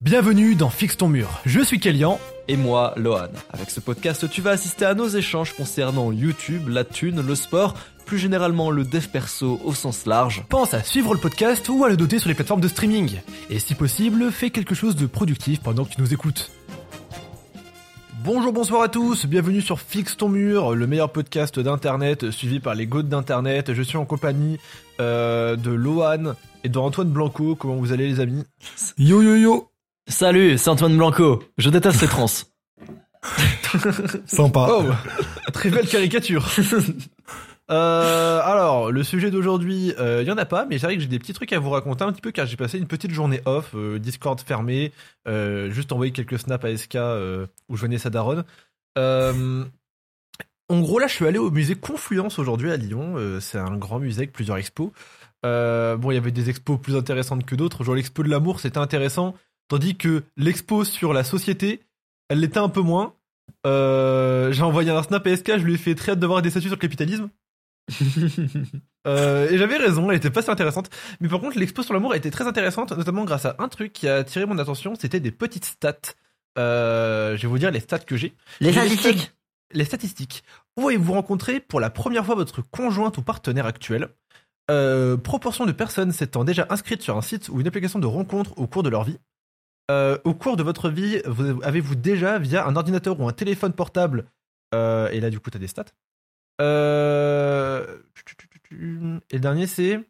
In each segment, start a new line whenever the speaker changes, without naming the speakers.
Bienvenue dans Fixe ton mur. Je suis Kélian.
Et moi, Lohan. Avec ce podcast, tu vas assister à nos échanges concernant YouTube, la thune, le sport, plus généralement le dev perso au sens large.
Pense à suivre le podcast ou à le doter sur les plateformes de streaming. Et si possible, fais quelque chose de productif pendant que tu nous écoutes. Bonjour, bonsoir à tous, bienvenue sur Fixe ton mur, le meilleur podcast d'internet suivi par les gouttes d'internet. Je suis en compagnie euh, de Lohan et de Antoine Blanco. Comment vous allez les amis?
Yo yo yo
Salut, c'est Antoine Blanco. Je déteste les trans.
Sympa.
Oh, très belle caricature. Euh, alors, le sujet d'aujourd'hui, il y en a pas, mais c'est vrai que j'ai des petits trucs à vous raconter un petit peu car j'ai passé une petite journée off, euh, Discord fermé, euh, juste envoyé quelques snaps à SK euh, où je venais sa daronne. Euh, en gros, là, je suis allé au musée Confluence aujourd'hui à Lyon. Euh, c'est un grand musée avec plusieurs expos. Euh, bon, il y avait des expos plus intéressantes que d'autres. Genre l'expo de l'amour, c'était intéressant, tandis que l'expo sur la société, elle l'était un peu moins. Euh, j'ai envoyé un snap à SK, je lui ai fait très hâte d'avoir des statuts sur le capitalisme. Euh, et j'avais raison, elle était pas si intéressante. Mais par contre, l'expo sur l'amour été très intéressante, notamment grâce à un truc qui a attiré mon attention, c'était des petites stats. Euh, je vais vous dire les stats que j'ai.
Les statistiques
Les statistiques. Où avez-vous rencontré pour la première fois votre conjointe ou partenaire actuel? Proportion de personnes s'étant déjà inscrites sur un site ou une application de rencontre au cours de leur vie. Euh, au cours de votre vie, vous- avez-vous déjà, via un ordinateur ou un téléphone portable, euh, et là du coup t'as des stats. Euh, Et le dernier c'est...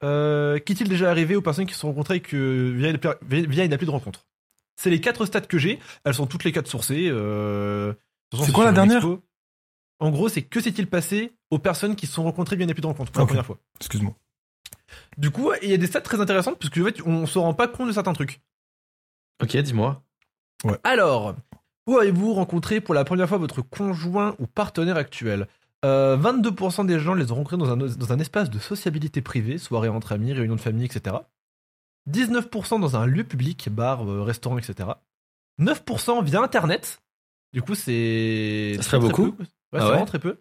Qu'est-il déjà arrivé aux personnes qui se sont rencontrées que, via, une, via une appli de rencontre? C'est les quatre stats que j'ai. Elles sont toutes les quatre sourcées.
C'est quoi la dernière?
En gros, c'est que s'est-il passé aux personnes qui se sont rencontrées via une appli de rencontre pour la première fois?
Excuse-moi.
Du coup, il y a des stats très intéressantes parce que en fait, on se rend pas compte de certains trucs.
Ok, dis-moi.
Alors, où avez-vous rencontré pour la première fois votre conjoint ou partenaire actuel? Euh, 22% des gens les ont rencontrés dans un, dans un espace de sociabilité privée, soirée entre amis, réunion de famille, etc. 19% dans un lieu public, bar, euh, restaurant, etc. 9% via Internet. Du coup, c'est...
Ça
très,
serait
très
beaucoup
peu. Ouais,
Ah
c'est
ouais
vraiment très peu.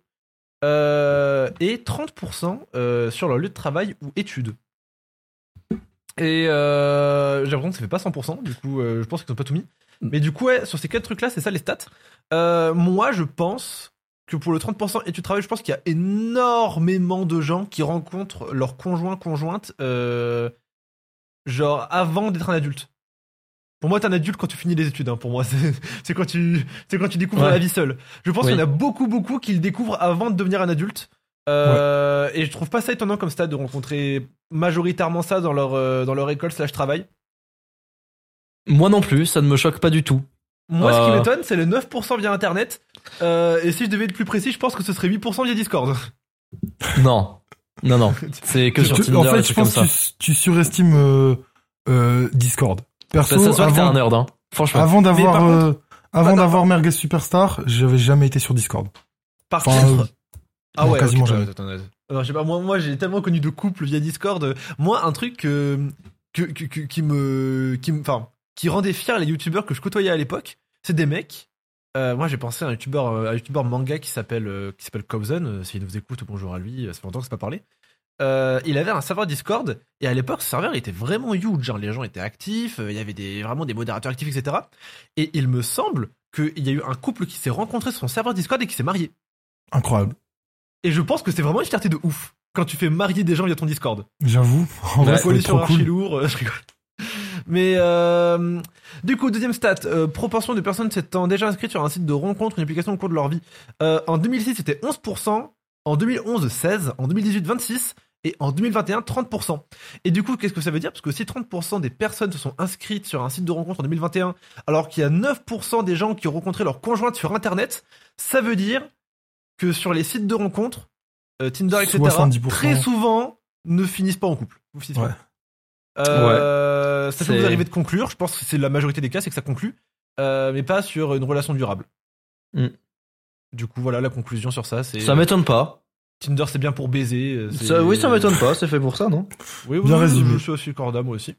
Euh, et 30% euh, sur leur lieu de travail ou études. Et euh, j'ai l'impression que ça fait pas 100%, du coup, je pense qu'ils ont pas tout mis. Mais du coup, ouais, sur ces quatre trucs-là, c'est ça les stats. Moi, je pense que pour le 30% études travail, je pense qu'il y a énormément de gens qui rencontrent leur conjoint, conjointe, genre avant d'être un adulte. Pour moi, t'es un adulte quand tu finis les études. Hein, pour moi, c'est quand tu, c'est quand tu découvres
Ouais.
la vie seule. Je pense
Oui.
qu'il y en a beaucoup, beaucoup qui le découvrent avant de devenir un adulte. Euh, Et je trouve pas ça étonnant comme stade de rencontrer majoritairement ça dans leur euh, dans leur école slash travail.
Moi non plus, ça ne me choque pas du tout.
Moi, ce
Euh.
qui m'étonne, c'est le 9% via Internet. Euh, et si je devais être plus précis, je pense que ce serait 8% via Discord.
Non. Non, non. C'est que sur Tinder,
en fait, je
trucs comme
pense
ça.
que tu, tu surestimes euh, euh, Discord. Perso,
Ça, ça se voit que t'es un
avant,
nerd, hein. Franchement.
avant d'avoir euh, avant
Bah,
d'avoir Merguez Superstar, j'avais jamais été sur Discord.
Par
Enfin,
contre.
euh,
Ah
non,
ouais,
quasiment
ok,
jamais.
attends, attends, attends. Alors, je sais pas, moi, moi j'ai tellement connu de couples via Discord. euh, Moi, un truc euh, que, que- que- qui me. Qui me enfin, qui rendait fier les youtubeurs que je côtoyais à l'époque, c'est des mecs. euh, moi, j'ai pensé à un youtubeur, euh, un youtubeur manga qui s'appelle euh, qui s'appelle euh, S'il nous écoute, bonjour à lui. Ça fait longtemps que c'est pas parlé. Euh, il avait un serveur Discord et à l'époque ce serveur était vraiment huge genre les gens étaient actifs euh, il y avait des vraiment des modérateurs actifs etc et il me semble qu'il y a eu un couple qui s'est rencontré sur son serveur Discord et qui s'est marié
Incroyable.
et je pense que c'est vraiment une fierté de ouf quand tu fais marier des gens via ton Discord.
J'avoue. En vrai,
sur
trop cool.
Archilour, euh, je rigole. Mais euh, du coup, deuxième stat, euh, proportion de personnes s'étant déjà inscrites sur un site de rencontre, une application au cours de leur vie. Euh, en 2006, c'était 11%, en 2011, 16%, en 2018, 26%, et en 2021, 30%. Et du coup, qu'est-ce que ça veut dire? Parce que si 30% des personnes se sont inscrites sur un site de rencontre en 2021, alors qu'il y a 9% des gens qui ont rencontré leur conjointe sur Internet, ça veut dire que sur les sites de rencontre, euh, Tinder, etc.,
70%.
très souvent ne finissent pas en couple. Vous finissez
Ouais.
pas. Euh, Ça peut vous arriver de conclure, je pense que c'est la majorité des cas, c'est que ça conclut, euh, mais pas sur une relation durable.
Mm.
Du coup, voilà la conclusion sur ça.
Ça m'étonne pas.
Tinder, c'est bien pour baiser. euh,
Ça- oui, ça m'étonne pas. C'est fait pour ça, non
Oui, oui,
Bien
oui,
résumé.
Je suis aussi corda, moi aussi.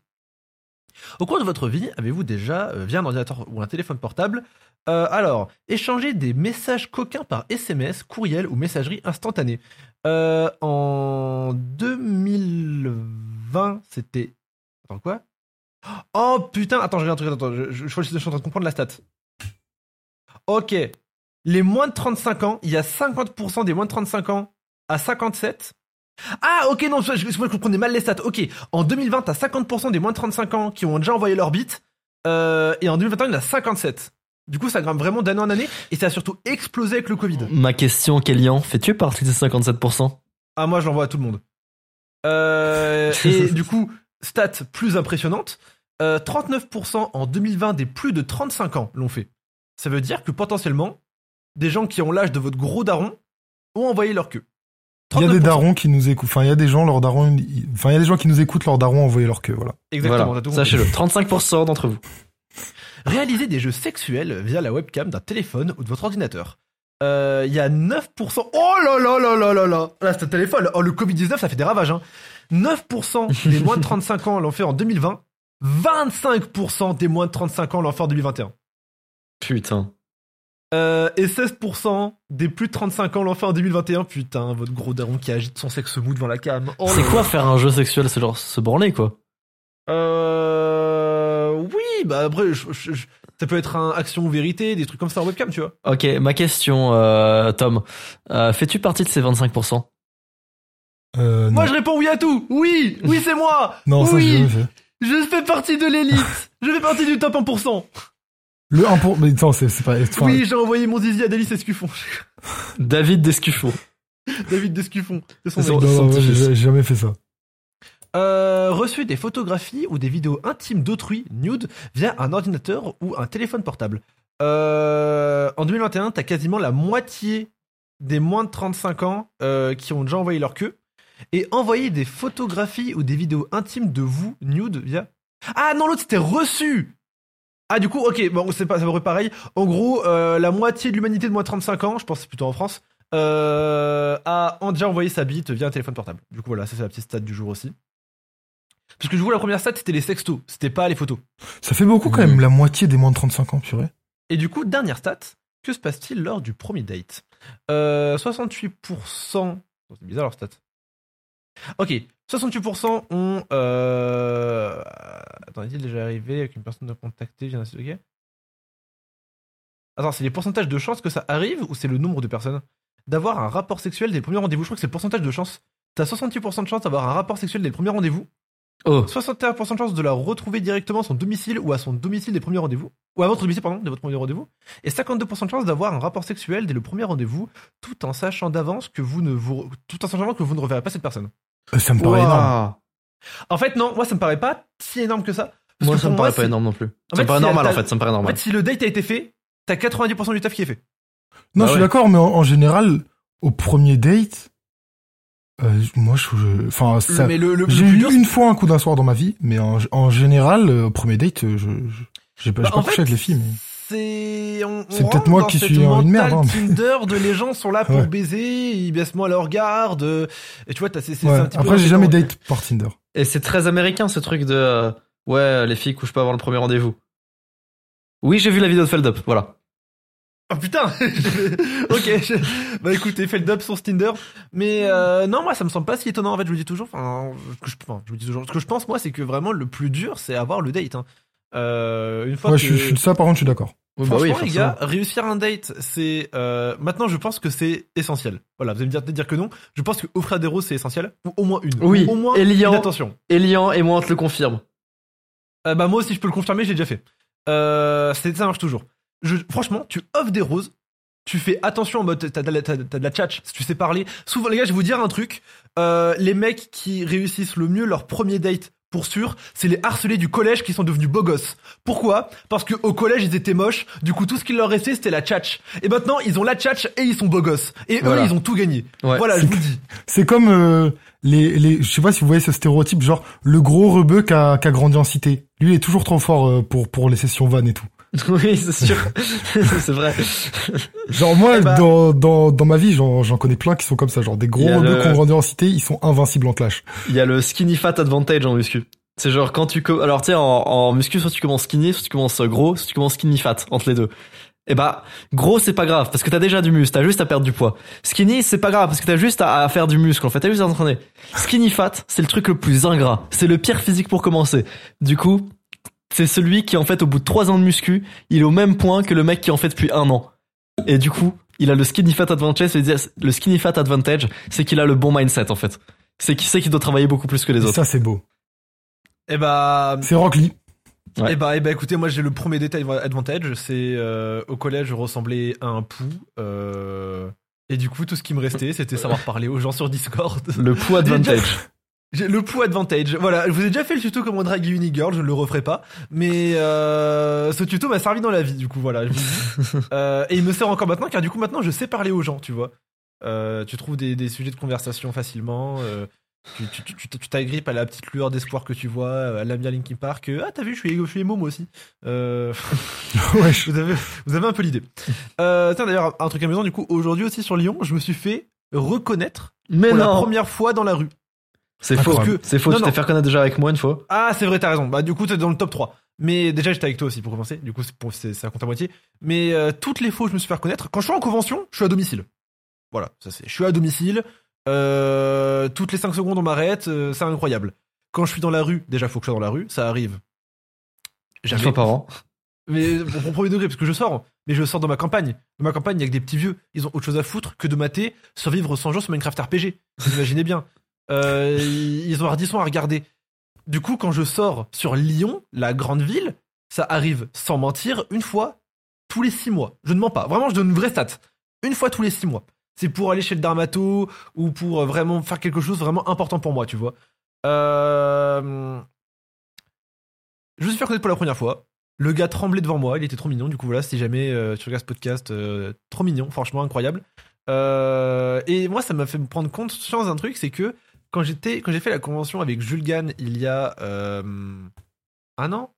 Au cours de votre vie, avez-vous déjà, euh, via un ordinateur ou un téléphone portable, euh, alors, échangé des messages coquins par SMS, courriel ou messagerie instantanée? Euh, En 2020, c'était... Attends, quoi? Oh putain, attends, regarde un truc, attends, je, je, je, je suis en train de comprendre la stat. Ok, les moins de 35 ans, il y a 50% des moins de 35 ans à 57. Ah ok, non, je, je, je comprenais mal les stats. Ok, en 2020, t'as 50% des moins de 35 ans qui ont déjà envoyé leur bit, euh, et en 2021, il y en a 57. Du coup, ça grimpe vraiment d'année en année, et ça a surtout explosé avec le Covid.
Ma question, Kélian, fais-tu partie de ces 57%
Ah, moi, je l'envoie à tout le monde. Euh, et du coup, stat plus impressionnante, euh, 39% en 2020 des plus de 35 ans l'ont fait. Ça veut dire que potentiellement, des gens qui ont l'âge de votre gros daron ont envoyé leur queue.
Il y a des
39%.
darons qui nous écoutent. Enfin, il y a des gens, leurs darons, enfin, il y a des gens qui nous écoutent, leurs darons envoyé leur queue, voilà.
Exactement,
Voilà, sachez-le, 35% d'entre vous.
Réaliser des jeux sexuels via la webcam d'un téléphone ou de votre ordinateur. Euh, Il y a 9%. Oh là là là là là là Là, c'est un téléphone. Oh, le Covid-19, ça fait des ravages. Hein. 9% des moins de 35 ans l'ont fait en 2020. 25% des moins de 35 ans l'ont fait en 2021.
Putain.
Euh, et 16% des plus de 35 ans l'ont fait en 2021. Putain, votre gros daron qui agite son sexe mou devant la cam. Oh
C'est quoi faire un jeu sexuel C'est genre se branler, quoi.
Euh... Oui, bah après, je- je- je- ça peut être un action ou vérité, des trucs comme ça en webcam, tu vois.
Ok, ma question, euh, Tom. Euh, Fais-tu partie de ces 25%
Euh, non,
Moi, je réponds oui à tout. Oui, oui, c'est moi.
non ça,
oui,
jamais fait.
je fais partie de l'élite. je fais partie du top 1%.
Le 1 pour, mais attends, c'est, pas, enfin,
oui, j'ai envoyé mon zizi à Délice Escuffon.
David Descuffo.
David Descuffon, c'est son
C'est
nom.
son-
non, non, moi, j'ai, jamais fait ça.
Euh, reçu des photographies ou des vidéos intimes d'autrui, nude, via un ordinateur ou un téléphone portable. Euh, en 2021, t'as quasiment la moitié des moins de 35 ans euh, qui ont déjà envoyé leur queue. Et envoyer des photographies ou des vidéos intimes de vous, nude, via... Ah non, l'autre c'était reçu Ah du coup, ok, bon, c'est pas, ça va pareil. En gros, euh, la moitié de l'humanité de moins de 35 ans, je pense que c'est plutôt en France, euh, a déjà envoyé sa bite via un téléphone portable. Du coup, voilà, ça c'est la petite stat du jour aussi. Parce que je vois la première stat, c'était les sextos, c'était pas les photos.
Ça fait beaucoup quand même, la moitié des moins de 35 ans, purée.
Et du coup, dernière stat, que se passe-t-il lors du premier date? Euh, 68%. Oh, C'est bizarre leur stat. Ok, 68% ont. Euh... Attends, est-il déjà arrivé avec une personne de contacter vient ok Attends, c'est les pourcentages de chances que ça arrive ou c'est le nombre de personnes? D'avoir un rapport sexuel dès le premier rendez-vous Je crois que c'est le pourcentage de chances. T'as 68% de chances d'avoir un rapport sexuel dès le premier rendez-vous
Oh,
61% de chances de la retrouver directement à son domicile ou à son domicile des premiers rendez-vous, ou à votre domicile, pardon, de votre premier rendez-vous, et 52% de chances d'avoir un rapport sexuel dès le premier rendez-vous, tout en sachant d'avance que vous ne vous, tout en sachant que vous ne reverrez pas cette personne.
Euh, Ça me paraît énorme.
En fait, non, moi ça me paraît pas si énorme que ça. Parce
Moi,
que
ça me paraît pas énorme non plus.
En
ça me paraît
si
normal, en fait. Ça me paraît
En
normal.
fait, si le date a été fait, t'as 90% du taf qui est fait.
Non,
Bah
je suis
ouais.
d'accord, mais en, en général, au premier date, euh, moi, je, enfin, ça,
mais le, le, le
j'ai eu
dur,
une fois un coup d'un soir dans ma vie, mais en, en général, euh, au premier date, je, je- j'ai pas,
Bah,
pas
en
couché
fait,
avec les filles. mais-
c'est on- on
C'est peut-être
rentre
moi
dans
qui
cette
suis une merde, hein,
Tinder de les gens sont là pour
Ouais.
baiser, ils baissent moins leur garde. euh, Et tu vois, t'as c'est c'est-
Ouais.
un petit peu
Après, j'ai jamais date par Tinder.
Et c'est très américain ce truc de euh, ouais les filles couchent pas avant le premier rendez-vous. Oui j'ai vu la vidéo de Feldup, voilà.
Oh putain Ok, je- bah écoutez, dub sur ce Tinder. Mais euh, non, moi ça me semble pas si étonnant en fait, je vous dis toujours. Enfin, je, enfin, je vous dis toujours. Ce que je pense moi, c'est que vraiment le plus dur, c'est avoir le date. hein. Euh, une fois
Ouais,
que.
je, je, ça, par contre, je suis d'accord.
Oui, bah
Franchement,
oui,
les gars, réussir un date, c'est euh, maintenant. Je pense que c'est essentiel. Voilà, vous allez me dire, dire que non. Je pense que offrir des roses, c'est essentiel, ou au moins une.
Oui,
Ou au moins
Elian.
une attention.
Elian et moi on te le confirme.
Euh, bah moi aussi, je peux le confirmer, j'ai déjà fait. Euh, c'est- ça marche toujours. Je, franchement, tu offres des roses, tu fais attention en mode t'as de la, t'as- t'as de la tchatch, si tu sais parler. Souvent, les gars, je vais vous dire un truc. Euh, les mecs qui réussissent le mieux leur premier date, pour sûr, c'est les harcelés du collège qui sont devenus beaux gosses. Pourquoi? Parce que au collège ils étaient moches. Du coup, tout ce qu'il leur restait c'était la tchatch. Et maintenant, ils ont la tchatch et ils sont beaux gosses. Et
Voilà.
eux, ils ont tout gagné.
Ouais.
voilà, je vous dis.
C'est comme euh, les, les, je sais pas si vous voyez ce stéréotype, genre le gros rebeu qui a, qui a grandi en cité. Lui, il est toujours trop fort euh, pour pour les sessions vannes et tout.
oui c'est sûr. c'est vrai.
Genre moi,
Eh bah-
dans, dans dans ma vie, j'en j'en connais plein qui sont comme ça. Genre des gros ont grandi en cité, ils sont invincibles en clash.
Il y a le skinny fat advantage en muscu. C'est genre quand tu alors tu sais en, en muscu soit tu commences skinny, soit tu commences gros, soit tu commences skinny fat entre les deux. Et bah gros c'est pas grave parce que t'as déjà du muscle, t'as juste à perdre du poids. Skinny c'est pas grave parce que t'as juste à, à faire du muscle en fait, t'as juste à t'entraîner. Skinny fat c'est le truc le plus ingrat, c'est le pire physique pour commencer. Du coup c'est celui qui en fait au bout de trois ans de muscu, il est au même point que le mec qui en fait depuis un an. Et du coup, il a le skinny fat advantage. Le skinny fat advantage, c'est qu'il a le bon mindset en fait. C'est qu'il sait qu'il doit travailler beaucoup plus que les
Et
autres.
ça, c'est beau.
Eh bah,
C'est Rock Lee.
Ouais.
eh bah, eh bah, écoutez, moi j'ai le premier détail advantage, c'est euh, au collège je ressemblais à un pou. euh, et du coup, tout ce qui me restait, c'était savoir parler aux gens sur Discord.
Le pou advantage.
Le pou advantage. Voilà, je vous ai déjà fait le tuto comment draguer une girl, je ne le referai pas. Mais euh, ce tuto m'a servi dans la vie, du coup, voilà. je vous. Euh, et il me sert encore maintenant, car du coup, maintenant, je sais parler aux gens, tu vois. Euh, tu trouves des, des sujets de conversation facilement. euh, tu, tu, tu, tu- tu t'agrippes à la petite lueur d'espoir que tu vois, à la bien Linkin Park. euh, Ah, t'as vu, je suis, je suis aussi. Euh,
Ouais,
vous, avez, vous avez un peu l'idée. Euh, tiens, d'ailleurs, un truc amusant, du coup, aujourd'hui aussi sur Lyon, je me suis fait reconnaître
Mais
pour la première fois dans la rue.
C'est faux. C'est faux.
Non,
tu t'es fait reconnaître déjà avec moi une fois.
Ah, c'est vrai, t'as raison. Bah, du coup, t'es dans le top 3. Mais déjà, j'étais avec toi aussi pour commencer. Du coup, c'est pour- ça compte à moitié. Mais euh, toutes les fois où je me suis fait reconnaître, quand je suis en convention, je suis à domicile. Voilà, ça c'est. Je suis à domicile. euh, toutes les 5 secondes, on m'arrête. euh, c'est incroyable. Quand je suis dans la rue, déjà, faut que je sois dans la rue. Ça arrive.
Une
Jamais.
fois par an.
Mais pour premier degré, parce que je sors. Mais je sors dans ma campagne. Dans ma campagne, il y a que des petits vieux. Ils ont autre chose à foutre que de mater survivre 100 jours sur Minecraft RPG. Vous imaginez bien. Euh, ils ont hardisson à regarder. Du coup, quand je sors sur Lyon, la grande ville, ça arrive, sans mentir, une fois tous les six mois. Je ne mens pas. Vraiment, je donne une vraie stat. Une fois tous les six mois. C'est pour aller chez le dermato ou pour vraiment faire quelque chose vraiment important pour moi, tu vois. Euh... Je me suis fait reconnaître pour la première fois. Le gars tremblait devant moi, il était trop mignon. Du coup, voilà, si jamais euh, tu regardes ce podcast, trop mignon, franchement incroyable. Et moi, ça m'a fait me prendre compte dans un truc, c'est que quand j'étais, quand j'ai fait la convention avec Jules Gann il y a euh, un an,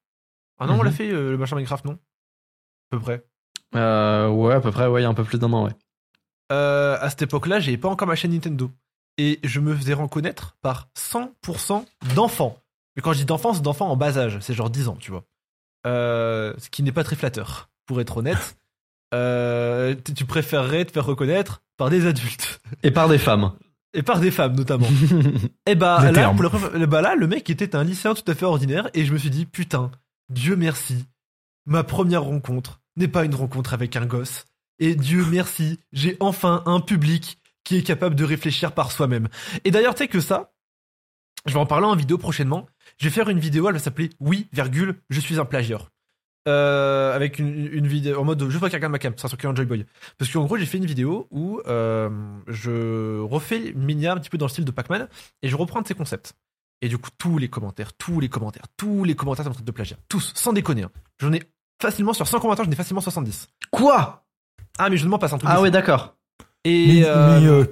un an, on
Mhm.
l'a fait euh, le machin Minecraft, non? À peu près.
Euh, ouais, à peu près. Ouais, il y a un peu plus d'un an. Ouais.
À cette époque-là, j'avais pas encore ma chaîne Nintendo. Et je me faisais reconnaître par 100% d'enfants. Mais quand je dis d'enfants, c'est d'enfants en bas âge. C'est genre 10 ans, tu vois. Ce qui n'est pas très flatteur, pour être honnête. Tu préférerais te faire reconnaître par des adultes.
Et par des femmes.
Et par des femmes, notamment. Et bah
Les
là, pour la première- bah là, le mec était un lycéen tout à fait ordinaire. Et je me suis dit, putain, Dieu merci. Ma première rencontre n'est pas une rencontre avec un gosse. Et Dieu merci, j'ai enfin un public qui est capable de réfléchir par soi-même. Et d'ailleurs, tu sais que ça, je vais en parler en vidéo prochainement. Je vais faire une vidéo, elle va s'appeler Oui, virgule, je suis un plagieur. Euh, avec une, une vidéo en mode je vois quelqu'un de ma cam, ça sera sur Enjoy Boy. Parce qu'en gros, j'ai fait une vidéo où euh, je refais Minia un petit peu dans le style de Pac-Man et je reprends de ses concepts. Et du coup, tous les commentaires, tous les commentaires, tous les commentaires, ça me traite de plagiat. Tous, sans déconner. hein. J'en ai facilement, sur 100 commentaires, j'en ai facilement 70.
Quoi?
Ah, mais je ne mens pas, c'est un truc
Ah ouais, d'accord.
Et,
Mais,
euh,
mais, euh,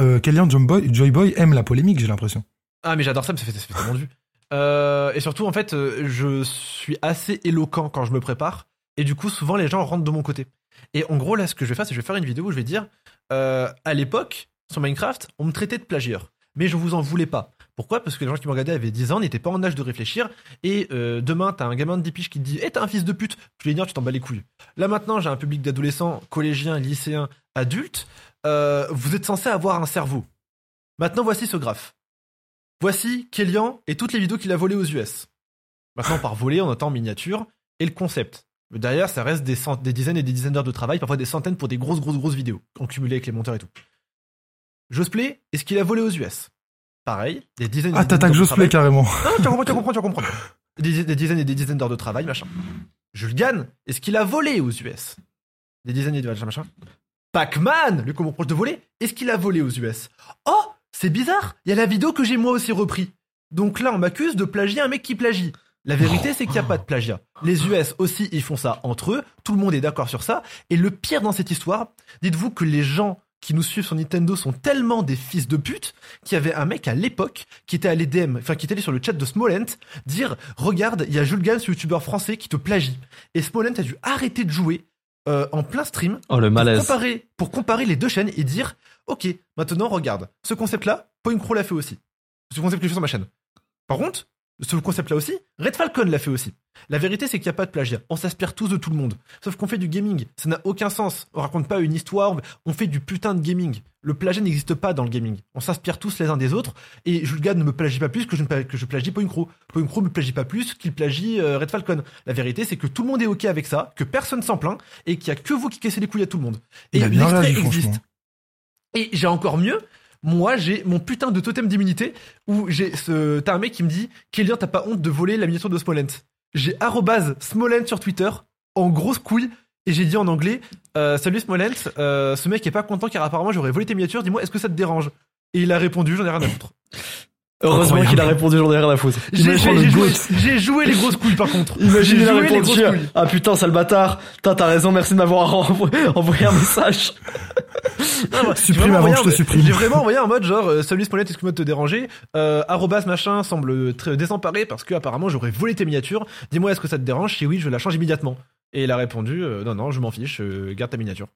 euh, Kellyan John Boy, Joy Boy aime la polémique, j'ai l'impression.
Ah mais j'adore ça, mais ça fait, ça fait tellement de vues. Euh, et surtout en fait, euh, je suis assez éloquent quand je me prépare, et du coup souvent les gens rentrent de mon côté. Et en gros là, ce que je vais faire, c'est que je vais faire une vidéo où je vais dire, euh, à l'époque sur Minecraft, on me traitait de plagieur, mais je vous en voulais pas. Pourquoi? Parce que les gens qui me regardaient avaient 10 ans, n'étaient pas en âge de réfléchir, et demain t'as un gamin de 10 piges qui dit, eh t'es un fils de pute, tu les dire, tu t'en bats les couilles. Là maintenant j'ai un public d'adolescents, collégiens, lycéens, adultes, vous êtes censés avoir un cerveau. Maintenant voici ce graphe. Voici Kellyan et toutes les vidéos qu'il a volées aux US. Maintenant, par voler, on entend miniature et le concept. Mais derrière, ça reste des, cent- des dizaines et des dizaines d'heures de travail, parfois des centaines pour des grosses, grosses, grosses vidéos, en cumulé avec les monteurs et tout. Josplay, est ce qu'il a volé aux US. Pareil, des dizaines et
Ah,
des dizaines
t'attaques
d'heures de
Josplay
travail.
carrément.
Non, tu vas comprendre, tu vas comprendre, tu vas comprendre. Des, des dizaines et des dizaines d'heures de travail, machin. Jules Gann, est-ce qu'il a volé aux US Des dizaines et des machin, machin. Pac-Man, lui qu'on reproche de voler, est-ce qu'il a volé aux US Oh, c'est bizarre, il y a la vidéo que j'ai moi aussi repris. Donc là, on m'accuse de plagier un mec qui plagie. La vérité, c'est qu'il n'y a pas de plagiat. Les US aussi, ils font ça entre eux. Tout le monde est d'accord sur ça. Et le pire dans cette histoire, dites-vous que les gens qui nous suivent sur Nintendo sont tellement des fils de pute qu'il y avait un mec à l'époque qui était allé DM, enfin qui était sur le chat de Smolent dire regarde, il y a Jules ce youtubeur français, qui te plagie. Et Smolent a dû arrêter de jouer euh, en plein stream
Oh, le
pour comparer, pour comparer les deux chaînes et dire ok, maintenant regarde, ce concept-là, Point Crow l'a fait aussi. Ce concept que je fais sur ma chaîne. Par contre, ce concept-là aussi. Red Falcon l'a fait aussi. La vérité, c'est qu'il n'y a pas de plagiat. On s'aspire tous de tout le monde. Sauf qu'on fait du gaming. Ça n'a aucun sens. On raconte pas une histoire. On fait du putain de gaming. Le plagiat n'existe pas dans le gaming. On s'inspire tous les uns des autres. Et Julga ne me plagie pas plus que je, ne, que je plagie Poincro. Poincro me plagie pas plus qu'il plagie euh, Red Falcon. La vérité, c'est que tout le monde est OK avec ça, que personne s'en plaint, et qu'il y a que vous qui cassez les couilles à tout le monde. Et
Il a bien
l'extrait existe. Et j'ai encore mieux. Moi, j'ai mon putain de totem d'immunité où j'ai ce, t'as un mec qui me dit, Kélian, t'as pas honte de voler la miniature de Smolent. J'ai arrobase Smolent sur Twitter en grosse couille et j'ai dit en anglais, euh, salut Smolent, euh, ce mec est pas content car apparemment j'aurais volé tes miniatures. Dis-moi, est-ce que ça te dérange? Et il a répondu, j'en ai rien à foutre.
Heureusement qu'il a répondu, j'en ai rien à foutre.
J'ai joué,
goat.
j'ai joué les grosses couilles par contre.
Imagine, il a répondu. Ah putain, sale bâtard. T'as raison, merci de m'avoir envo- envoyé un message.
Non,
Supprime
vraiment
avant que je te supprime.
J'ai vraiment envoyé un mode genre euh, salut Smollett, excuse-moi de te déranger. Euh, arrobas machin semble très désemparé parce que apparemment j'aurais volé tes miniatures. Dis-moi est-ce que ça te dérange? Si oui, je la change immédiatement. Et il a répondu euh, non non, je m'en fiche, euh, garde ta miniature.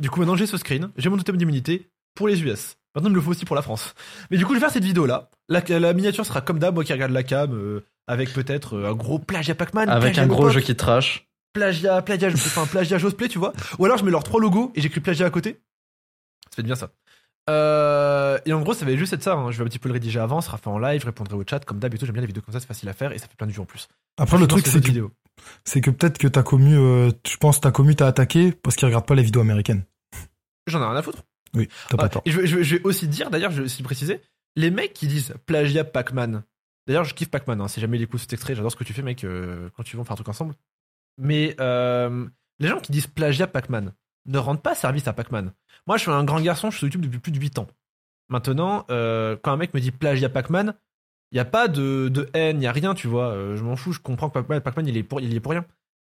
Du coup maintenant j'ai ce screen, j'ai mon totem d'immunité pour les US. Maintenant il me le faut aussi pour la France. Mais du coup je vais faire cette vidéo là. La, la miniature sera comme d'hab, moi qui regarde la cam euh, avec peut-être euh, un gros plagiat Pac-Man,
Avec
plagiat
un gros jeu qui trash.
plagiat, plagiat, enfin plagiat Josplay, tu vois. Ou alors je mets leurs trois logos et j'écris plagiat à côté. Ça fait bien ça. Euh, et en gros, ça va juste être ça. hein. Je vais un petit peu le rédiger avant, ça sera fait en live, je répondrai au chat comme d'hab et tout. J'aime bien les vidéos comme ça, c'est facile à faire et ça fait plein de vues en plus.
Après, le truc, c'est que,
vidéo.
c'est que peut-être que ta commu, euh, je pense, ta commu t'a attaqué parce qu'il regarde pas les vidéos américaines.
J'en ai rien à foutre.
Oui, t'as
Ah,
pas tort.
et je, vais- je vais- je vais aussi dire, d'ailleurs, je vais aussi préciser, les mecs qui disent plagiat Pac-Man. D'ailleurs, je kiffe Pac-Man. Hein, si jamais il écoute cet extrait, j'adore ce que tu fais, mec, euh, quand tu veux on fait un truc ensemble. Mais euh, les gens qui disent plagiat Pac-Man ne rendent pas service à Pac-Man. Moi, je suis un grand garçon, je suis sur YouTube depuis plus de 8 ans. Maintenant, euh, quand un mec me dit plagiat Pac-Man, il n'y a pas de, de haine, il n'y a rien, tu vois. Je m'en fous, je comprends que Pac-Man, Pac-Man, il, est pour, il est pour rien.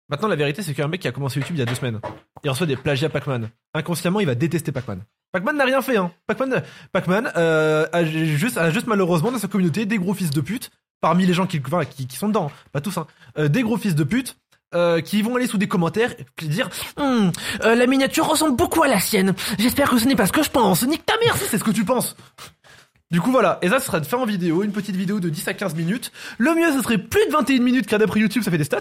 Maintenant, la vérité, c'est qu'un mec qui a commencé YouTube il y a deux semaines, il reçoit des plagiats Pac-Man. Inconsciemment, il va détester Pac-Man. Pac-Man n'a rien fait, hein. Pac-Man, euh, a, juste, malheureusement dans sa communauté des gros fils de pute, parmi les gens qui, sont dedans, pas tous, hein, euh, des gros fils de pute. euh, qui vont aller sous des commentaires et dire euh, la miniature ressemble beaucoup à la sienne. J'espère que ce n'est pas ce que je pense. Nique ta mère c'est ce que tu penses. Du coup voilà, et ça ce sera de faire en vidéo, une petite vidéo de 10 à 15 minutes. Le mieux ce serait plus de 21 minutes car d'après YouTube ça fait des stats.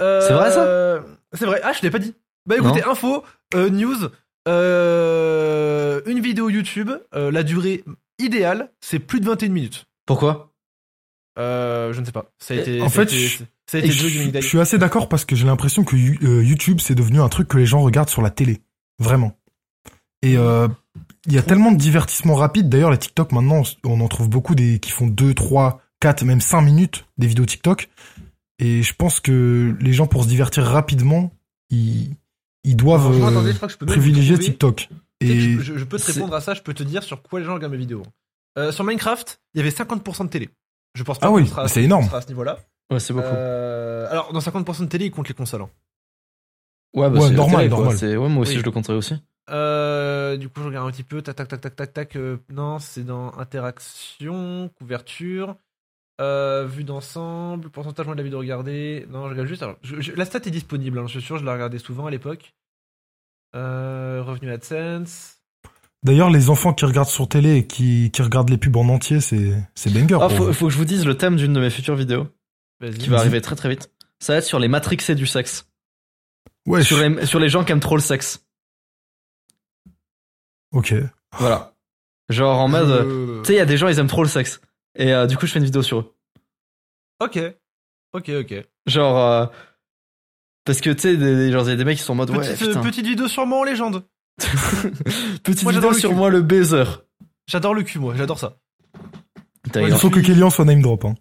Euh,
C'est vrai, ça?
C'est vrai. Ah je l'ai pas dit. Bah écoutez, info, euh, news, euh, une vidéo YouTube, la durée idéale c'est plus de 21 minutes.
Pourquoi?
Je ne sais pas. Ça a
Et
été,
en
ça a
fait,
été-
je-
ça a été
je, suis assez d'accord parce que j'ai l'impression que You- YouTube, c'est devenu un truc que les gens regardent sur la télé. Vraiment. Et euh, il y a tellement de divertissements rapides. D'ailleurs, les TikTok, maintenant, on en trouve beaucoup des qui font 2, 3, 4, même 5 minutes des vidéos TikTok. Et je pense que les gens, pour se divertir rapidement, ils, ils doivent euh,
attendez, je crois que je peux même
privilégier TikTok. Et
je, peux te répondre à ça, je peux te dire sur quoi les gens regardent mes vidéos. Euh, sur Minecraft, il y avait 50% de télé. Je pense pas
Ah oui, c'est énorme.
sera à ce niveau-là.
Ouais, c'est beaucoup.
Euh, alors, dans 50% de télé, ils comptent les consoles. hein.
ouais, bah,
ouais,
c'est la
normal,
télé,
normal.
C'est- Ouais, moi aussi,
Oui.
je le compterais aussi.
Euh, du coup, je regarde un petit peu. Tac, tac, tac, tac, tac, tac. euh, non, c'est dans interaction, couverture, euh, vue d'ensemble, pourcentage moins de la vidéo regardée. Non, je regarde juste. Alors, je- je- la stat est disponible, hein, je suis sûr, je la regardais souvent à l'époque. Euh, revenu AdSense.
d'ailleurs, les enfants qui regardent sur télé et qui, qui regardent les pubs en entier, c'est c'est banger.
Ah,
pour
faut, que je vous dise le thème d'une de mes futures vidéos,
Vas-y.
qui va arriver très très vite. Ça va être sur les matrixés du sexe.
Ouais,
Sur les, sur les gens qui aiment trop le sexe.
Ok.
Voilà. Genre en mode, euh, tu sais, il y a des gens, ils aiment trop le sexe. Et euh, du coup, je fais une vidéo sur eux.
Ok. Ok, ok.
Genre, euh, parce que tu sais, il y a des mecs qui sont en mode, ouais,
Petite,
putain.
petite vidéo sur moi en légende.
Petite
Moi,
vidéo sur
cul.
moi, le baiser.
J'adore le cul, moi, j'adore ça. Ouais,
il
faut que Kélian soit name drop. Hein.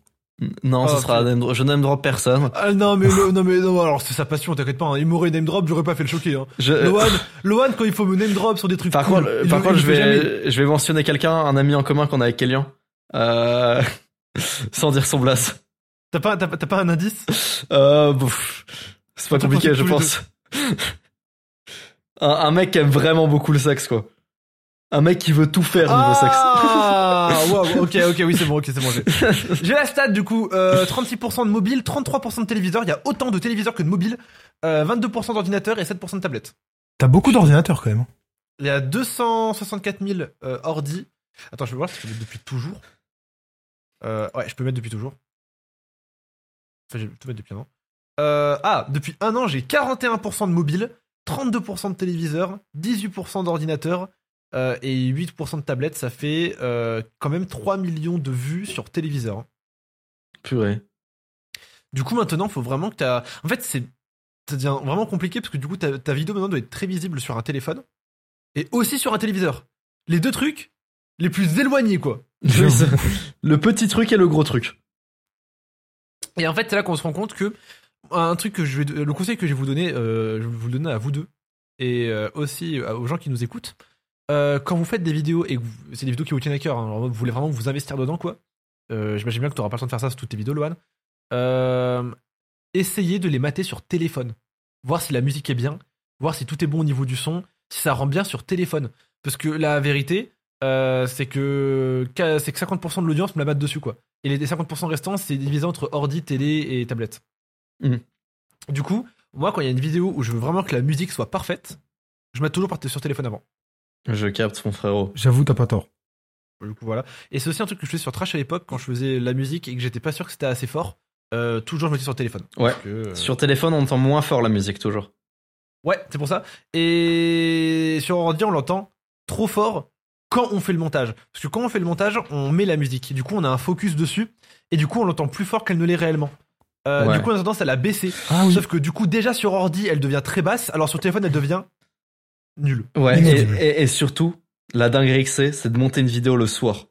Non, ce
Ah,
sera name drop- je name drop personne.
Ah non, mais, le- non, mais non, alors c'est sa passion, t'inquiète pas. hein. Il m'aurait name drop, j'aurais pas fait le choquer. Hein.
Je,
Lohan, Lohan, quand il faut me name drop sur des trucs
par
cool,
contre, par
le-
contre, je
jamais.
vais, je vais mentionner quelqu'un, un ami en commun qu'on a avec Kélian. Euh, sans dire son blast.
T'as pas, t'as, pas- t'as pas un indice?
Euh. C'est pas compliqué, je pense. un, un mec qui aime vraiment beaucoup le sexe, quoi. Un mec qui veut tout faire niveau sexe.
Ah, wow, ok, ok, oui, c'est bon, ok, c'est bon. J'ai, j'ai la stat du coup, euh, 36% de mobile, 33% de téléviseurs. Il y a autant de téléviseurs que de mobiles, euh, 22% d'ordinateurs et 7% de tablettes.
T'as beaucoup d'ordinateurs quand même. hein.
Il y a 264 000 euh, ordi. Attends, je vais voir si je peux mettre depuis toujours. Euh, ouais, je peux mettre depuis toujours. Enfin, j'ai tout mettre depuis un an. Euh, ah, depuis un an, j'ai 41% de mobile, 32% de téléviseur, 18% d'ordinateur euh, et 8% de tablette. Ça fait euh, quand même 3 millions de vues sur téléviseur. hein.
Purée.
Du coup, maintenant, faut vraiment que t'as. En fait, c'est. Ça devient vraiment compliqué parce que du coup, ta, ta vidéo maintenant doit être très visible sur un téléphone et aussi sur un téléviseur. Les deux trucs les plus éloignés, quoi.
Le petit truc et le gros truc.
Et en fait, c'est là qu'on se rend compte que un truc que je vais, le conseil que je vais vous donner, euh, je vais vous le donner à vous deux et aussi aux gens qui nous écoutent. Euh, quand vous faites des vidéos et que c'est des vidéos qui vous tiennent à cœur, hein, alors vous voulez vraiment vous investir dedans, quoi. Euh, J'imagine bien que tu n'auras pas le temps de faire ça sur toutes tes vidéos, Lohan. Euh, essayez de les mater sur téléphone, voir si la musique est bien, voir si tout est bon au niveau du son, si ça rend bien sur téléphone. Parce que la vérité, c'est que c'est que 50% de l'audience me la mate dessus, quoi. Et les 50% restants, c'est divisé entre ordi, télé et tablette.
Mhm.
Du coup, moi, quand il y a une vidéo où je veux vraiment que la musique soit parfaite, je mets toujours sur téléphone avant.
Je capte, mon frérot.
J'avoue, t'as pas tort.
Du coup, voilà. Et c'est aussi un truc que je faisais sur Trash à l'époque quand je faisais la musique et que j'étais pas sûr que c'était assez fort. Euh, toujours, je mettais sur téléphone.
Ouais.
Parce que, euh,
Sur téléphone, on entend moins fort la musique, toujours.
Ouais, c'est pour ça. Et sur ordi, on l'entend trop fort quand on fait le montage. Parce que quand on fait le montage, on met la musique. Du coup, on a un focus dessus. Et du coup, on l'entend plus fort qu'elle ne l'est réellement. Euh,
Ouais.
Du coup, on a tendance à la baisser.
Ah oui.
Sauf que du coup, déjà sur ordi, elle devient très basse. Alors sur téléphone, elle devient nulle.
Ouais, et,
Inaudible.
et- et surtout, la dinguerie que c'est, c'est de monter une vidéo le soir.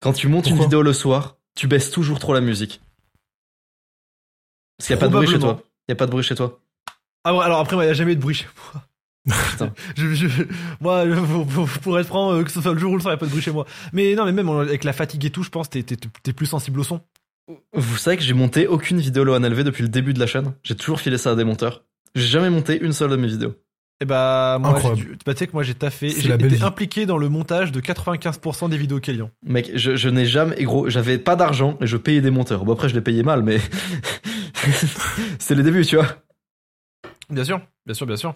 Quand tu montes une vidéo le soir, tu baisses toujours trop la musique. Parce qu'il n'y a pas de bruit chez toi. Il n'y a pas de bruit chez toi.
Ah ouais, alors après, il n'y a jamais eu de bruit chez moi. Je, je- moi, pour, pour- être franc, que ce soit le jour ou le soir, il n'y a pas de bruit chez moi. Mais non, mais même avec la fatigue et tout, je pense, t'es t'es- t'es plus sensible au son.
Vous savez que j'ai monté aucune vidéo Lohan LV depuis le début de la chaîne. J'ai toujours filé ça à des monteurs. J'ai jamais monté une seule de mes vidéos.
Et bah, moi, bah, tu sais que moi, j'ai taffé. J'ai été
vie.
impliqué dans le montage de 95% des vidéos Kélian.
Mec, je, je n'ai jamais, et gros, j'avais pas d'argent et je payais des monteurs. Bon après, je les payais mal, mais c'était les débuts, tu vois.
Bien sûr, bien sûr, bien sûr.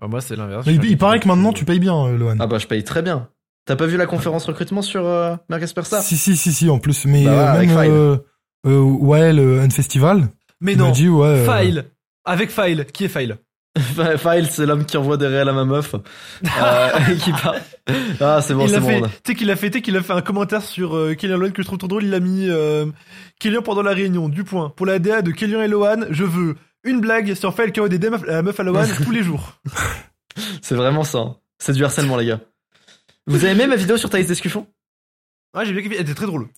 Bah, moi, c'est l'inverse.
Il, il paraît que maintenant tu payes bien, euh, Lohan.
Ah bah, je paye très bien. T'as pas vu la conférence recrutement sur euh, Marcus Persa
Si, si, si, si, en plus. Mais
Bah ouais,
euh,
avec
même,
File.
euh, euh, ouais, le Unfestival,
Mais non,
m'a dit, ouais. euh,
File. Avec File. Qui est File?
File, c'est l'homme qui envoie des réels à ma meuf. Euh, et qui parle. Ah, c'est bon, c'est bon.
tu sais qu'il a sais qu'il a fait un commentaire sur euh, Kélian Lohan que je trouve trop drôle. Il a mis euh, Kélian pendant la réunion, du point. Pour la DA de Kélian et Lohan, je veux une blague sur File qui envoie des à la meuf à Lohan tous les jours.
C'est vraiment ça. hein. C'est du harcèlement, les gars. Vous avez aimé ma vidéo sur Thaïs Descuffon?
Ouais, j'ai bien kiffé. Elle était très drôle.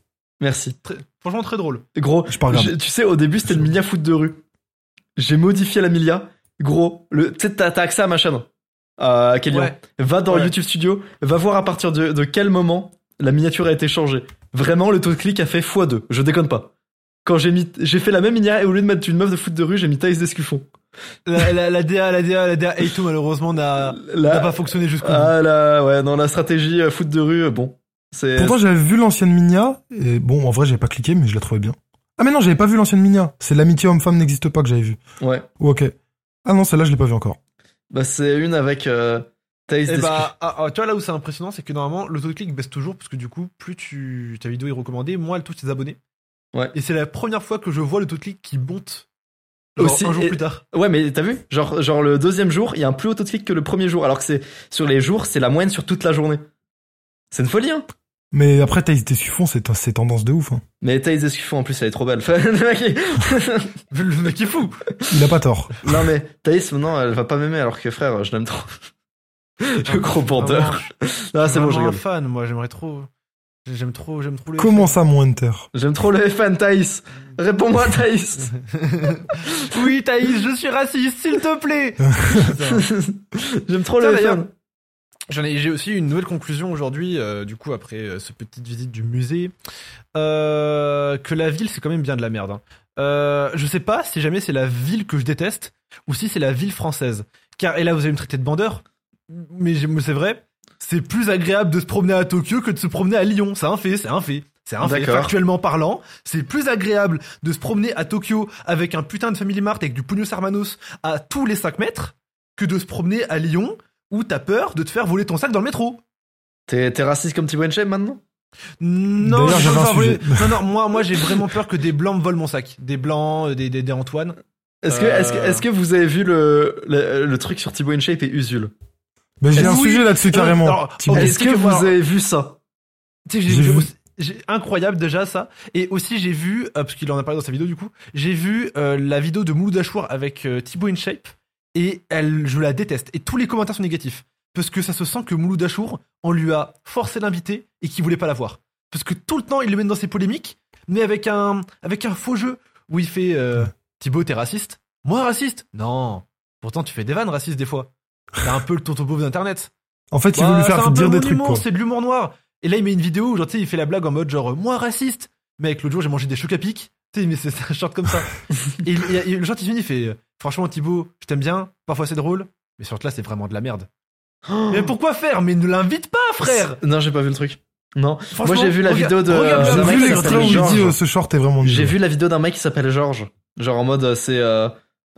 Merci.
Très- franchement, très drôle.
Gros,
Je
tu sais, au début, c'était le Milia foot de rue. J'ai modifié la Milia. Gros, le, tu sais, t'as t'as accès à ma chaîne. À Kélian.
Ouais.
Va dans
Ouais.
YouTube Studio, va voir à partir de, de quel moment la miniature a été changée. Vraiment, le taux de clic a fait x2. Je déconne pas. Quand j'ai mis, j'ai fait la même miniature et au lieu de mettre une meuf de foot de rue, j'ai mis Thaïs Descuffon.
La, la, la DA, la DA, la DA A2 malheureusement n'a pas fonctionné jusqu'au bout.
ah là, ouais, dans la stratégie euh, foot de rue, euh, bon. C'est.
Pourtant, j'avais vu l'ancienne Minia, et bon, en vrai, j'avais pas cliqué, mais je la trouvais bien. Ah, mais non, j'avais pas vu l'ancienne Minia. C'est l'amitié homme-femme n'existe pas que j'avais vu.
Ouais.
Ok. Ah non, celle-là, je l'ai pas vu encore.
Bah, c'est une avec euh,
Et
Descuffon.
bah, ah, ah, tu vois là où c'est impressionnant, c'est que normalement le taux de clic baisse toujours parce que du coup, plus tu ta vidéo est recommandée, moins elle touche tes abonnés.
Ouais.
Et c'est la première fois que je vois le taux de clic qui monte. Genre
Aussi,
un jour
et-
plus tard.
Ouais, mais t'as vu? Genre, genre le deuxième jour, il y a un plus haut taux de clic que le premier jour, alors que c'est sur les jours, c'est la moyenne sur toute la journée. C'est une folie, hein
Mais après, Thaïs Dessuffon, c'est c'est tendance de ouf. Hein.
Mais Thaïs Descuffon, en plus, elle est trop belle. Le mec, il-
Le mec est fou.
Il a pas tort.
non mais Thaïs, maintenant, elle va pas m'aimer, alors que frère, je l'aime trop. le gros bandeur. Ah, c'est bon, je rigole.
fan, moi j'aimerais trop. J'aime trop, j'aime trop le.
Comment ça, mon Hunter
J'aime trop le FN, Thaïs. Réponds-moi, Thaïs.
oui, Thaïs, je suis raciste, s'il te plaît.
J'aime trop le FN.
J'en ai, j'ai aussi une nouvelle conclusion aujourd'hui, euh, du coup, après euh, cette petite visite du musée, euh, que la ville, c'est quand même bien de la merde. hein. Euh, je sais pas si jamais c'est la ville que je déteste ou si c'est la ville française. Car, et là, vous allez me traiter de bandeur, mais mais c'est vrai, c'est plus agréable de se promener à Tokyo que de se promener à Lyon. C'est un fait, c'est un fait. C'est un fait. Factuellement parlant, c'est plus agréable de se promener à Tokyo avec un putain de Family Mart avec du Pugnos Hermanos à tous les 5 mètres que de se promener à Lyon où t'as peur de te faire voler ton sac dans le métro.
T'es t'es raciste comme Thibaut Inchep maintenant?
Non, je veux pas voler- non, non, moi, moi, j'ai vraiment peur que des blancs me volent mon sac. Des blancs, des, des, des Antoine.
Est-ce que,
Euh.
est-ce que, est-ce que vous avez vu le, le, le truc sur Thibaut InShape et Usul
Bah, j'ai un
Oui.
sujet là-dessus carrément.
Est-ce que vous avez vu ça?
J'ai vu.
incroyable déjà ça. Et aussi j'ai vu, euh, parce qu'il en a parlé dans sa vidéo du coup, j'ai vu euh, la vidéo de Mouloud Achour avec euh, Thibaut InShape et elle, je la déteste. Et tous les commentaires sont négatifs parce que ça se sent que Mouloud Achour, on lui a forcé l'inviter et qu'il voulait pas la voir. Parce que tout le temps il le met dans ses polémiques, mais avec un avec un faux jeu où il fait euh, Thibaut t'es raciste? Moi raciste? Non. Pourtant tu fais des vannes racistes des fois. T'as un peu le tonton pauvre d'internet.
En fait, il
Bah,
veut lui
c'est
faire dire des trucs.
C'est de l'humour noir. Et là, il met une vidéo où, genre, tu sais, il fait la blague en mode genre, moi raciste. Mec, l'autre jour, j'ai mangé des chocs à pic. Tu sais, mais c'est un short comme ça. et, il- et- et le short, il finit, il fait, franchement, Thibaut, je t'aime bien. Parfois, c'est drôle. Mais ce short-là, c'est vraiment de la merde. Mais pourquoi faire? Mais ne l'invite pas, frère
Non, j'ai pas vu le truc. Non. Moi, j'ai vu la
regarde-
vidéo de.
regarde
mec
vu
qui
où il dit euh, ce short est vraiment.
J'ai vu la vidéo d'un mec qui s'appelle Georges. Genre en mode, euh, c'est. euh,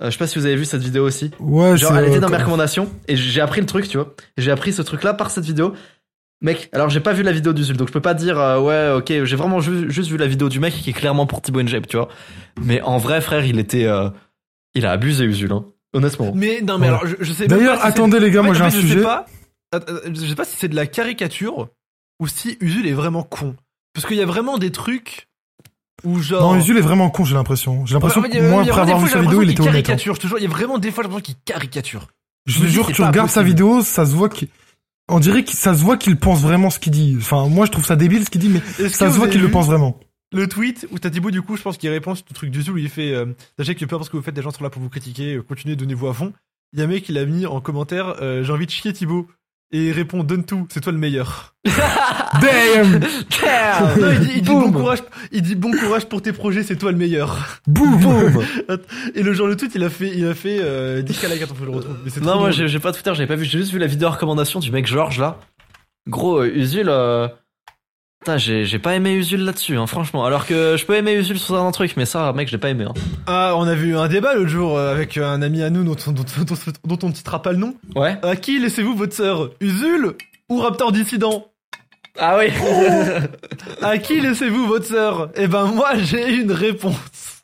euh, je sais pas si vous avez vu cette vidéo aussi.
Ouais,
Genre, elle était dans mes recommandations et j'ai appris le truc, tu vois. J'ai appris ce truc-là par cette vidéo. Mec, alors j'ai pas vu la vidéo d'Usul, donc je peux pas dire euh, ouais, ok, j'ai vraiment ju- juste vu la vidéo du mec qui est clairement pour Thibaut Injep, tu vois. Mais en vrai, frère, il était, euh, il a abusé Usul, hein. honnêtement.
Mais non, mais
Ouais.
alors, je, je sais
D'ailleurs,
si
attendez les gars, moi j'ai un
Je sais
sujet.
pas, euh, je sais pas si c'est de la caricature ou si Usul est vraiment con. Parce qu'il y a vraiment des trucs où genre.
Non, Usul est vraiment con, j'ai l'impression. J'ai l'impression
Ouais,
que moi, après avoir vu sa vidéo, il était honnête. hein.
caricature, je te jure, il y a vraiment des fois, j'ai l'impression qu'il caricature.
Je te jure, tu regardes sa vidéo, ça se voit qu'il. On dirait que ça se voit qu'il pense vraiment ce qu'il dit. Enfin, moi, je trouve ça débile ce qu'il dit, mais ça se voit qu'il le pense vraiment.
Le tweet où t'as Thibaut, du coup, je pense qu'il répond sur le truc du où il fait euh, Sachez que peu importe ce que vous faites, des gens sont là pour vous critiquer, euh, continuez, donnez-vous à fond. Il y a un mec qui l'a mis en commentaire euh, J'ai envie de chier Thibaut. Et il répond Donne tout, c'est toi le meilleur.
Damn!
Non, il dit, il dit bon courage, il dit bon courage pour tes projets, c'est toi le meilleur.
Boum!
Boum
Et le genre le tweet, il a fait, il a fait euh, 10 likes, attends, faut que je le retrouve. Mais c'est
Non, moi j'ai pas Twitter, j'avais pas vu, j'ai juste vu la vidéo de recommandation du mec Georges là. Gros, euh, Usul, euh... Putain, j'ai j'ai pas aimé Usul là-dessus, hein, franchement. Alors que je peux aimer Usul sur un truc, mais ça, mec, je l'ai pas aimé. Hein.
Ah, on a vu un débat l'autre jour euh, avec un ami à nous dont, dont, dont, dont on ne citera pas le nom.
Ouais.
À qui laissez-vous votre sœur Usul ou Raptor Dissident?
Ah oui
À qui laissez-vous votre sœur? Eh ben moi j'ai une réponse.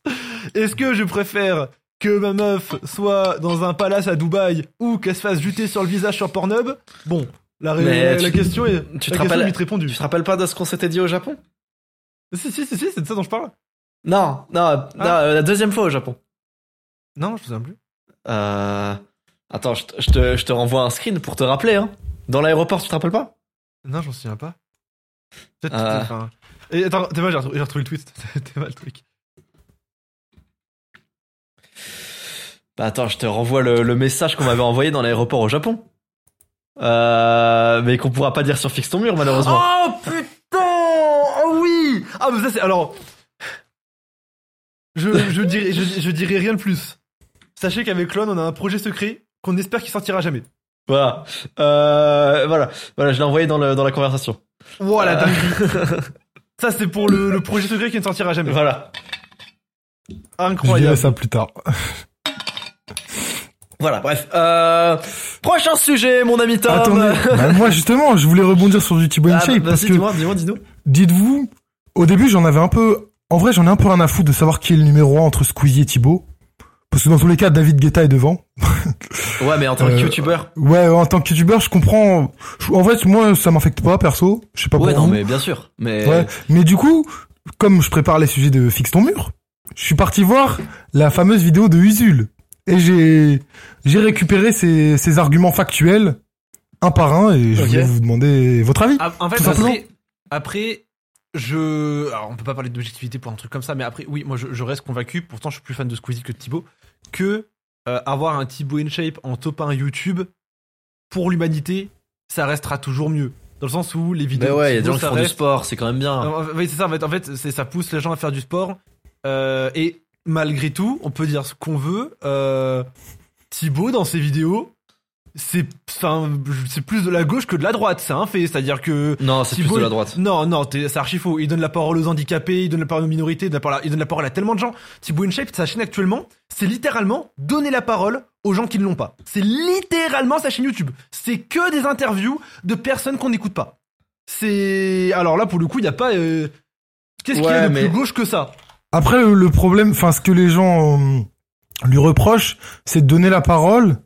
Est-ce que je préfère que ma meuf soit dans un palace à Dubaï ou qu'elle se fasse juter sur le visage sur Pornhub? Bon, la,
Mais
la
tu-
question est,
tu
la
te rappelles-
répondue.
Tu te rappelles pas de ce qu'on s'était dit au Japon?
Si si si si, c'est de ça dont je parle.
Non, non, non, euh, la deuxième fois au Japon.
Non, je me souviens plus.
Euh... Attends, je te, je, te, je te renvoie un screen pour te rappeler. Hein. Dans l'aéroport, tu te rappelles pas?
Non, j'en souviens pas. Peut-être.
Euh.
enfin- Et attends, t'es mal, j'ai retrouvé, retrouvé le tweet. T'es mal le truc.
Bah attends, je te renvoie le, le message qu'on m'avait envoyé dans l'aéroport au Japon. Euh, mais qu'on pourra pas dire sur Fixe ton mur, malheureusement.
Oh putain Oh oui Ah mais ça c'est alors. Je, je, dirais, je, je dirais rien de plus. Sachez qu'avec Clone, on a un projet secret qu'on espère qu'il sortira jamais.
Voilà. Euh, voilà. Voilà, je l'ai envoyé dans, le, dans la conversation.
Voilà,
Euh.
Ça c'est pour le, le projet secret qui ne sortira jamais.
Voilà.
Je dirai
Incroyable.
ça plus tard.
Voilà, bref. Euh, prochain sujet, mon ami Tom.
Attendez. Bah, moi, justement, je voulais rebondir sur du Thibaut
Ah,
parce que,
dis-moi, dis-moi, dis-nous.
dites-vous, au début, j'en avais un peu, en vrai, j'en ai un peu rien à foutre de savoir qui est le numéro 1 entre Squeezie et Thibaut. Parce que dans tous les cas, David Guetta est devant.
Ouais, mais en tant que
Euh,
youtubeur.
Ouais, en tant que youtubeur, je comprends. En fait, moi, ça m'affecte pas, perso. Je sais pas
Ouais,
pour
non,
vous.
mais bien sûr. Mais
Ouais. Mais du coup, comme je prépare les sujets de Fixe ton mur, je suis parti voir la fameuse vidéo de Usul. Et j'ai, j'ai récupéré ces, ces arguments factuels, un par un, et je
Ok.
voulais vous demander votre avis.
Ah, En fait,
Tout simplement.
après, après, je. Alors, on peut pas parler d'objectivité pour un truc comme ça, mais après, oui, moi, je, je reste convaincu, pourtant, je suis plus fan de Squeezie que de Thibaut, que euh, avoir un Thibaut InShape en top 1 YouTube, pour l'humanité, ça restera toujours mieux. Dans le sens où les vidéos.
Mais ouais, il y a des
Thibaut,
gens qui
ça
font du sport, c'est quand même bien.
Euh, Oui, c'est ça, en fait, en fait ça pousse les gens à faire du sport. Euh, et malgré tout, on peut dire ce qu'on veut. Euh, Thibaut, dans ses vidéos, c'est enfin, c'est plus de la gauche que de la droite, c'est un fait. C'est-à-dire que
Non, c'est plus de la droite.
Non, non, c'est archi faux. Il donne la parole aux handicapés, il donne la parole aux minorités, il donne la parole à, il donne la parole à tellement de gens. Thibaut InShape, sa chaîne actuellement, c'est littéralement donner la parole aux gens qui ne l'ont pas. C'est littéralement sa chaîne YouTube. C'est que des interviews de personnes qu'on n'écoute pas. c'est alors là pour le coup il y a pas euh, qu'est-ce qu'il y a de
mais-
plus gauche que ça?
Après, le, problème, enfin, ce que les gens euh, lui reprochent, c'est de donner la parole,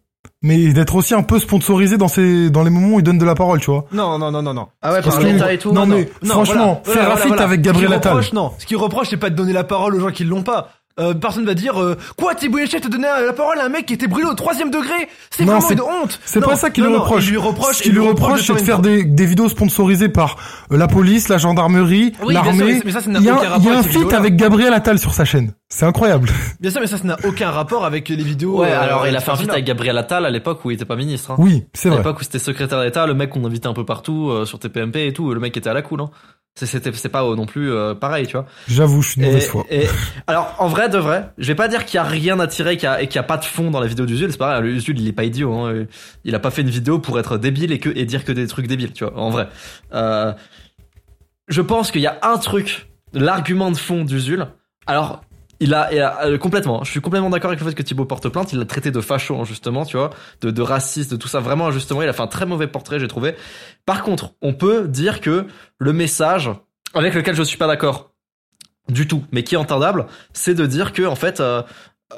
mais d'être aussi un peu sponsorisé dans ces, dans les moments où il donne de la parole, tu vois.
non non non non non
Ah ouais,
Parce
par
que-
l'État et tout.
non, mais
Non,
franchement,
voilà,
faire
voilà,
avec
Ce
Gabriel
qu'il
Attal.
reproche, non ce qui reproche c'est pas de donner la parole aux gens qui l'ont pas euh, personne va dire euh, quoi Thibaut Inchette te donner la parole à un mec qui était brûlé au troisième degré? C'est vraiment
c'est-
une honte
C'est
Non,
pas ça qu'il
non,
lui
non,
reproche.
il lui reproche
Ce qu'il
il
lui reproche, c'est de faire des, des vidéos sponsorisées par euh, la police, la gendarmerie,
Oui,
l'armée. Il y a, y a un feat avec Gabriel Attal sur sa chaîne. C'est incroyable.
bien sûr mais ça ça n'a aucun rapport avec les vidéos
Ouais,
euh,
alors il a fait un feat avec Gabriel Attal à l'époque où il était pas ministre. Hein.
Oui, c'est
À
vrai.
l'époque où c'était secrétaire d'État, le mec qu'on invitait un peu partout euh, sur TPMP et tout, le mec était à la cool. Hein. C'est- C'était c'est pas euh, non plus euh, pareil, tu vois.
J'avoue, je suis
Et,
mauvaise foi.
et- alors en vrai de vrai, je vais pas dire qu'il y a rien à tirer qu'il y a- et qu'il y a pas de fond dans la vidéo d'Usul. C'est pas vrai, Usul il est pas idiot. Hein. Il a pas fait une vidéo pour être débile et que et dire que des trucs débiles, tu vois. En vrai, euh, je pense qu'il y a un truc, l'argument de fond d'Usul. Alors il a, il a- euh, complètement. Je suis complètement d'accord avec le fait que Thibaut porte plainte. Il l'a traité de facho, justement, tu vois, de, raciste, de tout ça. Vraiment, justement, il a fait un très mauvais portrait, j'ai trouvé. Par contre, on peut dire que le message avec lequel je suis pas d'accord du tout, mais qui est entendable, c'est de dire que en fait, euh,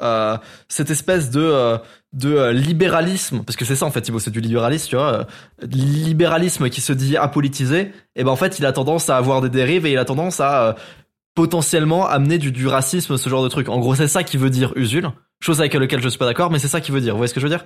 euh, cette espèce de euh, de libéralisme, parce que c'est ça en fait, Thibaut, c'est du libéralisme, tu vois, libéralisme qui se dit apolitisé, et ben en fait, il a tendance à avoir des dérives et il a tendance à potentiellement amener du, du racisme, ce genre de truc. En gros, c'est ça qui veut dire Usul, chose avec laquelle je suis pas d'accord, mais c'est ça qui veut dire. Vous voyez ce que je veux dire?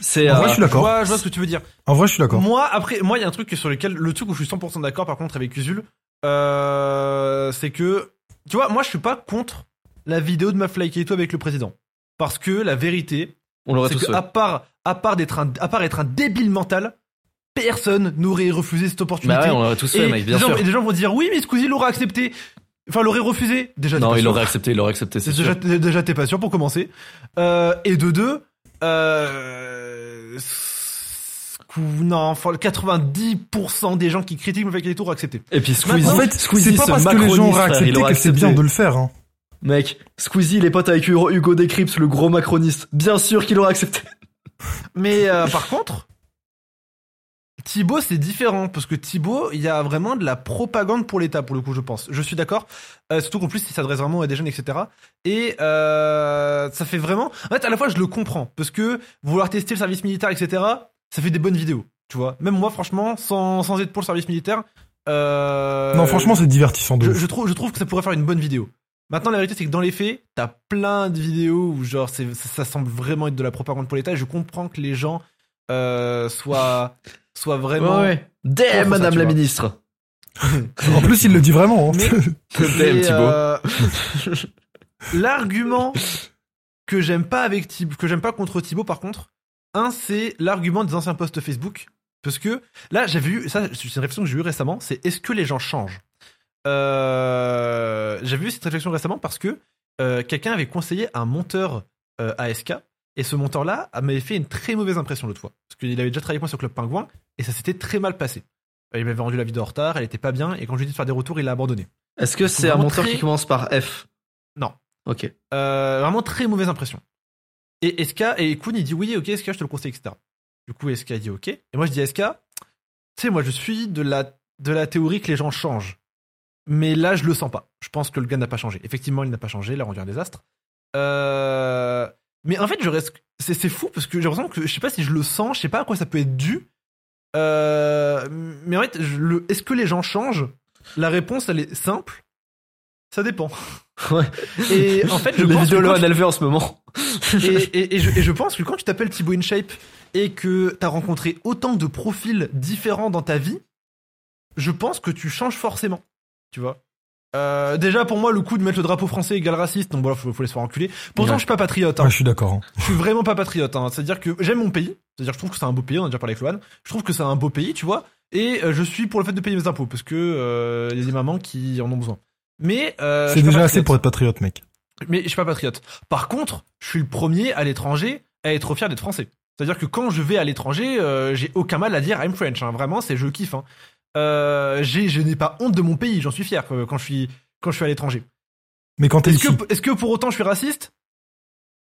C'est
En vrai,
euh,
je suis
je
d'accord.
vois, je vois ce que tu veux dire
En vrai, je suis d'accord.
Moi, après, moi, il y a un truc sur lequel, le truc où je suis 100% d'accord, par contre, avec Usul, euh, c'est que, tu vois, moi, je suis pas contre la vidéo de Mafly Keito avec le président. Parce que la vérité,
on l'aurait
c'est
tous
que, à part, à part d'être un, à part être un débile mental, personne n'aurait refusé cette opportunité.
Bah ouais, on l'aurait tous
et,
fait, mec, bien
des gens,
sûr.
et des gens vont dire, oui, mais Squeezie l'aurait accepté. Enfin, l'aurait refusé. Déjà,
Non, il
sûr.
l'aurait accepté, il l'aurait accepté, c'est sûr.
déjà, déjà t'es pas sûr pour commencer. Euh, et de deux, euh, non, enfin, 90% des gens qui critiquent le fait qu'il est auraient accepté.
Et puis Squeezie,
En fait,
Squeezie,
c'est pas
ce
parce que les gens
macroniste,
auraient accepté que c'est bien de le faire. Hein.
Mec, Squeezie, les potes avec Hugo, Hugo Décrypte, le gros macroniste. Bien sûr qu'il aurait accepté.
Mais euh, par contre, Thibaut c'est différent parce que Thibaut, il y a vraiment de la propagande pour l'État pour le coup, je pense. Je suis d'accord. Euh, surtout qu'en plus, il s'adresse vraiment à des jeunes, etc. Et euh, ça fait vraiment. En fait, à la fois, je le comprends parce que vouloir tester le service militaire, etc. Ça fait des bonnes vidéos, tu vois. Même moi, franchement, sans, sans être pour le service militaire. Euh,
non, franchement, c'est divertissant de
je, je trouve, je trouve que ça pourrait faire une bonne vidéo. Maintenant, la vérité, c'est que dans les faits, t'as plein de vidéos où, genre, ça, ça semble vraiment être de la propagande pour l'État. Et je comprends que les gens euh, soient, soient vraiment.
Damn,
ça,
madame la
vois.
ministre.
En plus, il le dit vraiment. hein.
Mais- euh, L'argument que j'aime pas avec que j'aime pas contre Thibaut, par contre, un, c'est l'argument des anciens posts Facebook. Parce que là, j'avais eu, ça, c'est une réflexion que j'ai eue récemment, c'est est-ce que les gens changent? Euh, J'avais eu cette réflexion récemment parce que euh, quelqu'un avait conseillé un monteur euh, ASK, et ce monteur-là m'avait fait une très mauvaise impression l'autre fois. Parce qu'il avait déjà travaillé avec moi sur Club Pingouin, et ça s'était très mal passé. Il m'avait rendu la vidéo en retard, elle était pas bien, et quand je lui ai dit de faire des retours, il l'a abandonné.
Est-ce que c'est un monteur
très-
qui commence par F?
Non.
Ok.
Euh, vraiment très mauvaise impression. Et SK, et Kuhn, il dit oui, ok, SK, je te le conseille, etc. Du coup, SK dit ok. Et moi, je dis SK, tu sais, moi, je suis de la, de la théorie que les gens changent. Mais là, je le sens pas. Je pense que le gars n'a pas changé. Effectivement, il n'a pas changé, il a rendu un désastre. Euh, mais en fait, je reste. C'est, c'est fou parce que j'ai l'impression que je sais pas si je le sens, je sais pas à quoi ça peut être dû. Euh, mais en fait, je le, est-ce que les gens changent? La réponse, elle est simple. Ça dépend.
Ouais.
Et en fait, je
les
pense
vidéos élevé en ce moment.
et, et- et je, et je pense que quand tu t'appelles Thibaut InShape et que t'as rencontré autant de profils différents dans ta vie, je pense que tu changes forcément. Tu vois? Euh, Déjà, pour moi, le coup de mettre le drapeau français égale raciste, donc voilà, faut, faut les faire enculer. Pourtant,
Ouais.
je suis pas patriote. hein.
Ouais, je suis d'accord. hein.
Je suis vraiment pas patriote. hein. C'est-à-dire que j'aime mon pays. C'est-à-dire que je trouve que c'est un beau pays. On a déjà parlé avec Lohan. Je trouve que c'est un beau pays, tu vois. Et euh, je suis pour le fait de payer mes impôts parce que euh, il y a des mamans qui en ont besoin. Mais euh,
C'est déjà assez pour être patriote, mec.
Mais je suis pas patriote. Par contre, je suis le premier à l'étranger à être fier d'être français. C'est-à-dire que quand je vais à l'étranger, euh, j'ai aucun mal à dire I'm French. hein. Vraiment, c'est je kiffe. Euh, je n'ai pas honte de mon pays. J'en suis fier euh, quand je suis quand je suis à l'étranger.
Mais quand
Est-ce que est-ce que pour autant je suis raciste?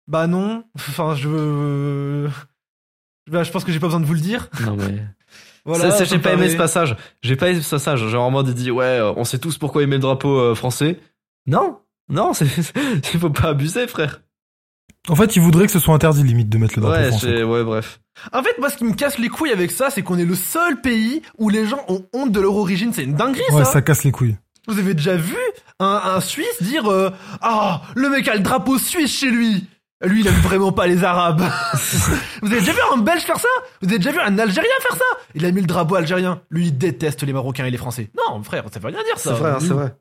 Bah non. Enfin, je bah, je pense que j'ai pas besoin de vous le dire.
Non mais.
Voilà, ça
j'ai pas aimé ce passage. J'ai pas aimé ce passage. Genre en mode il dit ouais, euh, on sait tous pourquoi aimer le drapeau euh, français. Non, non, c'est il faut pas abuser, frère.
En fait, il voudrait que ce soit interdit limite de mettre le drapeau
Ouais,
français.
c'est- ouais, bref.
En fait, moi, ce qui me casse les couilles avec ça, c'est qu'on est le seul pays où les gens ont honte de leur origine. C'est une dinguerie,
Ouais,
ça.
ça casse les couilles.
Vous avez déjà vu un, un Suisse dire euh, Ah, le mec a le drapeau suisse chez lui Lui, il aime vraiment pas les Arabes. Vous avez déjà vu un Belge faire ça? Vous avez déjà vu un Algérien faire ça? Il a mis le drapeau algérien. Lui, il déteste les Marocains et les Français. Non, frère, ça veut rien dire, ça.
C'est vrai, hein, c'est vrai.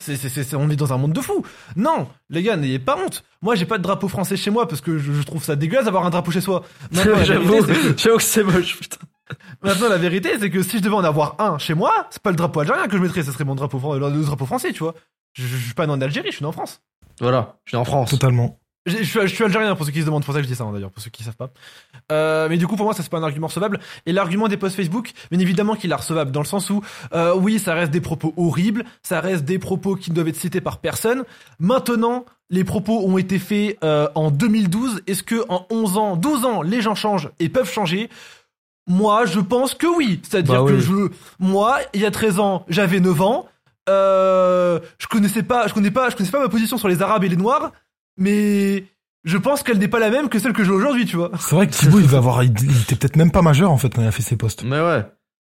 C'est, c'est, c'est- c'est- on est dans un monde de fous. Non, les gars, n'ayez pas honte. Moi, j'ai pas de drapeau français chez moi parce que je, je trouve ça dégueulasse d'avoir un drapeau chez soi.
J'avoue,
que-
j'avoue que c'est moche, putain.
Maintenant, la vérité, c'est que si je devais en avoir un chez moi, c'est pas le drapeau algérien que je mettrais, ce serait mon drapeau, le drapeau français, tu vois. Je, je, je suis pas né en Algérie, je suis né en France.
Voilà, je suis en France.
Totalement.
Je, je suis, je suis algérien pour ceux qui se demandent, c'est pour ça que je dis ça hein, d'ailleurs, pour ceux qui savent pas. Euh, mais du coup, pour moi, ça c'est pas un argument recevable. Et l'argument des posts Facebook, bien évidemment qu'il est recevable dans le sens où, euh, oui, ça reste des propos horribles, ça reste des propos qui ne doivent être cités par personne. Maintenant, les propos ont été faits euh, en 2012. Est-ce que en 11 ans, 12 ans, les gens changent et peuvent changer? Moi, je pense que oui. C'est-à-dire
Bah
que je, moi, il y a 13 ans, j'avais 9 ans. Euh, je connaissais pas, je connais pas, je connaissais pas ma position sur les Arabes et les Noirs, mais je pense qu'elle n'est pas la même que celle que j'ai aujourd'hui, tu vois.
C'est vrai que Thibaut, il va avoir, il il était peut-être même pas majeur en fait quand il a fait ses posts.
Mais ouais.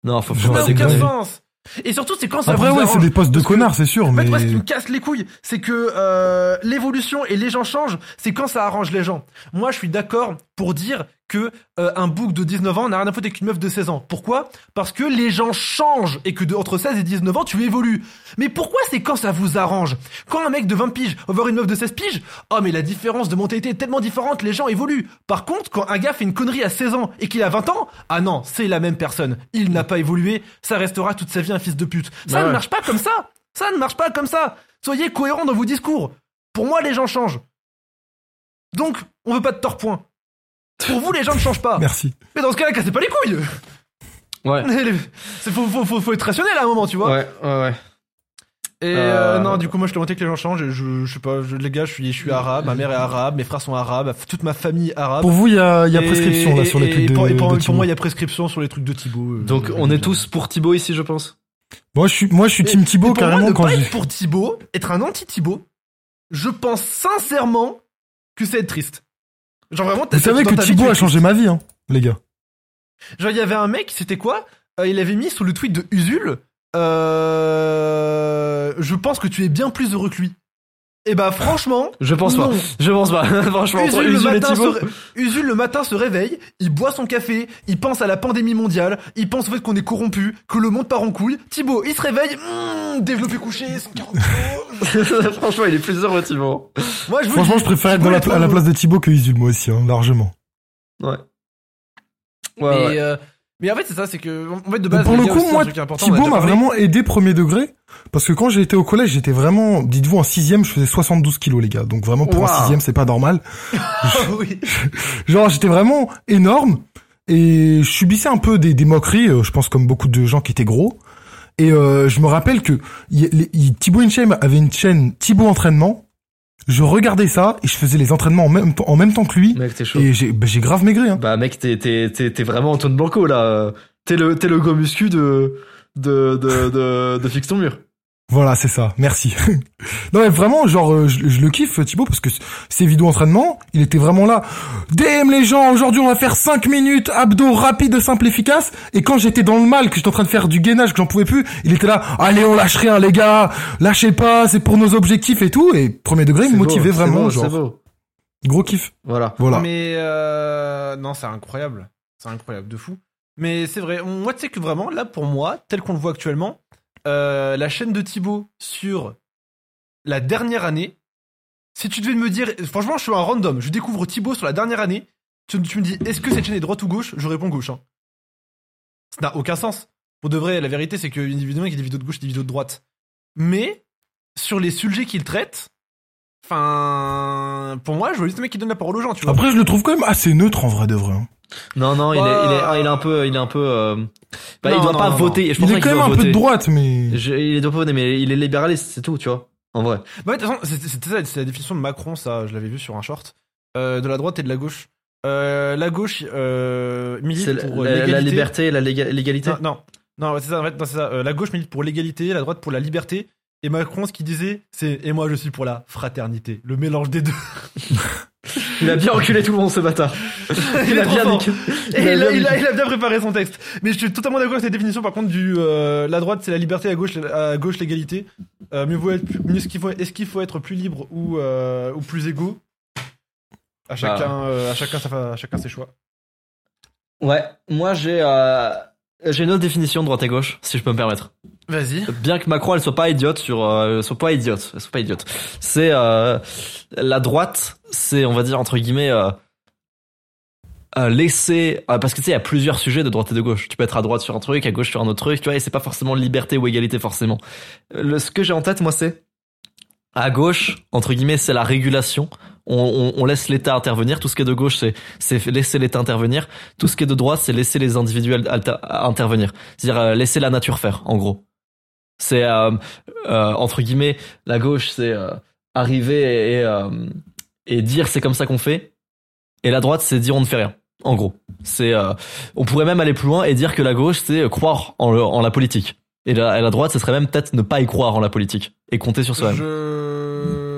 Non, faut, pas
aucun sens. Et surtout, c'est quand ça
Après, ouais, c'est des posts de connards, c'est sûr,
En fait,
mais
moi, ce qui me casse les couilles, c'est que euh, l'évolution et les gens changent, c'est quand ça arrange les gens. Moi, je suis d'accord pour dire que euh, un bouc de 19 ans n'a rien à foutre avec une meuf de 16 ans. Pourquoi? Parce que les gens changent et que de, entre 16 et 19 ans, tu évolues. Mais pourquoi c'est quand ça vous arrange? Quand un mec de 20 piges va voir une meuf de 16 piges, oh mais la différence de mentalité est tellement différente, les gens évoluent. Par contre, quand un gars fait une connerie à 16 ans et qu'il a 20 ans, ah non, c'est la même personne. Il n'a pas évolué, ça restera toute sa vie un fils de pute. Ça
Bah
ne marche pas comme ça. Ça ne marche pas comme ça. Soyez cohérents dans vos discours. Pour moi, les gens changent. Donc, on veut pas de tort-point. Pour vous, les gens ne changent pas.
merci.
Mais dans ce cas-là, cassez pas les couilles.
Ouais.
C'est faut, faut, faut, faut être rationnel à un moment, tu vois.
Ouais, ouais, ouais.
Et
Euh,
euh, non, du coup, moi, je te montrer que les gens changent. Je, je sais pas, je- les gars, je suis, je suis arabe. Ma mère est arabe. Mes frères sont arabes. Toute ma famille est arabe.
Pour vous, il y a, il y a
Et-
prescription là sur les
et-
trucs
et
de,
pour, et pour,
de
pour
Thibaut.
moi, il y a prescription sur les trucs de Thibaut. euh,
Donc,
je-
on est tous pour Thibaut ici, je pense.
Moi, je suis, moi, je suis
Et-
team Thibaut
pour
carrément
moi, ne
quand
pas être pour Thibaut, être un anti-Thibaut, je pense sincèrement que c'est être triste. Genre vraiment,
Vous savez que Thibaut a changé ma vie, hein, les gars.
Genre, il y avait un mec, c'était quoi? Euh, Il avait mis sous le tweet de Usul euh, Je pense que tu es bien plus heureux que lui. Et bah, franchement.
Je pense pas. Je pense pas. Franchement, entre
Usul, le
Usul et
matin se Usul, le matin, se réveille, il boit son café, il pense à la pandémie mondiale, il pense au fait qu'on est corrompu, que le monde part en couille. Thibaut, il se réveille, hmm, développé couché, 140 kilos.
Franchement, il est plus heureux, Thibaut.
Moi, je
Franchement, je préfère être la- à la place de Thibaut que Usul, moi aussi, hein, largement.
Ouais.
mais,
Ouais, ouais.
euh, mais en fait, c'est ça, c'est que, en fait, de base,
pour le coup, moi, Thibaut m'a vraiment aidé premier degré. Parce que quand j'ai été au collège, j'étais vraiment, dites-vous, en sixième, je faisais 72 kilos, les gars. Donc vraiment, pour un sixième, c'est pas normal.
oui.
Genre, j'étais vraiment énorme. Et je subissais un peu des, des moqueries, euh, je pense comme beaucoup de gens qui étaient gros. Et euh, je me rappelle que y- les- y- Thibaut Inchem avait une chaîne Thibaut Entraînement. Je regardais ça et je faisais les entraînements en même, temps- en même temps que lui.
Mec, t'es chaud.
Et j'ai bah, j'ai grave maigri. Hein.
Bah, mec, t'es, t'es, t'es, t'es vraiment Antoine Blanco, là. T'es le, t'es le gros muscu de, de, de, de, de Fixe ton mur.
Voilà, c'est ça. Merci. non mais vraiment, genre, euh, je, je le kiffe Thibaut parce que ses vidéos entraînement, il était vraiment là. DM les gens, aujourd'hui on va faire 5 minutes, abdos rapides, simples, efficaces. Et quand j'étais dans le mal, que j'étais en train de faire du gainage, que j'en pouvais plus, il était là. Allez, on lâche rien les gars, lâchez pas, c'est pour nos objectifs et tout. Et premier degré, il me
beau,
motivait vraiment,
beau,
genre,
beau.
gros kiff.
Voilà.
Voilà.
Mais euh, non, c'est incroyable. C'est incroyable, de fou. Mais c'est vrai, on- moi tu sais que vraiment, là pour moi, tel qu'on le voit actuellement, euh, la chaîne de Thibaut sur la dernière année, si tu devais me dire, franchement je suis un random, je découvre Thibaut sur la dernière année, tu, me dis est-ce que cette chaîne est droite ou gauche? Je réponds gauche. Hein. Ça n'a aucun sens. Pour de vrai, la vérité c'est que il y a des vidéos de gauche et des vidéos de droite. Mais sur les sujets qu'il traite, enfin, pour moi, je vois juste le mec qui donne la parole aux gens, tu vois.
Après, je le trouve quand même assez neutre en vrai de vrai.
Non, non, il est, il est, ah, il est un peu, il est un peu, euh, bah,
Non,
il doit
non,
pas
non,
voter. Je pense
Il est quand même un peu de droite, mais
Je- il doit pas voter, mais il est libéraliste, c'est tout, tu vois. En vrai.
Bah, de toute façon, c'est- c'était ça, c'est la définition de Macron, ça, je l'avais vu sur un short, euh, de la droite et de la gauche. Euh, la gauche euh, milite pour
la, liberté et la léga- l'égalité.
Non, non, c'est ça. En fait, ça. Euh, la gauche milite pour l'égalité, la droite pour la liberté. Et Macron, ce qu'il disait, c'est et moi je suis pour la fraternité, le mélange des deux.
Il a bien enculé tout le monde, ce bâtard.
Il
Il a bien Il a
il, a,
bien
il a-
niqué.
il a bien préparé son texte. Mais je suis totalement d'accord avec cette définition. Par contre, du euh, la droite c'est la liberté, la gauche à gauche l'égalité. Euh, mieux vaut être plus- mieux ce qu'il faut. Est-ce qu'il faut être plus libre ou euh, ou plus égaux? À chacun, euh, à chacun, à chacun ses choix.
Ouais, moi j'ai euh, j'ai une autre définition de droite et gauche, si je peux me permettre.
Vas-y.
Bien que Macron elle soit pas idiote sur, euh, soit pas idiote, elle soit pas idiote. C'est euh, la droite, c'est on va dire entre guillemets euh, euh, laisser euh, parce que tu sais il y a plusieurs sujets de droite et de gauche. Tu peux être à droite sur un truc, à gauche sur un autre truc, tu vois, et c'est pas forcément liberté ou égalité forcément. Euh, Le, ce que j'ai en tête moi c'est à gauche entre guillemets c'est la régulation. On, laisse l'État intervenir. Tout ce qui est de gauche c'est laisser l'État intervenir. Tout ce qui est de droite c'est laisser les individuels intervenir. C'est-à-dire euh, laisser la nature faire en gros. C'est euh, euh, entre guillemets la gauche, c'est arriver et, dire c'est comme ça qu'on fait, et la droite c'est dire on ne fait rien. En gros, c'est on pourrait même aller plus loin et dire que la gauche c'est croire en, la politique, et la, la droite ce serait même peut-être ne pas y croire en la politique et compter sur soi-même.
Je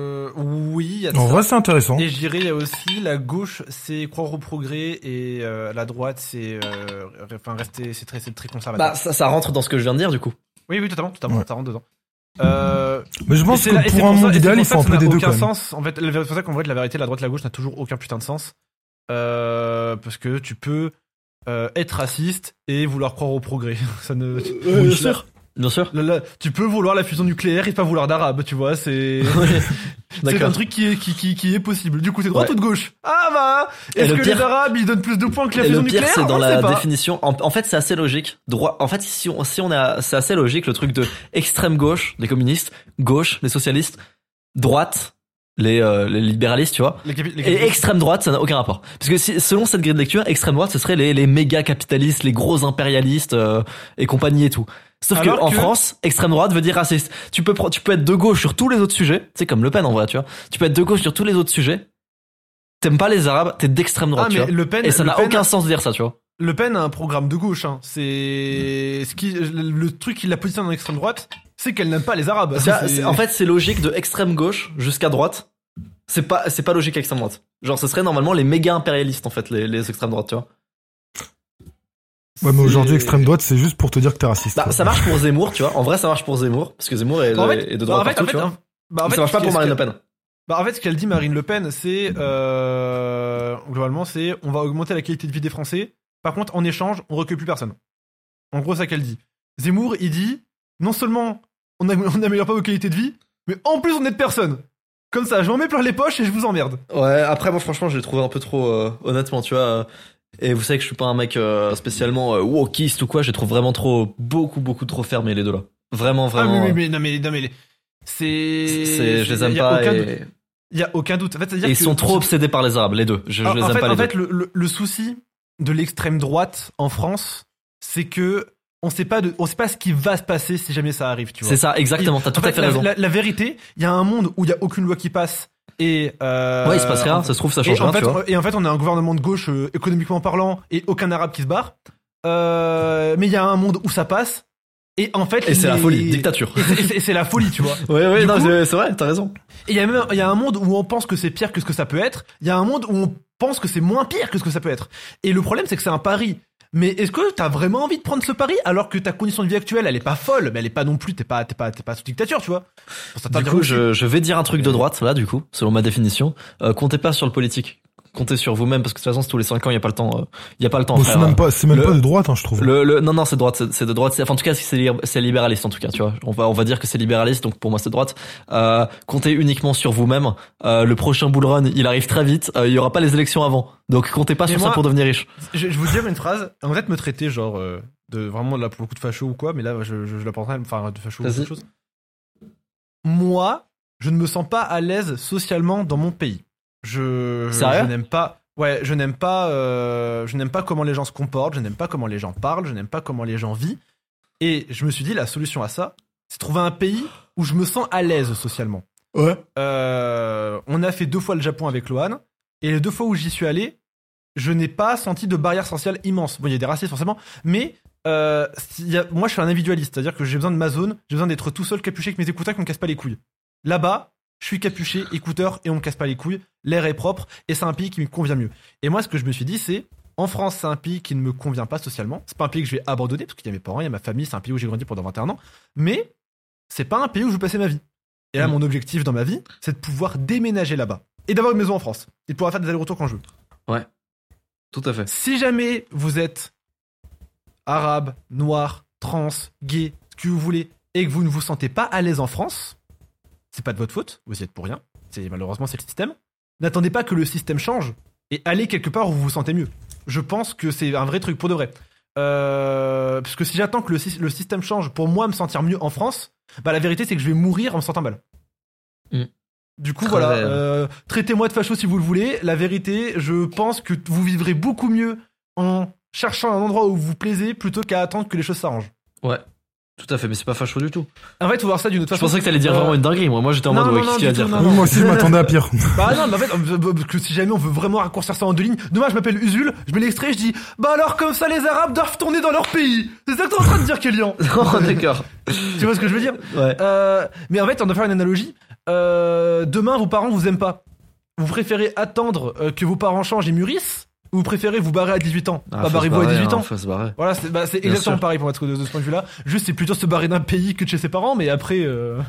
oui, il y a de
En
ça.
vrai, c'est intéressant.
Et je dirais il y a aussi la gauche, c'est croire au progrès et euh, la droite, c'est euh, enfin rester, c'est très, c'est très conservateur.
Bah ça, ça rentre dans ce que je viens de dire du coup.
oui, oui, totalement, totalement,
Ouais.
ça rentre dedans. Euh,
Mais je pense que
là-
pour un monde idéal, il
ça
faut un peu des deux
aucun sens. En fait, c'est pour ça qu'en vrai, la vérité, la droite, la gauche n'a toujours aucun putain de sens. Euh, parce que tu peux euh, être raciste et vouloir croire au progrès. Ça ne.
bien
Oui,
sûr. Bien sûr.
Là, là, tu peux vouloir la fusion nucléaire et pas vouloir d'arabe, tu vois. C'est. C'est un truc qui est, qui, qui, qui est possible. Du coup, c'est droite
Ouais.
ou de gauche? Ah bah
Et
Est-ce
le
que
pire-
les Arabes, ils donnent plus de points que la
Et
fusion
le pire,
nucléaire?
c'est dans
On
la définition. En, en fait, c'est assez logique. Droit. En fait, si on, si on a, c'est assez logique le truc de extrême gauche, les communistes, gauche, les socialistes, droite, les, euh, les libéralistes, tu vois.
Les les
Et extrême droite, ça n'a aucun rapport. Parce que si, selon cette grille de lecture, extrême droite, ce serait les, les méga capitalistes, les gros impérialistes euh, et compagnie et tout. Sauf que
Alors
en
que-
France, extrême droite veut dire raciste. Tu peux, pre- tu peux être de gauche sur tous les autres sujets. C'est comme Le Pen en vrai, tu vois. Tu peux être de gauche sur tous les autres sujets. T'aimes pas les Arabes, t'es d'extrême droite,
Ah,
tu
mais
vois.
Le Pen,
Et ça n'a
Pen-
aucun sens de dire ça, tu vois.
Le Pen a un programme de gauche. Hein. C'est ce qui, le, truc qui la positionne en extrême droite, c'est qu'elle n'aime pas les Arabes.
Ça, en fait, c'est logique de extrême gauche jusqu'à droite. C'est pas, c'est pas logique extrême droite. Genre, ce serait normalement les méga impérialistes, en fait, les, les extrêmes droites, tu vois.
Ouais, mais aujourd'hui, extrême droite, c'est juste pour te dire que t'es raciste.
Bah, ça marche pour Zemmour, tu vois. En vrai, ça marche pour Zemmour, parce que Zemmour est,
En
de,
fait-
est de
bah,
droite
en fait,
partout,
en fait,
tu vois.
hein, bah, en
ça marche pas
ce
pour
qu'elle-
Marine Le Pen.
Bah, en fait, ce qu'elle dit, Marine Le Pen, c'est euh, globalement, c'est on va augmenter la qualité de vie des Français. Par contre, en échange, on recueille plus personne. En gros, c'est ça qu'elle dit. Zemmour, il dit non seulement on am- on n'améliore pas vos qualités de vie, mais en plus on aide personne. Comme ça, je m'en mets plein les poches et je vous emmerde.
Ouais, après, moi, franchement, j'ai trouvé un peu trop, euh, honnêtement, tu vois. Et vous savez que je suis pas un mec euh, spécialement euh, wokiste ou quoi, je les trouve vraiment trop, beaucoup, beaucoup trop fermés, les deux là. Vraiment, vraiment.
ah, mais,
euh,
mais, mais, non, mais, non, mais les- c'est.
je les aime
y
pas
aucun
et.
Il y a aucun doute. En fait,
et
c'est-à-dire
ils
que-
sont trop obsédés par les Arabes, les deux. Je, les
en
aime
fait,
pas les
en
deux.
fait, le, le- le souci de l'extrême droite en France, c'est que on sait pas de, on sait pas ce qui va se passer si jamais ça arrive, tu vois.
C'est ça, exactement, t'as tout à fait
la,
raison.
La, la vérité, il y a un monde où il y a aucune loi qui passe et euh,
ouais, il se passe rien,
en-
ça se trouve, ça
et
change
en
rien,
fait,
tu vois.
et en fait, on a un gouvernement de gauche euh, économiquement parlant et aucun arabe qui se barre. Euh, mais il y a un monde où ça passe et en fait,
Et c'est la folie, dictature.
Et c'est- la folie, tu vois.
Ouais, ouais,
Du
non, c'est vrai, t'as raison.
Et il y a même il y a un monde où on pense que c'est pire que ce que ça peut être. Il y a un monde où on pense que c'est moins pire que ce que ça peut être. Et le problème c'est que c'est un pari. Mais est-ce que t'as vraiment envie de prendre ce pari alors que ta condition de vie actuelle elle est pas folle, mais elle est pas non plus t'es pas t'es pas t'es pas sous dictature tu vois? Pour
Du coup, je, je vais dire un truc de droite, là, du coup, selon ma définition. Euh, comptez pas sur le politique. Comptez sur vous-même, parce que de toute façon, c'est tous les 5 ans, il y a pas le temps, euh, il y a pas le temps,
Bon,
frère.
c'est même pas, c'est même
Le-
pas de droite, hein, je trouve.
Le, le, non, non, c'est de droite, c'est de droite. c'est- Enfin, en tout cas, c'est lib- c'est libéraliste, en tout cas, tu vois. On va, on va dire que c'est libéraliste, donc pour moi, c'est de droite. Euh, comptez uniquement sur vous-même. Euh, le prochain bull run, il arrive très vite. Euh, il y aura pas les élections avant. Donc, comptez pas
Mais
sur ça pour devenir riche.
je, je vais vous dire une phrase. En fait me traiter genre euh, de vraiment là pour le coup de facho ou quoi, mais là je, je, je la prendrais enfin de facho ou autre chose. Moi, je ne me sens pas à l'aise socialement dans mon pays. Je, je, n'aime pas. Ouais, je n'aime pas. euh, je n'aime pas comment les gens se comportent. Je n'aime pas comment les gens parlent. Je n'aime pas comment les gens vivent. Et je me suis dit la solution à ça, c'est trouver un pays où je me sens à l'aise socialement.
Ouais.
Euh, on a fait deux fois le Japon avec Lohan. Et les deux fois où j'y suis allé, je n'ai pas senti de barrière sociale immense. Bon, il y a des racistes forcément, mais euh, s'il y a- moi je suis un individualiste, c'est-à-dire que j'ai besoin de ma zone, j'ai besoin d'être tout seul capuché avec mes écouteurs qui me cassent pas les couilles. Là-bas, je suis capuché, écouteurs et on me casse pas les couilles, l'air est propre et c'est un pays qui me convient mieux. Et moi ce que je me suis dit c'est en France, c'est un pays qui ne me convient pas socialement. C'est pas un pays que je vais abandonner parce qu'il y a mes parents, il y a ma famille, c'est un pays où j'ai grandi pendant 21 ans. Mais c'est pas un pays où je veux passer ma vie. Et là,
Mhm.
mon objectif dans ma vie, c'est de pouvoir déménager là-bas et d'avoir une maison en France et de pouvoir faire des allers-retours quand je veux.
Tout à fait.
Si jamais vous êtes arabe, noir, trans, gay, ce que vous voulez, et que vous ne vous sentez pas à l'aise en France, c'est pas de votre faute, vous y êtes pour rien. C'est malheureusement c'est le système. N'attendez pas que le système change et allez quelque part où vous vous sentez mieux. Je pense que c'est un vrai truc pour de vrai. Euh, parce que si j'attends que le, sy- le système change pour moi me sentir mieux en France, bah la vérité c'est que je vais mourir en me sentant mal.
Mm.
Du coup
Très
voilà, euh, traitez-moi de facho si vous le voulez. La vérité, je pense que vous vivrez beaucoup mieux en cherchant un endroit où vous vous plaisez plutôt qu'à attendre que les choses s'arrangent.
Ouais. Tout à fait, mais c'est pas facho du tout.
En fait, faut voir ça d'une autre
Je
façon.
pensais que t'allais dire
Euh,
vraiment une dinguerie. Moi, moi j'étais en
non,
mode, ouais, qu'est-ce qu'il dire
tout,
frère
non, non.
Moi aussi, je m'attendais à pire.
Bah non, mais en fait, que si jamais on veut vraiment raccourcir ça en deux lignes, demain je m'appelle Usul, je mets l'extrait, je dis Bah alors comme ça les Arabes doivent retourner dans leur pays. C'est ça que t'es en train de dire, Kélian.
Oh, d'accord.
tu vois ce que je veux dire?
Ouais.
Euh, Mais en fait, on doit faire une analogie. Euh, demain, vos parents vous aiment pas. Vous préférez attendre euh, que vos parents changent et mûrissent vous préférez vous barrer à 18 ans
Ah, se
barrez-vous à
barrer,
18
hein,
ans.
Faut se barrer.
Voilà, c'est bah, exactement
sûr.
pareil pour être de, de ce point de vue-là. Juste, c'est plutôt se barrer d'un pays que de chez ses parents, mais après, euh,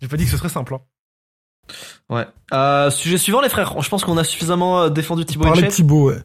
j'ai pas dit que ce serait simple. hein.
Ouais. Euh, sujet suivant, les frères. Je pense qu'on a suffisamment euh, défendu Thibaut
Parler de. Thibaut, ouais.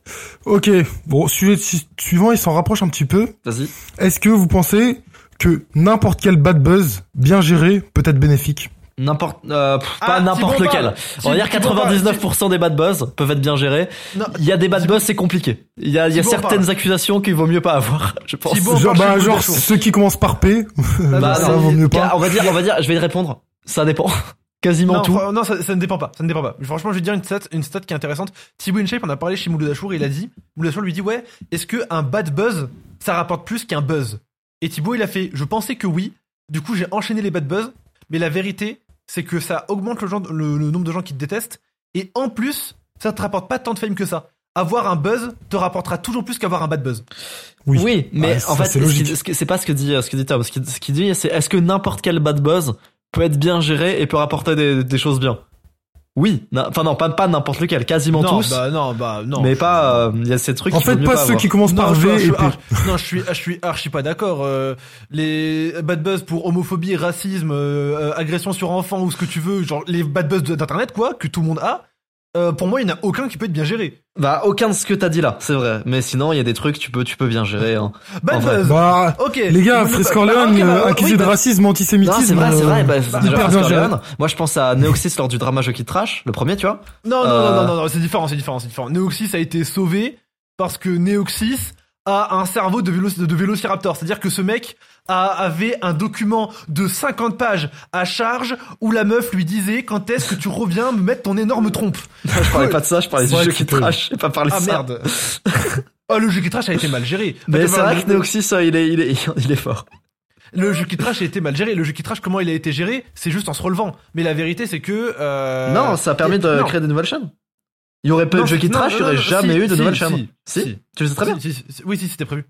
Ok, bon, sujet su- suivant, il s'en rapproche un petit peu.
Vas-y.
Est-ce que vous pensez que n'importe quel bad buzz bien géré peut être bénéfique?
N'importe, euh, pff,
Ah,
pas n'importe
Thibaut
lequel. On va dire
Thibaut parle.
99% des bad buzz peuvent être bien gérés.
Non,
Il y a des bad buzz, c'est compliqué. Il y a, il y a certaines
parle.
accusations qu'il vaut mieux pas avoir, je pense.
Thibaut
Genre, bah, genre ceux qui commencent par P,
Bah,
ça
non,
vaut mieux pas.
On va dire, on va dire, je vais y répondre. Ça dépend. Quasiment
non,
tout.
non, ça, ça ne dépend pas. Ça ne dépend pas. Franchement, je vais te dire une stat, une stat qui est intéressante. Thibaut InShape, on a parlé chez Mouloud Achour et il a dit, Mouloud Achour lui dit, ouais, est-ce que un bad buzz, ça rapporte plus qu'un buzz? Et Thibaut, il a fait, je pensais que oui. Du coup, j'ai enchaîné les bad buzz. Mais la vérité, c'est que ça augmente le, genre- le- le nombre de gens qui te détestent. Et en plus, ça te rapporte pas tant de fame que ça. Avoir un buzz te rapportera toujours plus qu'avoir un bad buzz.
Oui.
Oui, mais
Ouais,
en
ça,
fait,
c'est
ce
logique.
qui- ce qui- c'est pas ce que dit, ce que dit Tom. Ce qui, ce qui dit, c'est est-ce que n'importe quel bad buzz peut être bien géré et peut rapporter des, des choses bien? Oui. Enfin non, pas, pas n'importe lequel, quasiment
non,
tous.
bah non, bah non.
mais pas, euh, il y a ces trucs
En fait, pas
pas
ceux
avoir.
qui commencent par V
je-
et
archi- non, je suis, je suis archi pas d'accord. Euh, les bad buzz pour homophobie, racisme, euh, euh, agression sur enfants ou ce que tu veux, genre les bad buzz de- d'internet quoi, que tout le monde a. euh, pour moi, il n'y en a aucun qui peut être bien géré.
Bah, aucun de ce que t'as dit là, c'est vrai. Mais sinon, il y a des trucs, tu peux, tu peux bien gérer, hein.
Bad
En vrai.
buzz.
Bah,
Ok.
les gars, Fritz
bah, bah,
euh,
oui,
accusé de
bah,
racisme, antisémitisme.
C'est vrai, c'est vrai. Bah,
euh,
déjà,
hyper bien géré.
Moi, je pense à Neoxys lors du drama Jockey Trash, le premier, tu vois.
Non, non,
Euh,
non, non, non, non, c'est différent, c'est différent, c'est différent. Neoxys a été sauvé parce que Neoxys a un cerveau de, vélo, de vélociraptor. C'est-à-dire que ce mec avait un document de 50 pages à charge où la meuf lui disait quand est-ce que tu reviens me mettre ton énorme trompe?
je parlais pas de ça, je parlais du
que c'était-
Trash. J'ai pas parlé de
Ah
ça.
merde. oh, le jeu qui trash a été mal géré.
Mais c'est vrai que Neoxys, il est, il est, il est fort.
Le jeu qui trash a été mal géré. Le jeu qui trash, comment il a été géré C'est juste en se relevant. Mais la vérité, c'est que. euh,
non, ça a permis de
non.
créer des nouvelles chaînes. Il y aurait pas eu
Non,
de Jockey
non,
Trash, il y aurait
non,
jamais
si,
eu de
si,
nouvelles
si,
chaînes.
si.
Si, tu le sais très bien.
Si, si, si. Oui, si, c'était prévu.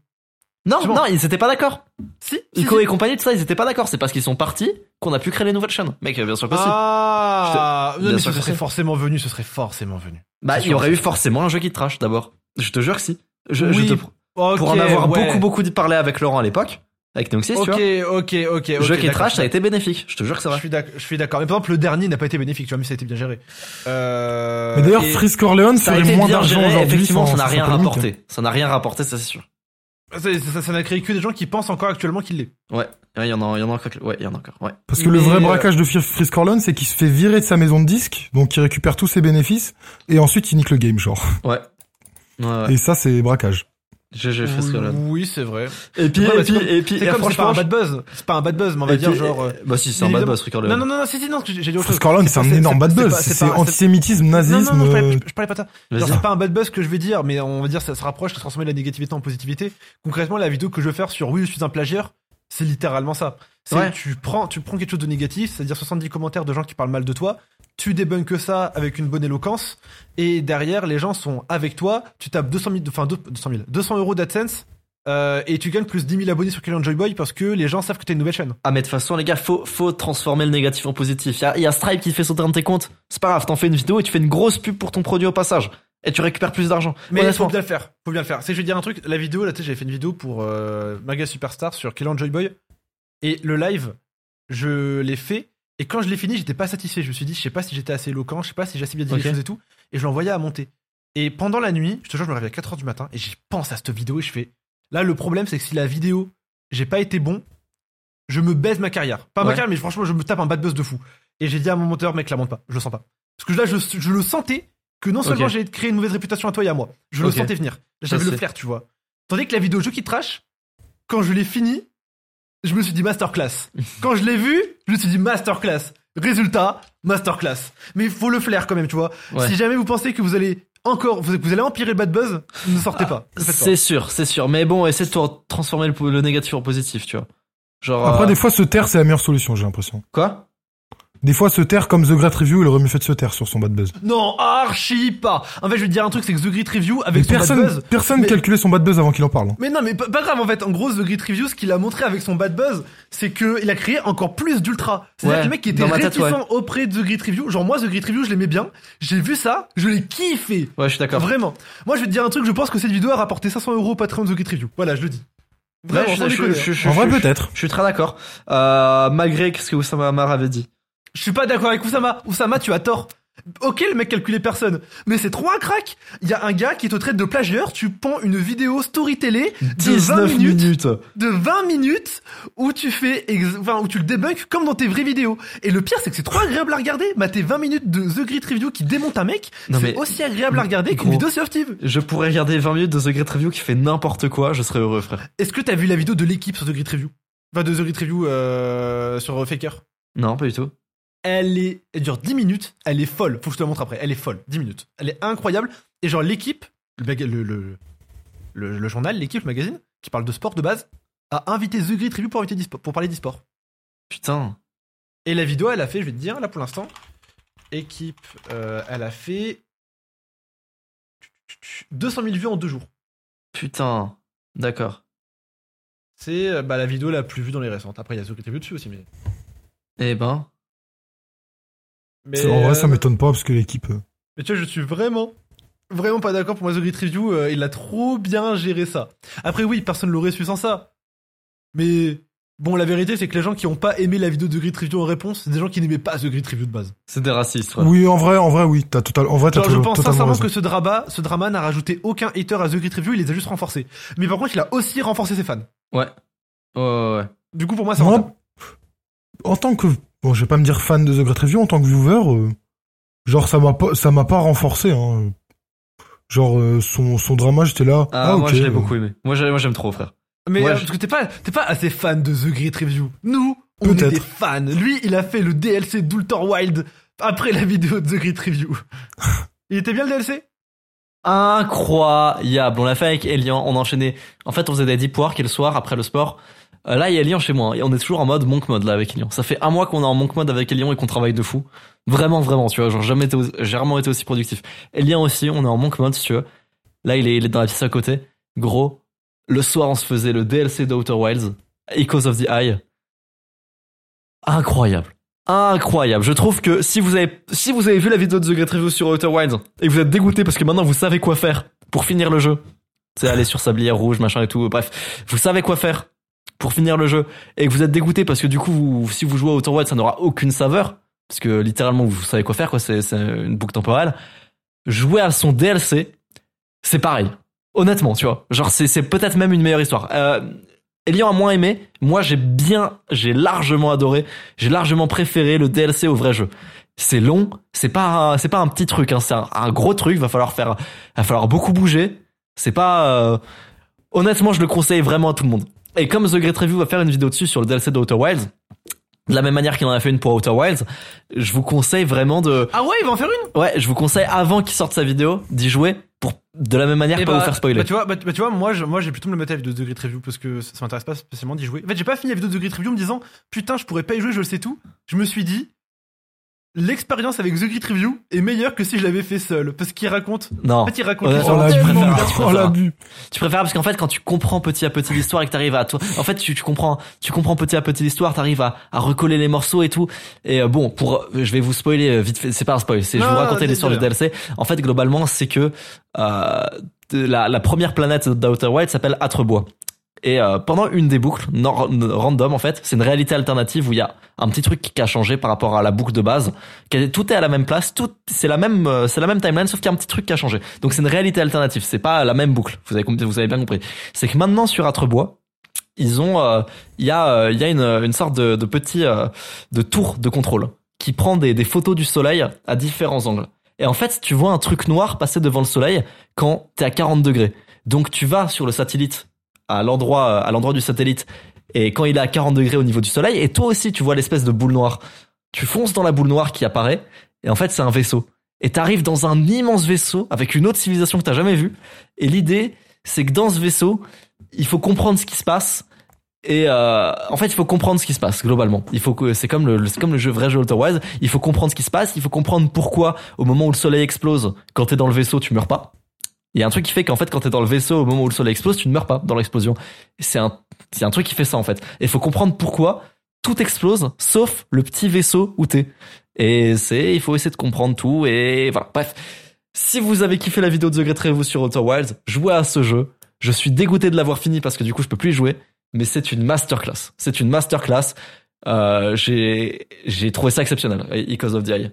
Non,
bon.
non, ils étaient pas d'accord.
Si,
Ico
si,
et compagnie, tout ça, ils étaient pas d'accord. C'est parce qu'ils sont partis qu'on a pu créer les nouvelles chaînes. Mec, bien sûr que si.
Ah,
te-
non, mais ce serait
si.
forcément venu, ce serait forcément venu.
Bah, il y aurait eu forcément un Jockey Trash d'abord. Je te jure que si. Je, te- pour en avoir
ouais.
beaucoup, beaucoup dit parler avec Laurent à l'époque, avec Neoxys, tu
Ok,
vois.
ok, ok, ok.
Jockey
d'accord,
Trash, ça a été bénéfique. Je te jure que c'est
d'accord.
vrai.
Je suis d'ac- je suis d'accord. Mais par exemple, le dernier n'a pas été bénéfique, tu vois, mais ça a été bien géré. Euh,
Mais d'ailleurs, Fritz Corleone
Ça a été
moins
bien
d'argent
géré,
aujourd'hui.
effectivement, ça n'a rien rapporté. Ça n'a rien rapporté, ça c'est sûr.
Ça- ça ça n'a créé que des gens qui pensent encore actuellement qu'il l'est.
Ouais, ouais, il y en a, il y en a encore. Ouais, il y en a encore. Ouais.
Parce que le vrai
euh,
braquage de Fritz Corleone, c'est qu'il se fait virer de sa maison de disques, donc il récupère tous ses bénéfices, et ensuite il nique le game, genre.
Ouais. Ouais, ouais.
Et ça, c'est braquage.
GG Fritz Corleone.
Oui, c'est vrai.
Et puis,
Ouais, bah,
et puis,
c'est comme-
et puis,
C'est c'est pas un bad buzz. C'est pas un bad buzz, mais on va
et
dire
puis-
genre. euh,
Bah si, c'est un bad buzz, Corleone.
Non, non, non, si, non, j'ai dit autre chose.
Corleone,
C'est
c'est un énorme
c'est-
bad
c'est
buzz. C'est
c'est-
antisémitisme, nazisme.
non, non, je parlais,
euh,
je parlais pas de ça. Genre, c'est pas un bad buzz que je vais dire, mais on va dire ça se rapproche, ça transformer la négativité en positivité. Concrètement, la vidéo que je vais faire sur oui, je suis un plagieur, c'est littéralement ça. C'est
Ouais.
tu prends, tu prends quelque chose de négatif, c'est-à-dire 70 commentaires de gens qui parlent mal de toi, tu débunkes ça avec une bonne éloquence, et derrière, les gens sont avec toi, tu tapes 200 000, enfin, 200 000, 200 euros d'AdSense, euh, et tu gagnes plus 10 000 abonnés sur Kill Joy Boy parce que les gens savent que t'as une nouvelle chaîne.
Ah mais de toute façon les gars, faut, faut transformer le négatif en positif. Il y a, y a Stripe qui fait sauter un de tes comptes. C'est pas grave, t'en fais une vidéo et tu fais une grosse pub pour ton produit au passage. Et tu récupères plus d'argent.
Mais il faut bien le faire, faut bien le faire. C'est, je vais dire un truc, la vidéo, là, tu sais, j'avais fait une vidéo pour euh, Maga Superstar sur Kill Joy Boy, et le live, je l'ai fait, et quand je l'ai fini, j'étais pas satisfait. Je me suis dit, je sais pas si j'étais assez éloquent, je sais pas si j'ai assez bien dit les choses et tout, et je l'envoyais à monter. Et pendant la nuit, je te jure, je me réveille à 4h du matin, et j'y pense à cette vidéo, et je fais, là, le problème, c'est que si la vidéo, j'ai pas été bon, je me baise ma carrière. Pas ma carrière, mais franchement, je me tape un bad buzz de fou. Et j'ai dit à mon monteur, mec, la monte pas, je le sens pas. Parce que là, je, je le sentais que non seulement
Ok.
j'ai créé une mauvaise réputation à toi et à moi, je le sentais venir. J'avais le flair, tu vois. Tandis que la vidéo jeu qui trash, quand je l'ai fini, je me suis dit masterclass. quand je l'ai vu, je me suis dit masterclass. Résultat, masterclass. Mais il faut le flair quand même, tu vois.
Ouais.
Si jamais vous pensez que vous allez encore, vous, vous allez empirer le bad buzz, ne sortez pas. Faites pas.
C'est sûr, c'est sûr. Mais bon, essaie de tra- transformer le, le négatif en positif, tu vois. Genre.
Après,
euh,
des fois, se taire, c'est la meilleure solution, j'ai l'impression.
Quoi?
Des fois, se taire comme The Great Review, il aurait mieux fait de se taire sur son bad buzz.
Non, archi pas. En fait, je vais te dire un truc, c'est que The Grit Review avec
Mais
son bad
personne,
buzz.
personne
mais-
calculait son bad buzz avant qu'il en parle. hein.
Mais non, mais pas, pas grave en fait. En gros, The Grit Review, ce qu'il a montré avec son bad buzz, c'est que il a créé encore plus d'ultra. C'est-à-dire
Ouais,
que le mec qui était réticent
ouais.
auprès de The Grit Review, genre moi, The Grit Review, je l'aimais bien. J'ai vu ça, je l'ai kiffé.
Ouais, je suis d'accord.
Vraiment. Moi, je vais te dire un truc, je pense que cette vidéo a rapporté 500 euros au Patreon de The Grit Review. Voilà, je le dis.
Ouais,
Vraiment,
je,
sans
je- je-
hein.
je-
En vrai,
je-
peut-être.
Je suis très d'accord. Euh, malgré ce que Oussama Amar avait dit.
Je suis pas d'accord avec Oussama. Oussama, tu as tort. Ok, le mec calculait personne. Mais c'est trop un crack. Il y a un gars qui te traite de plagieur, tu pends une vidéo story télé de 20
19
minutes,
minutes.
de 20 minutes où tu fais, enfin, où tu le débunks comme dans tes vraies vidéos. Et le pire, c'est que c'est trop agréable à regarder. Bah, tes 20 minutes de The Grit Review qui démonte un mec, c'est
mais-
aussi agréable à regarder qu'une vidéo sur Steve.
Je pourrais regarder 20 minutes de The Great Review qui fait n'importe quoi, je serais heureux, frère.
Est-ce que t'as vu la vidéo de l'équipe sur The Grit Review? Enfin, de The Grit Review, euh, sur Faker?
Non, pas du tout.
Elle est, elle dure 10 minutes, elle est folle. Faut que je te la montre après. Elle est folle, 10 minutes. Elle est incroyable. Et genre, l'équipe, le, baga- le, le, le- le journal, l'équipe, le magazine, qui parle de sport de base, a invité The Grit Review pour, inviter d'e-sport- pour parler d'e-sport.
Putain.
Et la vidéo, elle a fait, je vais te dire, là pour l'instant, équipe, euh, elle a fait 200 000 vues en deux jours.
Putain. D'accord.
C'est euh, bah, la vidéo la plus vue dans les récentes. Après, il y a The Grit Review dessus aussi, mais.
Eh ben.
Mais
en vrai, ça
euh,
m'étonne pas parce que l'équipe. euh,
Mais tu vois, je suis vraiment, vraiment pas d'accord pour moi. The Grit Review, euh, il a trop bien géré ça. Après, oui, personne l'aurait su sans ça. Mais bon, la vérité, c'est que les gens qui ont pas aimé la vidéo de The Grit Review en réponse, c'est des gens qui n'aimaient pas The Grit Review de base.
C'est des racistes, ouais.
Oui, en vrai, en vrai, oui. T'as total, en vrai, t'as
Genre, je pense
totalement
sincèrement
raison.
que ce drama, ce drama n'a rajouté aucun hater à The Grit Review, il les a juste renforcés. Mais par contre, il a aussi renforcé ses fans.
Ouais. Ouais, ouais, ouais.
Du coup, pour moi, c'est
en tant que, bon, je vais pas me dire fan de The Great Review, en tant que viewer, euh, genre, ça m'a pas, ça m'a pas renforcé, hein. Genre, euh, son, son drama, j'étais là.
Ah,
Ah,
moi
ok.
je l'ai beaucoup aimé. Moi j'ai- moi, j'aime trop, frère.
Mais
Ouais,
euh,
je-
parce que t'es pas, t'es pas assez fan de The Grit Review. Nous, on est
Peut-être.
des fans. Lui, il a fait le DLC d'Ulter Wild après la vidéo de The Grit Review. il était bien le DLC
Incroyable. On l'a fait avec Elian. On enchaînait. En fait, on faisait des deep work et le soir, après le sport. Euh, là, il y a Elian chez moi. Et on est toujours en mode monk mode là avec Elian. Ça fait un mois qu'on est en monk mode avec Elian et qu'on travaille de fou. Vraiment, vraiment, tu vois. Genre, jamais été, j'ai rarement été aussi productif. Elian aussi, on est en monk mode, si tu veux. Là, il est, il est dans la pièce à côté. Gros. Le soir, on se faisait le DLC d'Outer Wilds. Echoes of the Eye. Incroyable. Incroyable. Je trouve que si vous avez, si vous avez vu la vidéo de The Great Review sur Outer Wilds et que vous êtes dégoûté parce que maintenant vous savez quoi faire pour finir le jeu, c'est aller sur Sablière Rouge, machin et tout, bref, vous savez quoi faire pour finir le jeu et que vous êtes dégoûté parce que du coup, vous- si vous jouez à Outer ça n'aura aucune saveur parce que littéralement vous savez quoi faire, quoi, c'est, une boucle temporelle. Jouer à son DLC, c'est pareil. Honnêtement, tu vois. Genre, c'est, peut-être même une meilleure histoire. Euh, Elian a moins aimé. Moi, j'ai bien, j'ai largement adoré. J'ai largement préféré le DLC au vrai jeu. C'est long. C'est pas, c'est pas un petit truc. Hein, c'est un, un gros truc. Va falloir faire, va falloir beaucoup bouger. C'est pas. euh, Honnêtement, je le conseille vraiment à tout le monde. Et comme The Great Review va faire une vidéo dessus sur le DLC de Outer Wilds, de la même manière qu'il en a fait une pour Outer Wilds, je vous conseille vraiment de.
Ah ouais, il va en faire une?
Ouais, je vous conseille avant qu'il sorte sa vidéo d'y jouer pour de la même manière
Eh
pas
bah,
vous faire spoiler.
Bah, tu vois, bah, bah, tu vois, moi, je, moi, j'ai plutôt me le mettre à la vidéo de The Grit Review parce que ça, ça m'intéresse pas spécialement d'y jouer. En fait, j'ai pas fini la vidéo de The Grit Review en me disant, putain, je pourrais pas y jouer, je le sais tout. Je me suis dit, l'expérience avec The Review est meilleure que si je l'avais fait seul. Parce qu'il raconte.
Non.
En fait, il raconte
Ouais,
les
oh,
Oh
gens
tu préfères-
bien.
tu préfères.
l'abus.
Tu préfères parce qu'en fait quand tu comprends petit à petit l'histoire et que t'arrives à toi, en fait tu, tu comprends, tu comprends petit à petit l'histoire, t'arrives à, à recoller les morceaux et tout. Et euh, bon, pour, je vais vous spoiler euh, vite fait, c'est pas un spoil, c'est je vais vous raconter l'histoire du DLC. En fait globalement c'est que euh, la, la première planète d'Outer Wild s'appelle Atrebois. Et euh, pendant une des boucles, random en fait, c'est une réalité alternative où il y a un petit truc qui a changé par rapport à la boucle de base. Tout est à la même place, tout c'est la même, euh, c'est la même timeline, sauf qu'il y a un petit truc qui a changé. Donc c'est une réalité alternative, c'est pas la même boucle. Vous avez, vous avez bien compris. C'est que maintenant sur Atrebois, ils ont, euh, il y a, euh, il y a une, une sorte de, de petit, euh, de tour de contrôle qui prend des, des photos du soleil à différents angles. Et en fait, tu vois un truc noir passer devant le soleil quand t'es à 40 degrés. Donc tu vas sur le satellite à l'endroit à l'endroit du satellite et quand il est à 40 degrés au niveau du soleil et toi aussi tu vois l'espèce de boule noire. Tu fonces dans la boule noire qui apparaît et en fait c'est un vaisseau. Et t'arrives dans un immense vaisseau avec une autre civilisation que t'as jamais vue. Et l'idée c'est que dans ce vaisseau il faut comprendre ce qui se passe et euh, en fait il faut comprendre ce qui se passe globalement. Il faut que c'est comme le c'est comme le jeu vrai jeu Outer. Il faut comprendre ce qui se passe. Il faut comprendre pourquoi au moment où le soleil explose quand t'es dans le vaisseau tu meurs pas. Il y a un truc qui fait qu'en fait, quand t'es dans le vaisseau au moment où le soleil explose, tu ne meurs pas dans l'explosion. C'est un, c'est un truc qui fait ça en fait. Et faut comprendre pourquoi tout explose, sauf le petit vaisseau où t'es. Et c'est, il faut essayer de comprendre tout. Et voilà. Bref, si vous avez kiffé la vidéo de The Great sur Outer Wilds, jouez à ce jeu. Je suis dégoûté de l'avoir fini parce que du coup, je peux plus y jouer. Mais c'est une masterclass. C'est une masterclass. Euh, j'ai, j'ai trouvé ça exceptionnel. Echoes of the Eye.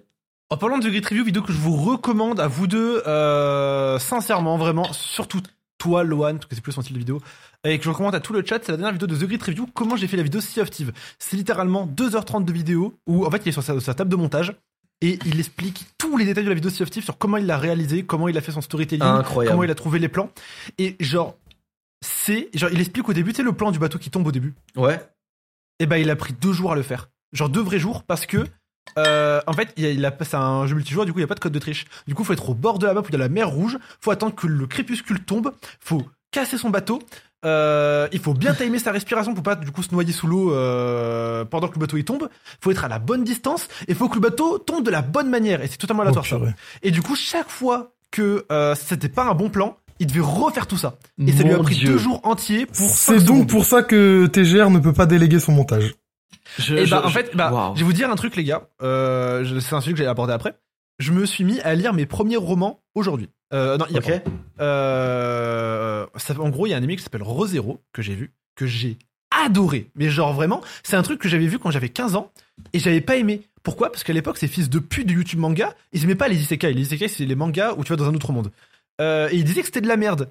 En parlant de The Great Review, vidéo que je vous recommande à vous deux, euh, sincèrement, vraiment, surtout toi, Loan, parce que c'est plus son style de vidéo, et que je recommande à tout le chat, c'est la dernière vidéo de The Great Review, comment j'ai fait la vidéo Sea of Thieves. C'est littéralement 2h30 de vidéo, où en fait il est sur sa, sa table de montage, et il explique tous les détails de la vidéo Sea of Thieves, sur comment il l'a réalisé, comment il a fait son storytelling,
Incroyable.
comment il a trouvé les plans, et genre, c'est, genre, il explique au début, tu sais, le plan du bateau qui tombe au début.
Ouais.
Et ben il a pris deux jours à le faire. Genre deux vrais jours parce que euh, en fait, il a, il a- c'est un jeu multijoueur, du coup il n'y a pas de code de triche. Du coup, faut être au bord de la map ou de la mer rouge, faut attendre que le crépuscule tombe, faut casser son bateau, euh, il faut bien timer sa respiration pour pas du coup se noyer sous l'eau euh, pendant que le bateau il tombe, faut être à la bonne distance et faut que le bateau tombe de la bonne manière et c'est totalement
Oh,
aléatoire ça.
purée.
Et du coup, chaque fois que euh, c'était pas un bon plan, il devait refaire tout ça. Et ça lui a pris
Dieu.
deux jours entiers pour
C'est donc
secondes.
pour ça que TGR ne peut pas déléguer son montage.
Je-
Et
je-
bah, en
je-
fait, bah, je vais vous dire un truc, les gars. Euh, c'est un sujet que j'allais aborder après. Je me suis mis à lire mes premiers romans aujourd'hui. Euh, non, il y a
Ok.
pas. Euh, ça- en gros, il y a un anime qui s'appelle Rosero que j'ai vu, que j'ai adoré. Mais genre vraiment, c'est un truc que j'avais vu quand j'avais 15 ans et j'avais pas aimé. Pourquoi? Parce qu'à l'époque, ces fils de pute de YouTube manga, ils aimaient pas les isekai. Les isekai, c'est les mangas où tu vas dans un autre monde. Euh, et ils disaient que c'était de la merde.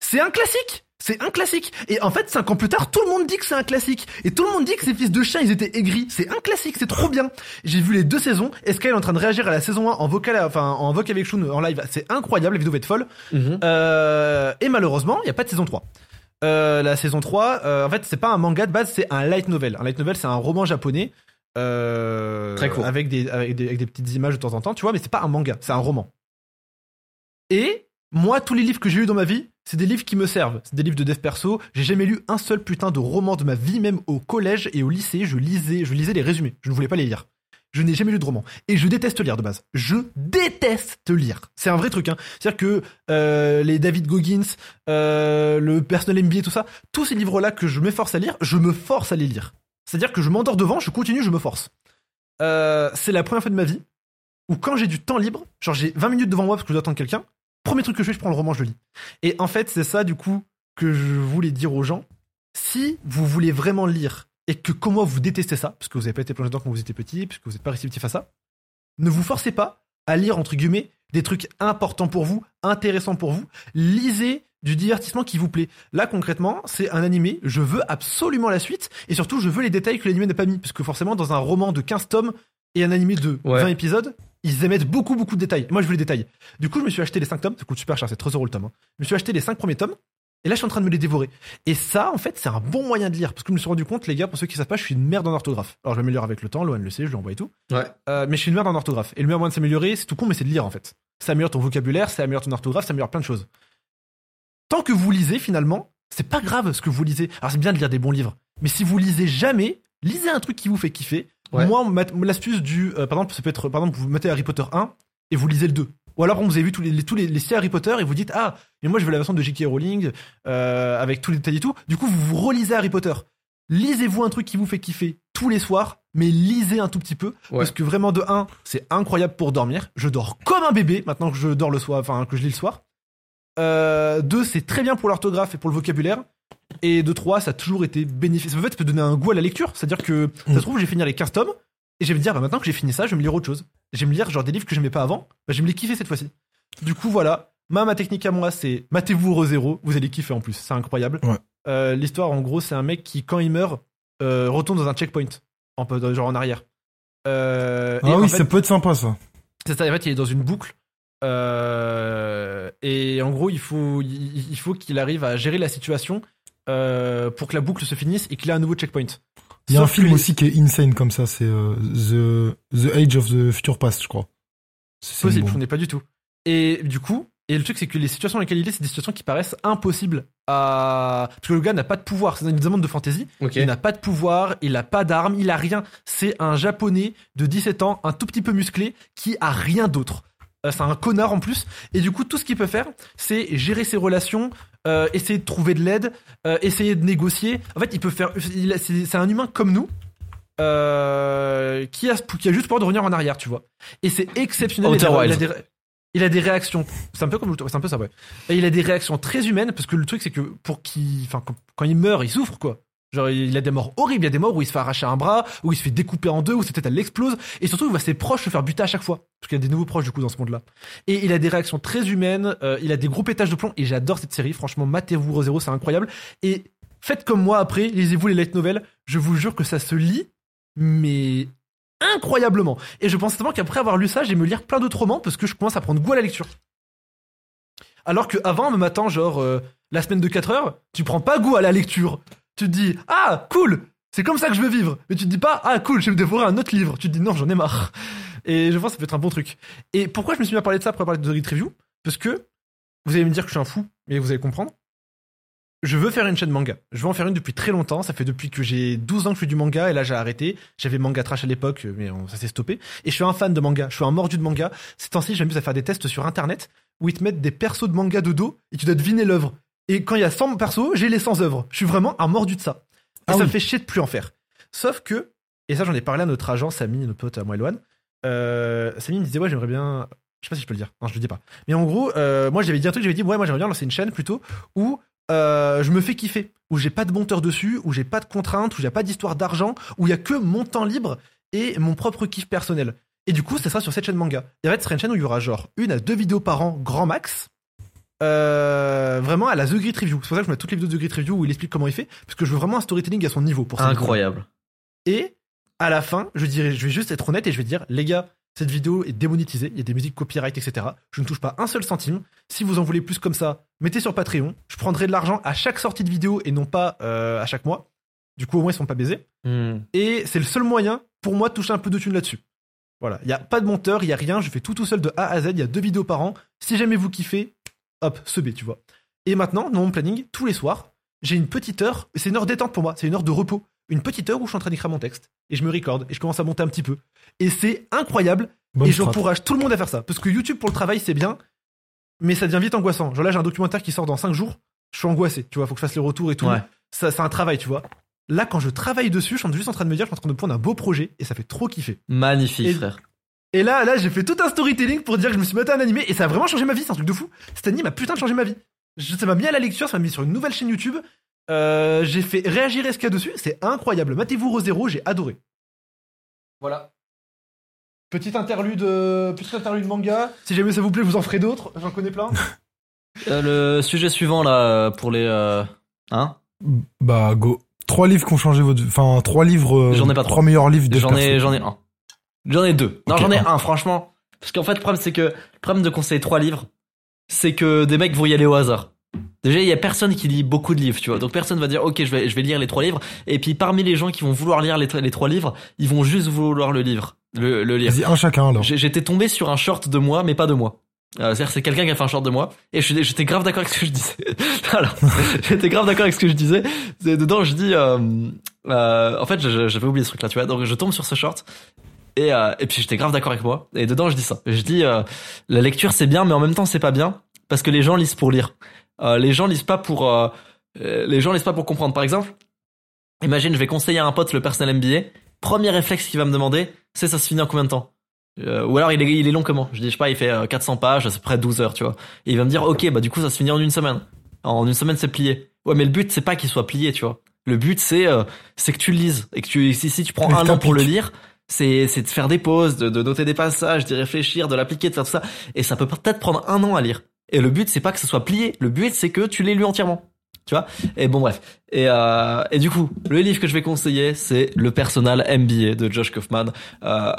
C'est un classique C'est un classique Et en fait, cinq ans plus tard, tout le monde dit que c'est un classique Et tout le monde dit que ces fils de chien, ils étaient aigris C'est un classique, c'est trop bien J'ai vu les deux saisons, Eskai est en train de réagir à la saison 1 en vocal, enfin en voc avec Shun en live, c'est incroyable, la vidéo va être folle
Mhm.
euh, et malheureusement, il n'y a pas de saison 3. Euh, la saison 3, euh, en fait, c'est pas un manga de base, c'est un light novel. Un light novel, c'est un roman japonais.
Très court.
Avec des, avec, des, avec des petites images de temps en temps, tu vois, mais c'est pas un manga, c'est un roman. Et moi, tous les livres que j'ai eu dans ma vie, c'est des livres qui me servent. C'est des livres de dev perso. J'ai jamais lu un seul putain de roman de ma vie, même au collège et au lycée, je lisais, je lisais les résumés. Je ne voulais pas les lire. Je n'ai jamais lu de roman. Et je déteste lire de base. Je déteste lire. C'est un vrai truc. Hein. C'est-à-dire que euh, les David Goggins, euh, le Personal MBA, tout ça, tous ces livres-là que je m'efforce à lire, je me force à les lire. C'est-à-dire que je m'endors devant, je continue, je me force. Euh, c'est la première fois de ma vie où quand j'ai du temps libre, genre j'ai 20 minutes devant moi parce que je dois attendre quelqu'un, premier truc que je fais, je prends le roman, je le lis. Et en fait, c'est ça du coup que je voulais dire aux gens. Si vous voulez vraiment lire et que comme moi vous détestez ça, parce que vous n'avez pas été plongé dedans quand vous étiez petit, parce que vous n'êtes pas réceptif à ça, ne vous forcez pas à lire entre guillemets des trucs importants pour vous, intéressants pour vous. Lisez du divertissement qui vous plaît. Là concrètement, c'est un animé, je veux absolument la suite et surtout je veux les détails que l'animé n'a pas mis parce que forcément dans un roman de 15 tomes et un animé de
Ouais.
20 épisodes, ils émettent beaucoup beaucoup de détails. Moi je veux les détails. Du coup, je me suis acheté les 5 tomes, ça coûte super cher, c'est 13 euros le tome. hein. Je me suis acheté les 5 premiers tomes et là je suis en train de me les dévorer. Et ça en fait, c'est un bon moyen de lire parce que je me suis rendu compte les gars, pour ceux qui savent pas, je suis une merde en orthographe. Alors je m'améliore avec le temps, Loan le sait, je lui envoie et tout.
Ouais.
Euh, mais je suis une merde en orthographe. Et le meilleur moyen de s'améliorer, c'est tout con, mais c'est de lire en fait. Ça améliore ton vocabulaire, ça améliore ton orthographe, ça améliore plein de choses. Tant que vous lisez, finalement, c'est pas grave ce que vous lisez. Alors c'est bien de lire des bons livres, mais si vous lisez jamais, lisez un truc qui vous fait kiffer.
Ouais.
Moi, l'astuce du, euh, par exemple, ça peut être, par exemple, vous mettez Harry Potter 1 et vous lisez le 2. Ou alors, vous avez vu tous les, les- tous les, les Harry Potter et vous dites, ah, mais moi, je veux la version de J.K. Rowling, euh, avec tous les détails et tout. Du coup, vous vous relisez Harry Potter. Lisez-vous un truc qui vous fait kiffer tous les soirs, mais lisez un tout petit peu.
Ouais.
Parce que vraiment, de 1, c'est incroyable pour dormir. Je dors comme un bébé maintenant que je dors le soir, enfin, que je lis le soir. Euh, 2, c'est très bien pour l'orthographe et pour le vocabulaire. Et de 3, ça a toujours été bénéfique. En fait, ça peut donner un goût à la lecture. C'est-à-dire que, ça
Mm.
se trouve, je vais finir les 15 tomes. Et je vais me dire, bah, maintenant que j'ai fini ça, je vais me lire autre chose. Je vais me lire genre des livres que j'aimais pas avant. Bah, je vais me les kiffer cette fois-ci. Du coup, voilà. Ma, ma technique à moi, c'est matez-vous Euro Zéro. Vous allez kiffer en plus. C'est incroyable.
Ouais.
Euh, L'histoire, en gros, c'est un mec qui, quand il meurt, euh, retourne dans un checkpoint. En, genre en arrière. Euh, et
Ah
en
oui,
fait,
ça peut être sympa ça.
c'est ça, en fait, il est dans une boucle. Et en gros, il faut, il, il faut qu'il arrive à gérer la situation euh, pour que la boucle se finisse et qu'il ait un nouveau checkpoint.
Il y a un film
que-
aussi qui est insane comme ça, c'est euh, The, The Age of the Future Past, je crois. C'est
possible, je n'ai pas du tout. Et du coup, et le truc, c'est que les situations dans lesquelles il est, c'est des situations qui paraissent impossibles à. Parce que le gars n'a pas de pouvoir, c'est une demande de fantaisie.
Ok.
Il n'a pas de pouvoir, il n'a pas d'armes, il a rien. C'est un japonais de 17 ans, un tout petit peu musclé, qui a rien d'autre. Euh, c'est un connard en plus. Et du coup, tout ce qu'il peut faire, c'est gérer ses relations, euh, essayer de trouver de l'aide, euh, essayer de négocier. En fait, il peut faire. C'est un humain comme nous. euh, qui, a, qui a juste peur de revenir en arrière, tu vois. Et c'est exceptionnel. Il, a, il a
Wilds.
des, il a des réactions. C'est un peu comme c'est un peu ça, ouais. Et il a des réactions très humaines parce que le truc, c'est que pour qu'il, enfin, quand, quand il meurt, il souffre, quoi. Genre, il a des morts horribles. Il y a des morts où il se fait arracher un bras, où il se fait découper en deux, où sa tête elle explose. Et surtout, il voit ses proches se faire buter à chaque fois. Parce qu'il y a des nouveaux proches, du coup, dans ce monde-là. Et il a des réactions très humaines. euh, il a des gros pétages de plomb. Et j'adore cette série. Franchement, matez-vous Zero, c'est incroyable. Et faites comme moi après, lisez-vous les light novels. Je vous jure que ça se lit, mais incroyablement. Et je pense simplement qu'après avoir lu ça, je vais me lire plein d'autres romans parce que je commence à prendre goût à la lecture. Alors qu'avant, me matin, genre, euh, la semaine de 4 heures, tu prends pas goût à la lecture. Tu te dis, ah, cool, c'est comme ça que je veux vivre. Mais tu te dis pas, ah, cool, je vais me dévorer un autre livre. Tu te dis, non, j'en ai marre. Et je pense que ça peut être un bon truc. Et pourquoi je me suis mis à parler de ça après parler de The Review? Parce que vous allez me dire que je suis un fou, mais vous allez comprendre. Je veux faire une chaîne manga. Je veux en faire une depuis très longtemps. Ça fait depuis que j'ai 12 ans que je fais du manga et là j'ai arrêté. J'avais manga trash à l'époque, mais ça s'est stoppé. Et je suis un fan de manga. Je suis un mordu de manga. Ces temps-ci, j'aime bien faire des tests sur internet où ils te mettent des persos de manga de dos et tu dois deviner l'œuvre. Et quand il y a 100 persos, j'ai les 100 œuvres. Je suis vraiment un mordu de ça. Et
Ah
ça
oui.
me fait chier de plus en faire. Sauf que, et ça j'en ai parlé à notre agent Samy, notre pote à moi et Loane. Euh, Samy me disait ouais j'aimerais bien, je sais pas si je peux le dire, non je le dis pas. Mais en gros, euh, moi j'avais dit un truc, j'avais dit ouais moi j'aimerais bien lancer une chaîne plutôt où euh, je me fais kiffer, où j'ai pas de monteur dessus, où j'ai pas de contraintes, où j'ai pas d'histoire d'argent, où il y a que mon temps libre et mon propre kiff personnel. Et du coup, ça sera sur cette chaîne manga. Et en fait, ce sera une chaîne où il y aura genre une à deux vidéos par an, grand max. Euh, vraiment à la The Grit Review. C'est pour ça que je mets toutes les vidéos de The Grit Review où il explique comment il fait, parce que je veux vraiment un storytelling à son niveau. Pour vidéos.
Incroyable.
Et à la fin, je dirais, je vais juste être honnête et je vais dire, les gars, cette vidéo est démonétisée, il y a des musiques copyright, etc. Je ne touche pas un seul centime. Si vous en voulez plus comme ça, mettez sur Patreon. Je prendrai de l'argent à chaque sortie de vidéo et non pas euh, à chaque mois. Du coup, au moins, ils sont pas baisés.
Hmm.
Et c'est le seul moyen pour moi de toucher un peu de thunes là-dessus. Voilà, il n'y a pas de monteur, il n'y a rien, je fais tout tout seul de A à Z, il y a deux vidéos par an. Si jamais vous kiffez, hop, ce B, tu vois. Et maintenant, dans mon planning, tous les soirs, j'ai une petite heure, c'est une heure détente pour moi, c'est une heure de repos. Une petite heure où je suis en train d'écrire mon texte, et je me recorde, et je commence à monter un petit peu. Et c'est incroyable,
Bonne
et j'encourage tout le monde à faire ça. Parce que YouTube pour le travail, c'est bien, mais ça devient vite angoissant. Genre là, j'ai un documentaire qui sort dans 5 jours, je suis angoissé, tu vois, faut que je fasse les retours et tout.
Ouais.
Ça, c'est un travail, tu vois. Là, quand je travaille dessus, je suis juste en train de me dire, je suis en train de prendre un beau projet, et ça fait trop kiffer.
Magnifique,
Et-
frère.
Et là, là, j'ai fait tout un storytelling pour dire que je me suis mis à un animé, et ça a vraiment changé ma vie, c'est un truc de fou. Cet anime a putain de changé ma vie. Je- ça m'a mis à la lecture, ça m'a mis sur une nouvelle chaîne YouTube. Euh, j'ai fait réagir SK dessus, c'est incroyable. Matez-vous Rosero, j'ai adoré. Voilà. Petite interlude, euh, petite interlude manga. Si jamais ça vous plaît, je vous en ferai d'autres. J'en connais plein.
Euh, le sujet suivant, là, pour les. euh, Hein?
Bah, go. Trois livres qui ont changé votre. Enfin, trois livres.
J'en ai pas
Trois meilleurs livres de
J'en ai, j'en ai un. J'en ai deux. Non, j'en ai
un.
franchement. Parce qu'en fait, le problème, c'est que, le problème de conseiller trois livres, c'est que des mecs vont y aller au hasard. Déjà, il y a personne qui lit beaucoup de livres, tu vois. Donc personne va dire, ok, je vais, je vais lire les trois livres. Et puis parmi les gens qui vont vouloir lire les, les trois livres, ils vont juste vouloir le livre, le, le lire.
Vas-y, un chacun alors.
J'étais tombé sur un short de moi, mais pas de moi. Euh, C'est-à-dire, c'est quelqu'un qui a fait un short de moi, et j'étais grave d'accord avec ce que je disais. Alors, j'étais grave d'accord avec ce que je disais. Dedans, je dis, euh, Euh, en fait, j'avais oublié ce truc-là, tu vois. Donc, je tombe sur ce short. Et, euh, et puis, j'étais grave d'accord avec moi. Et dedans, je dis ça. Je dis, euh, la lecture, c'est bien, mais en même temps, c'est pas bien. Parce que les gens lisent pour lire. Euh, les gens lisent pas pour, les gens lisent pas pour comprendre. Par exemple, imagine, je vais conseiller à un pote le personnel MBA. Premier réflexe qu'il va me demander, c'est ça se finit en combien de temps? Ou alors il est, il est long comment? Je dis, je sais pas, il fait euh, 400 pages, c'est près de 12 heures, tu vois. Et il va me dire, ok, bah du coup ça se finit en une semaine. En une semaine c'est plié. Ouais, mais le but c'est pas qu'il soit plié, tu vois. Le but c'est c'est que tu le lises et que tu si, si tu prends
Mais
un an pour le lire, c'est c'est de faire des pauses, de, de noter des passages, d'y réfléchir, de l'appliquer, de faire tout ça. Et ça peut peut-être prendre un an à lire. Et le but c'est pas que ce soit plié. Le but c'est que tu l'aies lu entièrement. Tu vois? Et bon bref. Et, euh, et du coup, le livre que je vais conseiller, c'est Le Personnel MBA de Josh Kaufman. Euh,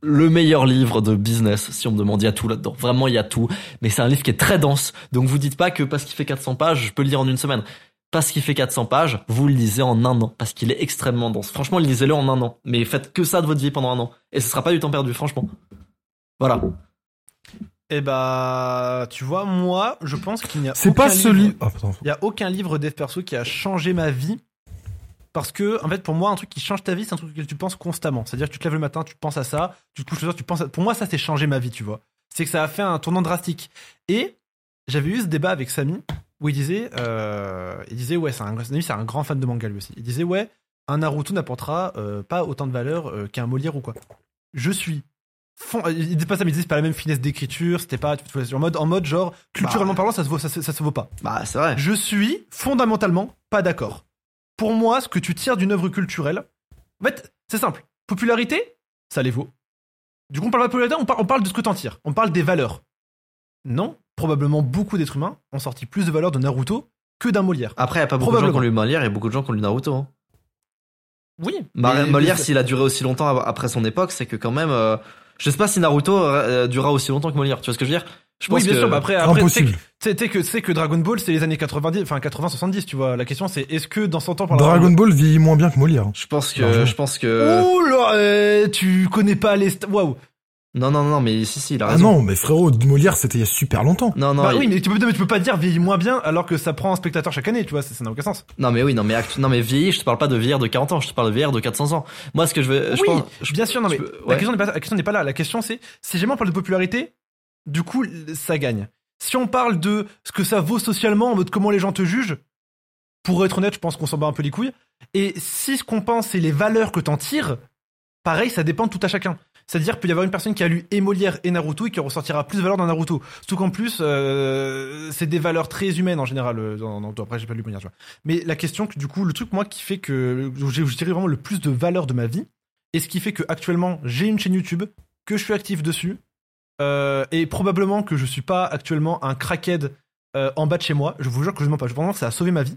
le meilleur livre de business, si on me demande, il y a tout là-dedans. Vraiment, il y a tout. Mais c'est un livre qui est très dense. Donc vous dites pas que parce qu'il fait 400 pages, je peux le lire en une semaine. Parce qu'il fait 400 pages, vous le lisez en un an. Parce qu'il est extrêmement dense. Franchement, lisez-le en un an. Mais faites que ça de votre vie pendant un an. Et ce sera pas du temps perdu, franchement. Voilà.
Eh bah, tu vois, moi, je pense qu'il n'y a
C'est
aucun
pas celui.
livre-
Ah.
Il y a aucun livre dev perso qui a changé ma vie. Parce que, en fait, pour moi, un truc qui change ta vie, c'est un truc auquel tu penses constamment. C'est-à-dire que tu te lèves le matin, tu penses à ça, tu te couches le soir, tu penses à... Pour moi, ça, c'est changer ma vie, tu vois. C'est que ça a fait un tournant drastique. Et j'avais eu ce débat avec Samy, où il disait, euh, il disait, ouais, c'est un, c'est un grand fan de manga lui aussi. Il disait, ouais, un Naruto n'apportera euh, pas autant de valeur euh, qu'un Molière ou quoi. Je suis. fond- Il disait pas ça, mais il disait, c'est pas la même finesse d'écriture, c'était pas, en mode, en mode, genre, culturellement parlant, ça se vaut, ça se vaut pas.
Bah, c'est vrai.
Je suis fondamentalement pas d'accord. Pour moi, ce que tu tires d'une œuvre culturelle, en fait, c'est simple. Popularité, ça les vaut. Du coup, on parle pas de popularité, on parle, on parle de ce que t'en tires. On parle des valeurs. Non, probablement beaucoup d'êtres humains ont sorti plus de valeurs de Naruto que d'un Molière.
Après, il y a pas beaucoup de gens qui ont lu Molière et beaucoup de gens qui ont lu Naruto. Hein.
Oui. Mais-
Molière,
mais-
s'il a duré aussi longtemps après son époque, c'est que quand même, euh, je sais pas si Naruto euh, durera aussi longtemps que Molière. Tu vois ce que je veux dire? Je
Oui, bien
que
sûr, bah après, après tu sais
Impossible.
que- que, que Dragon Ball, c'est les années 90, enfin 80-70, tu vois. La question, c'est est-ce que dans 100 ans, par
Dragon Ball vieillit moins bien que Molière.
je pense que, je pense que,
Ouh là, euh, tu connais pas les. Waouh.
Non, non, non, mais si, si, il a
Ah
raison.
non, mais frérot, Molière, c'était il y a super longtemps.
non, non,
bah
il-
oui, mais tu peux, mais tu peux pas dire vieillit moins bien alors que ça prend un spectateur chaque année, tu vois, ça n'a aucun sens.
non, mais oui, non, mais actu- non, mais vieillir, je te parle pas de vieillir de 40 ans, je te parle de vieillir de 400 ans. Moi, ce que je veux, je
oui,
pense, je-
bien sûr, non, mais
peux-
la,
ouais.
question n'est pas, la question n'est pas là. La question, c'est si jamais on parle de popularité, du coup, ça gagne. Si on parle de ce que ça vaut socialement, en mode comment les gens te jugent, pour être honnête, je pense qu'on s'en bat un peu les couilles. Et si ce qu'on pense, c'est les valeurs que t'en tires, pareil, ça dépend de tout à chacun. C'est-à-dire qu'il peut y avoir une personne qui a lu et et Naruto et qui ressortira plus de valeur dans Naruto. Surtout qu'en plus, euh, c'est des valeurs très humaines en général. euh, Dans, dans- après, j'ai pas lu Molière, tu vois. Mais la question, que du coup, le truc, moi, qui fait que j'ai dirais vraiment le plus de valeur de ma vie, et ce qui fait que actuellement j'ai une chaîne YouTube, que je suis actif dessus, euh, et probablement que je suis pas actuellement un crackhead euh, en bas de chez moi. Je vous jure que je ne mens pas. Je pense que ça a sauvé ma vie.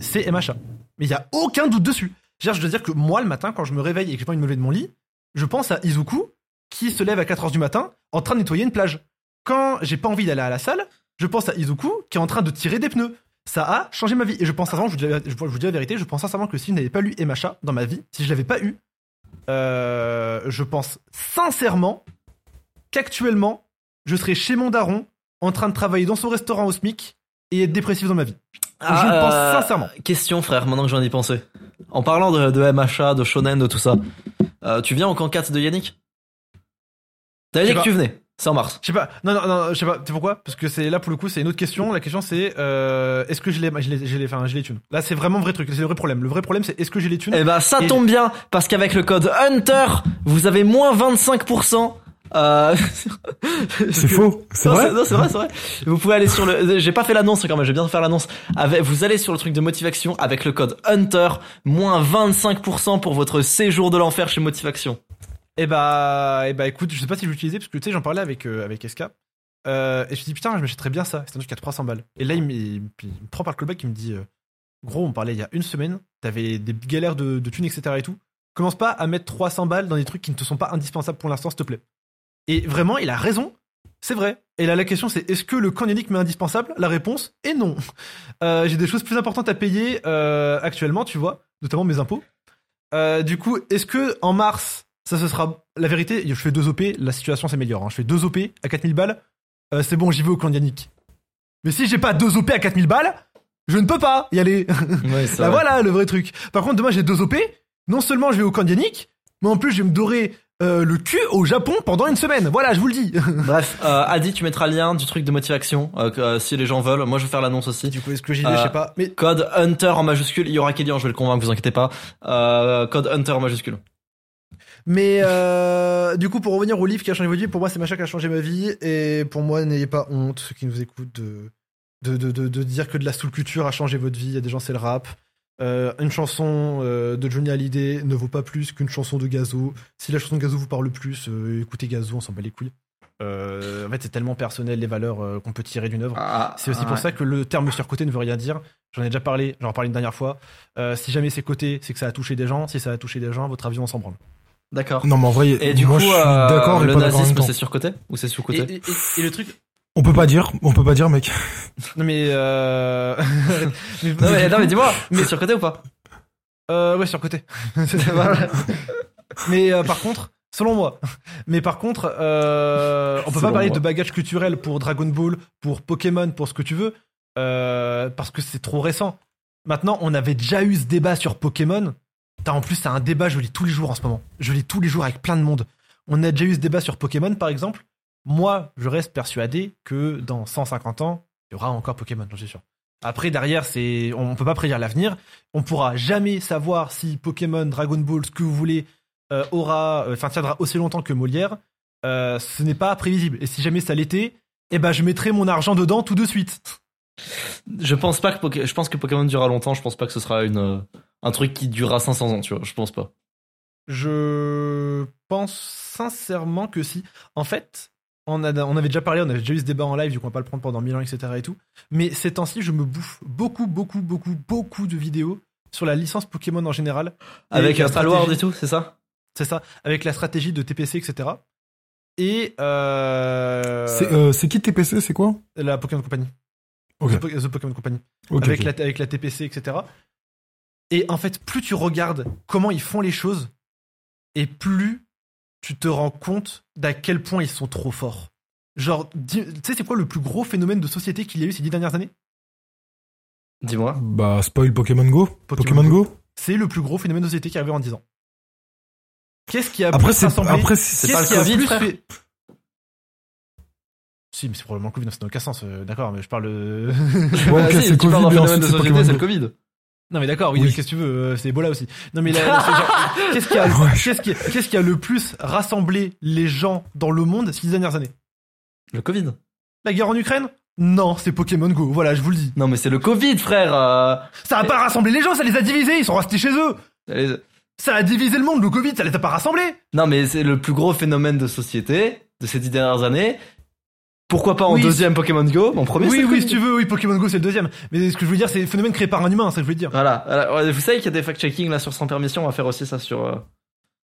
C'est MHA. Mais il y a aucun doute dessus. Je dois dire que moi, le matin, quand je me réveille et que j'ai pas envie de me lever de mon lit, je pense à Izuku qui se lève à 4h du matin en train de nettoyer une plage. Quand j'ai pas envie d'aller à la salle, je pense à Izuku qui est en train de tirer des pneus. Ça a changé ma vie. Et je pense sincèrement, je vous dis la, je vous dis la vérité, je pense sincèrement que si je n'avais pas lu MHA dans ma vie, si je l'avais pas eu, euh, je pense sincèrement qu'actuellement, je serais chez mon daron, en train de travailler dans son restaurant au SMIC et être dépressif dans ma vie. je le pense
euh,
sincèrement.
Question, frère, maintenant que j'en ai pensé. En parlant de, de MHA, de Shonen, de tout ça, euh, tu viens au camp 4 de Yannick? T'avais dit que tu venais, c'est en mars.
Je sais pas, non, non, non, je sais pas, tu sais pourquoi? Parce que c'est là pour le coup, c'est une autre question. La question c'est euh, est-ce que j'ai les, j'ai les, j'ai les, enfin, j'ai les thunes Là, c'est vraiment vrai truc, c'est le vrai problème. Le vrai problème, c'est est-ce que j'ai les thunes
Eh ben, ça
Et-
tombe bien, parce qu'avec le code HUNTER, vous avez moins 25%. Euh...
C'est faux. C'est vrai
Non, c'est vrai, c'est vrai. Vous pouvez aller sur le. J'ai pas fait l'annonce encore, mais je vais bien faire l'annonce. Avec... Vous allez sur le truc de Motivation avec le code HUNTER, moins 25% pour votre séjour de l'enfer chez Motivation.
Eh bah, eh bah, écoute, je sais pas si je l'utiliser parce que tu sais, j'en parlais avec euh, avec SK. Euh, et je me suis dit putain, je m'achèterais bien ça. C'est un truc qui a 300 balles. Et là, il me, il me- il me prend par le callback, il me dit euh, gros, on parlait il y a une semaine, t'avais des galères de, de thunes, etc. et tout. Commence pas à mettre 300 balles dans des trucs qui ne te sont pas indispensables pour l'instant, s'il te plaît. Et vraiment, il a raison. C'est vrai. Et là, la question, c'est est-ce que le canonique m'est indispensable? La réponse est non. Euh, J'ai des choses plus importantes à payer euh, actuellement, tu vois, notamment mes impôts. Euh, du coup, est-ce que en mars, ça ce sera la vérité? Je fais deux OP, la situation s'améliore. Hein. Je fais deux OP à 4000 balles, c'est bon, j'y vais au camp. Mais si j'ai pas deux OP à 4000 balles, je ne peux pas y aller.
Ouais, c'est
Là
vrai.
voilà le vrai truc. Par contre, demain j'ai deux OP. Non seulement je vais au camp Yannick, mais en plus je vais me dorer euh, le cul au Japon pendant une semaine. Voilà, je vous le dis.
Bref, euh, Adi, tu mettras le lien du truc de motivation euh, que, euh, si les gens veulent. Moi, je vais faire l'annonce aussi.
du coup, est-ce que j'y vais,
Euh,
je sais pas. Mais
Code Hunter en majuscule. Il y aura Kélian, je vais le convaincre, vous inquiétez pas. Euh, code Hunter en majuscule.
Mais euh, du coup, pour revenir au livre qui a changé votre vie, pour moi, c'est machin qui a changé ma vie. Et pour moi, n'ayez pas honte, ceux qui nous écoutent, de, de, de, de, de dire que de la soul culture a changé votre vie. Il y a des gens, c'est le rap. Euh, une chanson euh, de Johnny Hallyday ne vaut pas plus qu'une chanson de Gazo. Si la chanson de Gazo vous parle plus, euh, écoutez Gazo, on s'en bat les couilles. Euh, en fait, c'est tellement personnel les valeurs euh, qu'on peut tirer d'une œuvre.
Ah,
C'est aussi pour ça que le terme surcoté ne veut rien dire. J'en ai déjà parlé, j'en ai parlé une dernière fois. Euh, si jamais c'est coté, c'est que ça a touché des gens. Si ça a touché des gens, votre avis, on s'en branle.
D'accord.
Non, mais en vrai,
Et du
moi,
coup,
je suis
euh,
d'accord
le nazisme, c'est surcoté ou c'est
Et,
sous-coté
et- et- et le truc.
On peut pas dire, on peut pas dire, mec.
Non, mais. Euh... mais,
Non mais, mais dis-moi, c'est surcoté ou pas?
Euh, ouais, surcoté. Mais euh, par contre, selon moi, mais par contre, euh, on peut
Selon
pas parler
moi.
de bagage culturel pour Dragon Ball, pour Pokémon, pour ce que tu veux, euh, parce que c'est trop récent. Maintenant, on avait déjà eu ce débat sur Pokémon. Putain, en plus, c'est un débat, je lis tous les jours en ce moment. Je lis tous les jours avec plein de monde. On a déjà eu ce débat sur Pokémon, par exemple. Moi, je reste persuadé que dans 150 ans, il y aura encore Pokémon, j'en suis sûr. Après, derrière, c'est, on peut pas prédire l'avenir. On pourra jamais savoir si Pokémon, Dragon Ball, ce que vous voulez, euh, aura, euh, enfin, tiendra aussi longtemps que Molière. Euh, ce n'est pas prévisible. Et si jamais ça l'était, eh ben, je mettrai mon argent dedans tout de suite.
Je pense pas que Poké- je pense que Pokémon durera longtemps. Je pense pas que ce sera une un truc qui durera 500 ans. Tu vois, je pense pas.
Je pense sincèrement que si. En fait, on, a, on avait déjà parlé, on avait déjà eu ce débat en live, du coup on va pas le prendre pendant 1000 ans, etc. et tout. Mais ces temps-ci, je me bouffe beaucoup, beaucoup, beaucoup, beaucoup de vidéos sur la licence Pokémon en général.
Avec Palward et tout, c'est ça
C'est ça, avec la stratégie de TPC, etc. Et euh,
C'est euh, qui TPC, c'est quoi?
la Pokémon Company.
Ok.
The, Po- The Pokémon Company.
Ok,
avec. La, avec la TPC, etc. Et en fait, plus tu regardes comment ils font les choses, et plus tu te rends compte d'à quel point ils sont trop forts. Genre, tu sais, c'est quoi le plus gros phénomène de société qu'il y a eu ces dix dernières années?
Dis-moi.
Bah, spoil Pokémon Go.
Pokémon
Pokémon Go.
C'est le plus gros phénomène de société qui est arrivé en 10 ans. Qu'est-ce qui a
Après,
plus
c'est
rassemblé?
après c'est
pas
Qu'est-ce
le
qui a
Covid,
plus
frère
fait- Si, mais c'est probablement le Covid, non, ça n'a aucun sens, euh, d'accord, mais je parle de...
Ouais,
si,
c'est
tu parles
Covid, c'est
société,
Pokémon
c'est le. Covid.
Non mais d'accord, oui,
Oui.
qu'est-ce que tu veux, euh, c'est Ebola aussi. Non mais là, c'est genre, qu'est-ce qui a, qu'est-ce qui, a le plus rassemblé les gens dans le monde ces dix dernières années?
Le Covid.
La guerre en Ukraine? Non, c'est Pokémon Go. Voilà, je vous le dis.
Non mais c'est le Covid, frère. euh,
Ça a pas rassemblé les gens, ça les a divisés. Ils sont restés chez eux.
allez-
Ça a divisé le monde. Le Covid, ça les a pas rassemblés.
Non mais c'est le plus gros phénomène de société de ces dix dernières années. Pourquoi pas en
Oui.
deuxième Pokémon Go Mon premier.
oui, oui, si tu veux, oui, Pokémon Go c'est le deuxième. Mais ce que je veux dire, c'est le phénomène créé par un humain, c'est ce que je veux dire.
Voilà. voilà. Ouais, Vous savez qu'il y a des fact-checking là sur sans permission. On va faire aussi ça sur. euh,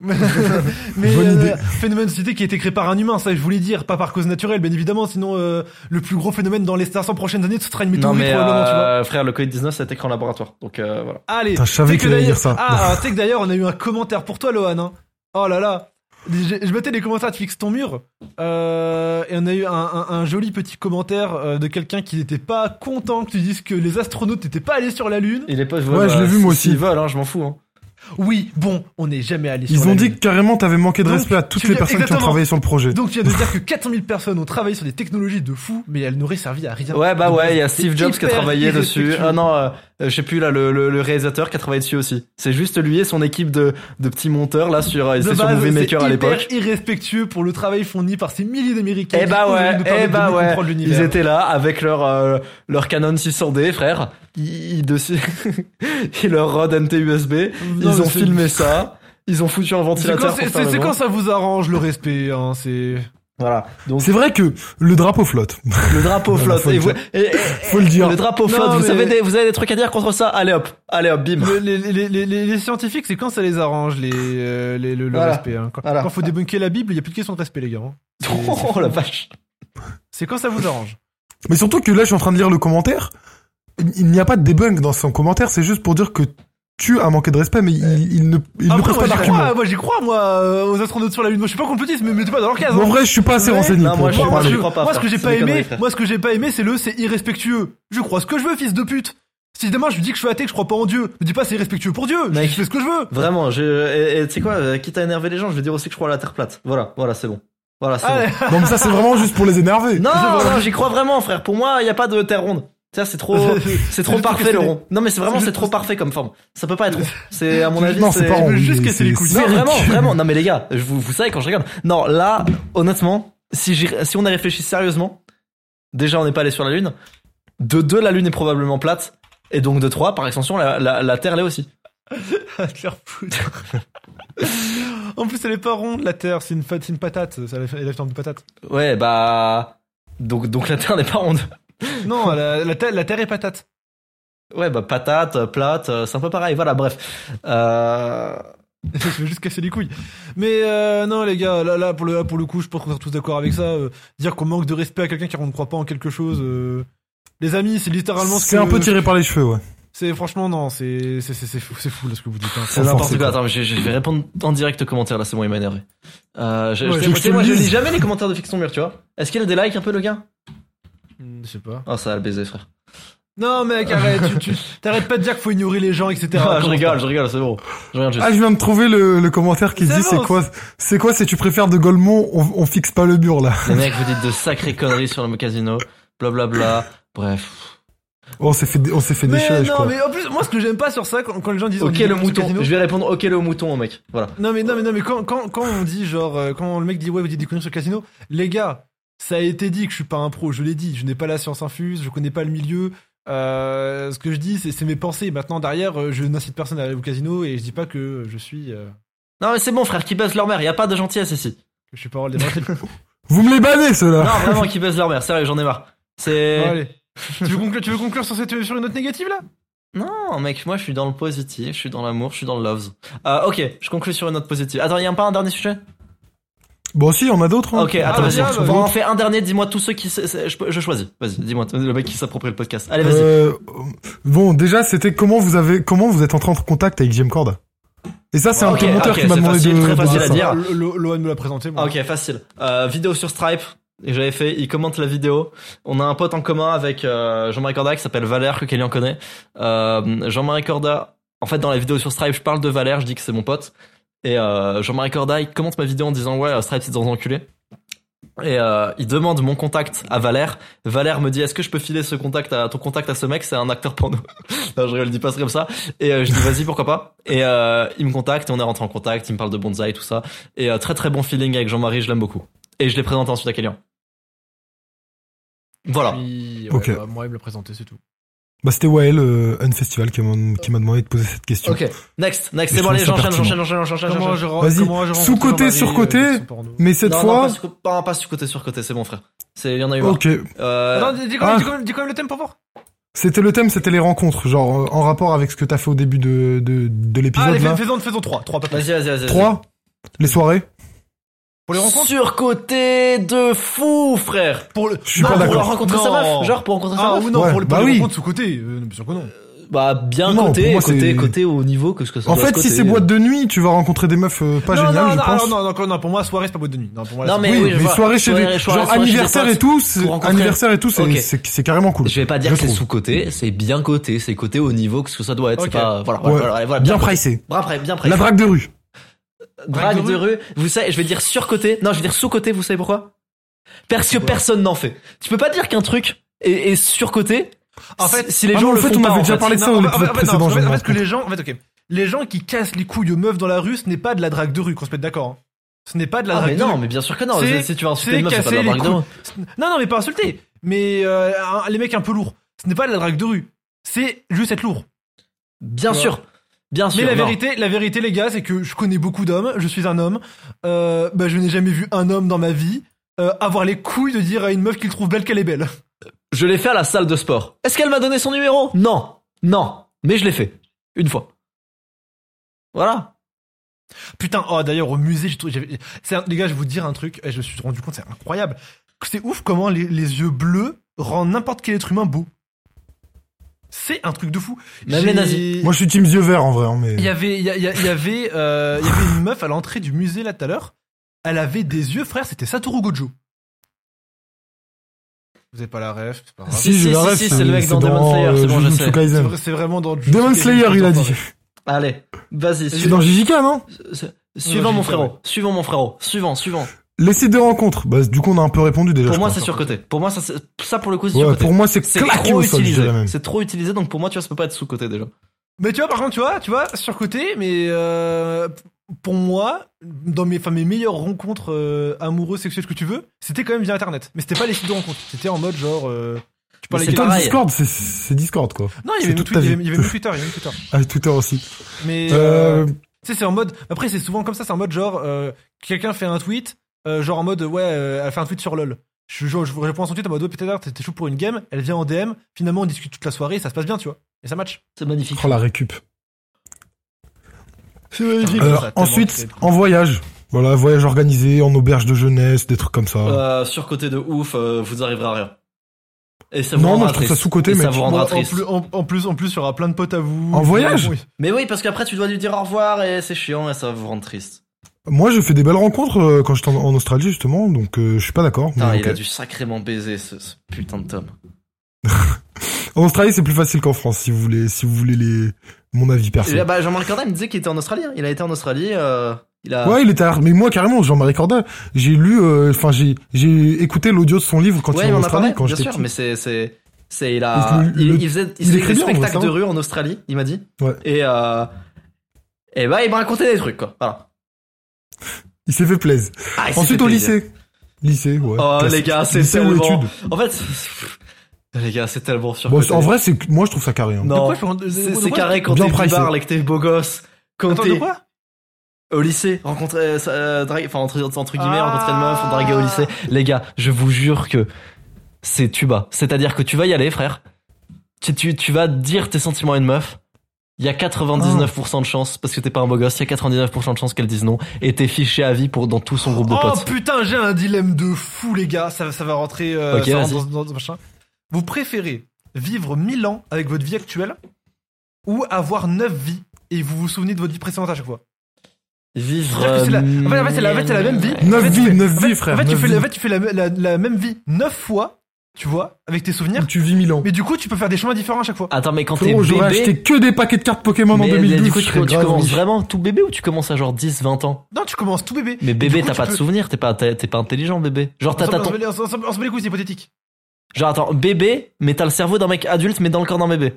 mais
Bonne
euh,
idée.
phénomène de société qui a été créé par un humain, ça je voulais dire, pas par cause naturelle, bien évidemment. Sinon, euh, le plus gros phénomène dans les 500 prochaines années, ce sera une
Non
météorite
mais
probablement, tu vois.
euh, frère, le Covid 19 ça a été créé en laboratoire. Donc euh, voilà.
Allez,
je savais qu'il allait
d'ailleurs-
dire ça.
Ah, alors, tu sais que d'ailleurs, on a eu un commentaire pour toi, Lohan. Hein. Oh là là. Je, je mettais les commentaires de Fixe ton mur. euh, et on a eu un, un- un joli petit commentaire euh, de quelqu'un qui n'était pas content que tu dises que les astronautes n'étaient pas allés sur la Lune.
Il est pas.
Ouais, je l'ai vu, moi aussi.
Ils veulent, hein, je m'en fous. Hein.
Oui, bon, on n'est jamais allé sur
Ils
la
ont
Lune.
dit que carrément t'avais manqué de
Donc,
respect à toutes
tu
les
viens-
personnes qui ont
exactement.
travaillé sur le projet.
Donc tu viens de dire que 400 000 personnes ont travaillé sur des technologies de fou, mais elles n'auraient servi à rien.
Ouais bah
Donc,
ouais, il y a
c'est
Steve Jobs qui a
hyper
travaillé dessus.
irrespectueux.
Ah non, euh, euh, je sais plus là le, le, le réalisateur qui a travaillé dessus aussi. C'est juste lui et son équipe de, de petits monteurs là sur euh,
De
c'est sur
base,
Movie Maker à
hyper
l'époque.
irrespectueux pour le travail fourni par ces milliers d'Américains.
Eh
qui,
bah ouais,
nous permettent
eh bah
mieux
ouais.
comprendre
Ils
l'univers.
étaient là avec leur euh, leur Canon 600D, frère. Ils, ils dessus et leur Rode NT USB.
Non,
ils ont filmé ça. Ils ont foutu un ventilateur
c'est- quand ça vous arrange le respect, hein, c'est.
Voilà. Donc
C'est vrai que le drapeau flotte.
le drapeau flotte.
Faut le
Et vous-
dire.
et- et-
Faut le dire.
Le drapeau
Non,
flotte. Vous
mais-
avez des vous avez des trucs à dire contre ça? Allez hop, allez hop, bim.
Le- les, les, les, les- les scientifiques, c'est quand ça les arrange, les, euh, les- le, le
Voilà.
respect. Hein. Quand,
Voilà.
quand faut débunker la Bible, il y a plus de question de respect, les gars. hein.
Oh la vache.
C'est quand ça vous arrange.
Mais surtout que là, je suis en train de lire le commentaire. Il il n'y a pas de debunk dans son commentaire, c'est juste pour dire que tu as manqué de respect, mais il, il ne, il ne
moi,
pas d'argument.
moi j'y crois, moi, euh, aux astronautes sur la Lune. Moi, je suis pas complotiste, mais mettez pas dans leur case.
Bon, en
hein.
vrai, je suis pas assez
Ouais.
renseigné
Non,
pour,
moi,
pour
je-
moi,
je crois pas,
moi, ce que j'ai pas aimé, moi, ce que j'ai pas aimé, c'est le, c'est irrespectueux. Je crois ce que je veux, fils de pute. Si demain je lui dis que je suis athée, que je crois pas en Dieu, me dis pas c'est irrespectueux pour Dieu,
Mec.
je fais ce que je veux.
Vraiment, je, tu sais quoi, euh, quitte à énerver les gens, je vais dire aussi que je crois à la Terre plate. Voilà, voilà, c'est bon. Voilà, c'est
Allez,
Non, mais ça, c'est vraiment juste pour les énerver.
bon. Non, non, j'y crois vraiment, frère. Pour moi, il y a pas de Terre ronde. Ça, c'est trop, c'est trop parfait le rond. Non, mais c'est vraiment,
c'est
c'est trop parfait comme forme. Ça peut pas être rond. C'est, à mon avis,
non, c'est pas rond,
juste
il est-
casser les
c'est
couilles.
Non, vraiment, vraiment. Non, mais les gars, je vous, vous savez quand je regarde. Non, là, honnêtement, si on a réfléchi sérieusement, déjà, on n'est pas allé sur la Lune. De deux, la Lune est probablement plate. Et donc, de trois, par extension, la, la, la Terre l'est aussi.
en plus, elle est pas ronde, la terre, c'est une, c'est patate, ça, elle a la forme de patate.
Ouais, bah, donc, donc la Terre n'est pas ronde.
Non, la, la, terre, la terre est patate.
Ouais, bah, patate, plate, euh, c'est un peu pareil. Voilà, bref. Euh,
je vais juste casser les couilles. Mais euh, non, les gars, là, là, pour le, là, pour le coup, je pense qu'on est tous d'accord avec ça. euh, dire qu'on manque de respect à quelqu'un on ne croit pas en quelque chose. euh, Les amis, c'est littéralement ce
C'est
que-
un peu tiré par les cheveux, ouais.
C'est franchement non, c'est c'est c'est c'est fou, c'est fou là ce que vous dites. hein.
C'est n'importe
c'est
quoi. Attends, mais je, je vais répondre en direct aux commentaires là, c'est bon, il m'a énervé. Euh, je,
Ouais,
je-
je
moi, je lis jamais les commentaires de Fiction Mur, tu vois. Est-ce qu'il a des likes un peu, le gars?
Je sais pas.
Oh, ça va le baiser, frère.
Non mec, arrête, tu, tu t'arrêtes pas de dire qu'il faut ignorer les gens, etc.
Ah, je rigole, je rigole, c'est bon. Je juste.
Ah, je viens de trouver le, le commentaire qui
C'est
dit
bon,
c'est quoi, c'est quoi, c'est tu préfères de Golemont, on, on fixe pas le mur, là.
Les mecs, vous dites de sacrées conneries sur le casino. Blablabla. Bref.
Oh, on s'est fait, on s'est fait
Mais
je
non,
crois.
mais en plus, moi ce que j'aime pas sur ça, quand, quand les gens disent
Ok
dit
le mouton.
casino-
Je vais répondre ok le mouton au mec. Voilà.
Non mais non mais non mais quand quand quand on dit genre euh, quand le mec dit ouais vous dites des conneries sur le casino, les gars, ça a été dit que je suis pas un pro, je l'ai dit, je n'ai pas la science infuse, je connais pas le milieu. Euh, ce que je dis c'est mes pensées. Maintenant derrière, euh, je n'incite personne à aller au casino et je dis pas que je suis euh,
Non mais c'est bon frère, qui baisse leur mère. Y a pas de gentillesse ici.
je suis pas des
Vous me les bannez, ceux-là.
Non vraiment qui baisse leur mère. Sérieux, j'en ai marre. C'est.
tu veux conclure tu veux conclure sur cette sur une note négative là?
Non, mec, moi je suis dans le positif, je suis dans l'amour, je suis dans le loves. Euh, ok, je conclue sur une note positive. Attends, y a pas un dernier sujet?
Bon, si, on a d'autres. hein.
Ok, attends,
vas-y,
vas-y.
ah, bah,
Bon, on
vas-y.
en fait un dernier, dis-moi tous ceux qui. Je, je choisis. Vas-y, dis-moi, le mec qui s'approprie le podcast. Allez, vas-y.
Euh, bon, déjà, c'était comment vous avez, comment vous êtes entré en contact avec JM Cord Et ça, c'est un
ok,
qui m'a demandé
facile,
de,
très facile à
ça.
dire.
Lo- Lo- Lohan me l'a présenté moi.
Ok, facile. Euh, vidéo sur Stripe. Et j'avais fait, il commente la vidéo. On a un pote en commun avec euh, Jean-Marie Corda qui s'appelle Valère, que Kelly en connaît. Euh, Jean-Marie Corda, en fait, dans la vidéo sur Stripe, je parle de Valère, je dis que c'est mon pote. Et euh, Jean-Marie Corda, il commente ma vidéo en disant ouais, euh, Stripe c'est dans enculé. Et euh, il demande mon contact à Valère. Valère me dit est-ce que je peux filer ce contact à ton contact à ce mec? C'est un acteur porno. non, je rigole, dis pas comme ça. Et euh, je dis vas-y pourquoi pas? Et euh, il me contacte et on est rentré en contact. Il me parle de bonsaï tout ça. Et euh, très très bon feeling avec Jean-Marie, je l'aime beaucoup. Et je l'ai présenté ensuite à Kélian. Voilà.
Puis, ouais,
Ok.
bah, moi il me l'a présenté c'est tout.
Bah, c'était Wael, euh, Unfestival, qui m'a qui m'a demandé de poser cette question.
Ok, next, next, c'est bon, allez, j'enchaîne, j'enchaîne, j'enchaîne, j'enchaîne,
Vas-y. sur-côté,
euh, son porno
Mais cette
non,
fois,
non, pas, sur, pas, pas sur côté, sur côté, c'est bon, frère. C'est, il y en a eu
ok.
Euh,
dis, dis quand même,
Ah.
dis quand même- dis quand même le thème pour voir.
C'était le thème, c'était les rencontres, genre euh, en rapport avec ce que t'as fait au début de, de, de l'épisode
Allez,
là.
fais- faisons, faisons trois, trois
vas-y, vas-y, vas-y.
3 Les soirées
Pour les rencontres
Surcoté de fou, frère.
Pour le.
Je suis
Non,
pas
pour
d'accord.
rencontrer sa meuf. Genre, pour rencontrer sa
Ah
meuf.
ou non,
Ouais,
pour, le-
bah
les
oui.
rencontres sous côté. Euh, bien sûr que non.
Bah, bien
Non,
côté,
moi,
côté,
c'est-
côté au niveau que ce que ça
En fait, si
côté.
c'est boîte de nuit, tu vas rencontrer des meufs euh, pas
non,
géniales,
non,
je
non,
pense.
non, non, non, non, pour moi, soirée, c'est pas boîte de nuit. Non, pour moi,
Non, mais
oui,
oui,
mais
vois.
soirée chez
Soirée-
des,
soirée-
genre
soirée
anniversaire et tout, anniversaire et tout, c'est
Ok.
c'est c'est carrément cool.
Je vais pas dire
Je
que c'est
trouve.
sous-côté, c'est bien côté, c'est côté au niveau que ce que ça doit être.
Ok.
C'est pas, voilà,
Ouais.
voilà, voilà,
Bien
côté.
pricé.
Bien prêt.
La drague de rue.
Drague
Drague
de rue. Vous savez, je vais dire surcoté. Non, je vais dire sous-côté, vous savez pourquoi? Parce que personne n'en fait. Tu peux pas dire qu'un truc est, est surcoté.
En fait,
si les
ah
gens le
fait,
font
on
en
déjà parlé de ça
en fait, que-
me
en fait, que
rends
les gens, en fait, ok. Les gens qui cassent les couilles aux meufs dans la rue, ce n'est pas de la drague de rue, qu'on se mette d'accord. hein. Ce n'est pas de la
Ah,
drague
mais
de
non,
rue.
mais bien sûr que non.
C'est-
Si tu vas insulter
c'est
une meuf, c'est pas de la drague de rue.
Non, non, mais pas insulter. Mais euh, les mecs un peu lourds. Ce n'est pas de la drague de rue. C'est juste être lourd.
Bien sûr. Bien sûr.
Mais la
non.
vérité, la vérité, les gars, c'est que je connais beaucoup d'hommes. Je suis un homme. Euh, bah, je n'ai jamais vu un homme dans ma vie euh, avoir les couilles de dire à une meuf qu'il trouve belle qu'elle est belle.
Je l'ai fait à la salle de sport. Est-ce qu'elle m'a donné son numéro? Non. Non. Mais je l'ai fait. Une fois. Voilà.
Putain, oh d'ailleurs au musée, j'ai trouvé- j'avais- c'est un- les gars, je vais vous dire un truc, et je me suis rendu compte, c'est incroyable. C'est ouf comment les, les yeux bleus rendent n'importe quel être humain beau. C'est un truc de fou.
Même
J'ai-
les nazis.
Moi, je suis team yeux verts en vrai, hein, mais.
Il y avait, il y, a- il y a- il y avait, euh, il y avait une meuf à l'entrée du musée là tout à l'heure. Elle avait des yeux, frère, c'était Satoru Gojo. Vous avez pas la ref, c'est pas grave.
Si,
j'ai
si,
la
si,
ref,
si, c'est le mec dans
dans
Demon Slayer,
euh,
c'est bon, je
Jujutsu
sais.
C'est
Kaisen.
vrai- C'est vraiment dans Jujutsu
Demon
Kaisen,
Slayer, il a dit.
Allez, vas-y.
C'est dans JJK, non?
Suivant mon frérot. Suivant mon frérot. Suivant, suivant.
Les sites de rencontres. Bah, du coup, on a un peu répondu déjà.
Pour moi, c'est surcoté. Pour moi, ça, c'est- ça pour le coup, c'est
Ouais,
surcoté.
pour moi, c'est
trop utilisé. C'est trop utilisé, donc pour moi, tu vois, ça peut pas être sous-côté déjà.
Mais tu vois, par contre, tu vois, tu vois, surcoté, mais euh, pour moi, dans mes, enfin, mes meilleures rencontres euh, amoureuses, sexuelles, ce que tu veux, c'était quand même via Internet. Mais c'était pas les sites de rencontres. C'était en mode genre, euh, tu parlais
c'est.
Discord, c'est- Discord, quoi.
Non, il y
c'est
avait,
toute
Twi-
ta
il y avait,
vie.
il y avait même Twitter, il y avait Twitter.
Ah, Twitter aussi.
Mais euh,
Euh,
tu sais, c'est en mode. Après, c'est souvent comme ça. C'est en mode genre, euh, quelqu'un fait un tweet, euh, genre en mode, ouais, euh, elle fait un tweet sur LoL. Je, je, je réponds à son tweet en mode, ouais, peut-être t'es chaud pour une game. Elle vient en DM. Finalement, on discute toute la soirée, ça se passe bien, tu vois. Et ça match.
C'est magnifique.
oh, la récup.
C'est magnifique.
Euh, ensuite, en voyage. Voilà, voyage organisé, en auberge de jeunesse, des trucs comme ça.
Euh, surcoté de ouf, euh, vous arriverez à rien. Et ça vous
Non, moi, je trouve ça mec.
vous rendra
en,
triste.
plus, en, en plus, en plus, il y aura plein de potes à vous.
En voyage
Oui.
Mais oui, parce qu'après, tu dois lui dire au revoir et c'est chiant et ça va vous rendre triste.
Moi, j'ai fait des belles rencontres euh, quand j'étais en, en Australie, justement, donc euh, je suis pas d'accord. Mais
il a dû sacrément baiser ce, ce putain de tome.
En Australie, c'est plus facile qu'en France, si vous voulez, si vous voulez les, mon avis perso.
Là, bah, Jean-Marc Corday me disait qu'il était en Australie. hein. Il a été en Australie. Euh, il a.
Ouais, il était, à- mais moi carrément, Jean-Marie Corda, j'ai lu, euh, enfin j'ai, j'ai écouté l'audio de son livre quand
ouais,
il est en
m'en a parlé,
Australie, quand
bien sûr.
petit.
Mais c'est, c'est, c'est, il a,
Le-
il,
le-
il faisait, il
il
faisait des
bien,
spectacles
ça.
de rue en Australie. Il m'a dit.
Ouais.
Et euh, et bah, il m'a raconté des trucs, quoi. Voilà.
Il s'est fait plaisir.
Ah,
Ensuite
fait
au
plaisir.
lycée. Lycée, ouais.
Oh,
Classique.
les gars, c'est
Lycée ou
tellement.
études.
En fait, c'est- les gars, c'est tellement sûr.
Bon, en vrai, c'est, moi je trouve ça carré. hein.
non. C'est carré quand t'es bibard et que t'es beau gosse. Quand
Attends, de
t'es
quoi
au lycée, rencontrer, euh, euh, drague- enfin entre, entre guillemets,
Ah.
rencontrer une meuf, on draguer au lycée. Les gars, je vous jure que c'est tuba. C'est-à-dire que tu vas y aller, frère. Tu, tu, tu vas dire tes sentiments à une meuf. Il y a 99% de chance, parce que t'es pas un beau gosse, il y a 99% de chance qu'elle dise non, et t'es fiché à vie pour, dans tout son groupe de
Oh
potes.
putain, j'ai un dilemme de fou, les gars. Ça, ça va rentrer euh,
Ok,
ça rentre dans, dans- dans- machin. Vous préférez vivre 1000 ans avec votre vie actuelle ou avoir 9 vies? Et vous vous souvenez de votre vie précédente à chaque fois?
Vivre.
Que la- en fait, en fait, c'est la, en fait, c'est la même vie.
Neuf
En fait, tu
vies,
fais-
neuf
en fait-
vies, frère,
En fait, tu fais, la même vie 9 fois, tu vois, avec tes souvenirs.
Tu vis mille ans.
Mais du coup, tu peux faire des chemins différents à chaque fois.
Attends, mais quand t'es
Frérot, j'aurais acheté
bébé.
que des paquets de cartes Pokémon en
mais,
2012.
du coup, tu, commences vraiment tout bébé ou tu commences à genre 10, 20 ans
Non, tu commences tout bébé.
Mais bébé, t'as pas de
peux-
souvenir, t'es pas, t'es pas intelligent, bébé. Genre, t'as ton.
se met- on se met les couilles, c'est hypothétique.
Genre, attends, bébé, mais t'as le cerveau d'un mec adulte, mais dans le corps d'un bébé.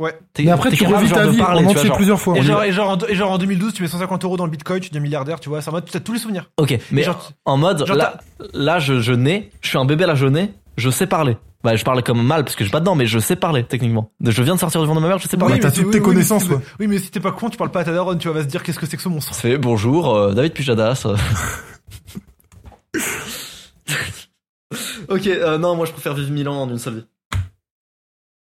Ouais.
T'es-
Mais après, tu revis ta vie
parler,
en entier
genre.
plusieurs fois.
Et
Et
genre, et, genre en, et genre en 2012, tu mets 150 euros dans le bitcoin, tu deviens milliardaire, tu vois. C'est en mode, tu as tous les souvenirs.
Ok, mais
genre,
en mode, là, là, je, je nais, je suis un bébé là, je nais, je sais parler. Bah, je parle comme mal parce que je suis pas dedans, mais je sais parler, techniquement. Je viens de sortir du ventre de ma mère, je sais parler.
Oui, t'as
mais
toutes
c'est-
tes
mais
connaissances,
si-
ouais.
Oui, mais si t'es pas con, tu parles pas à ta daronne, tu vas se dire qu'est-ce que c'est que ce monstre.
Fait bonjour, euh, David Pujadas. ok, euh, non, moi je préfère vivre mille ans en une seule vie.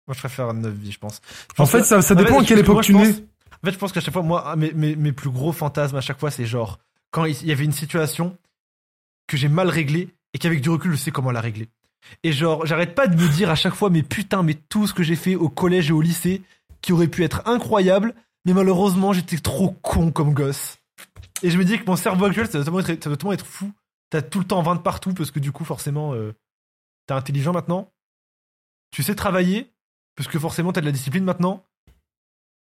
Moi, je préfère 9 vies, je pense. Je
En fait,
que-
ça, dépend à quelle époque tu
pense-
nais.
En fait, je pense qu'à chaque fois, moi, mes, mes, mes plus gros fantasmes à chaque fois, c'est genre quand il y avait une situation que j'ai mal réglée et qu'avec du recul, je sais comment la régler. Et genre, j'arrête pas de me dire à chaque fois, mais putain, mais tout ce que j'ai fait au collège et au lycée, qui aurait pu être incroyable, mais malheureusement, j'étais trop con comme gosse. Et je me dis que mon cerveau actuel, ça doit tellement être, être fou. T'as tout le temps 20 de partout parce que du coup, forcément, euh, t'es intelligent maintenant. Tu sais travailler parce que forcément, t'as de la discipline maintenant.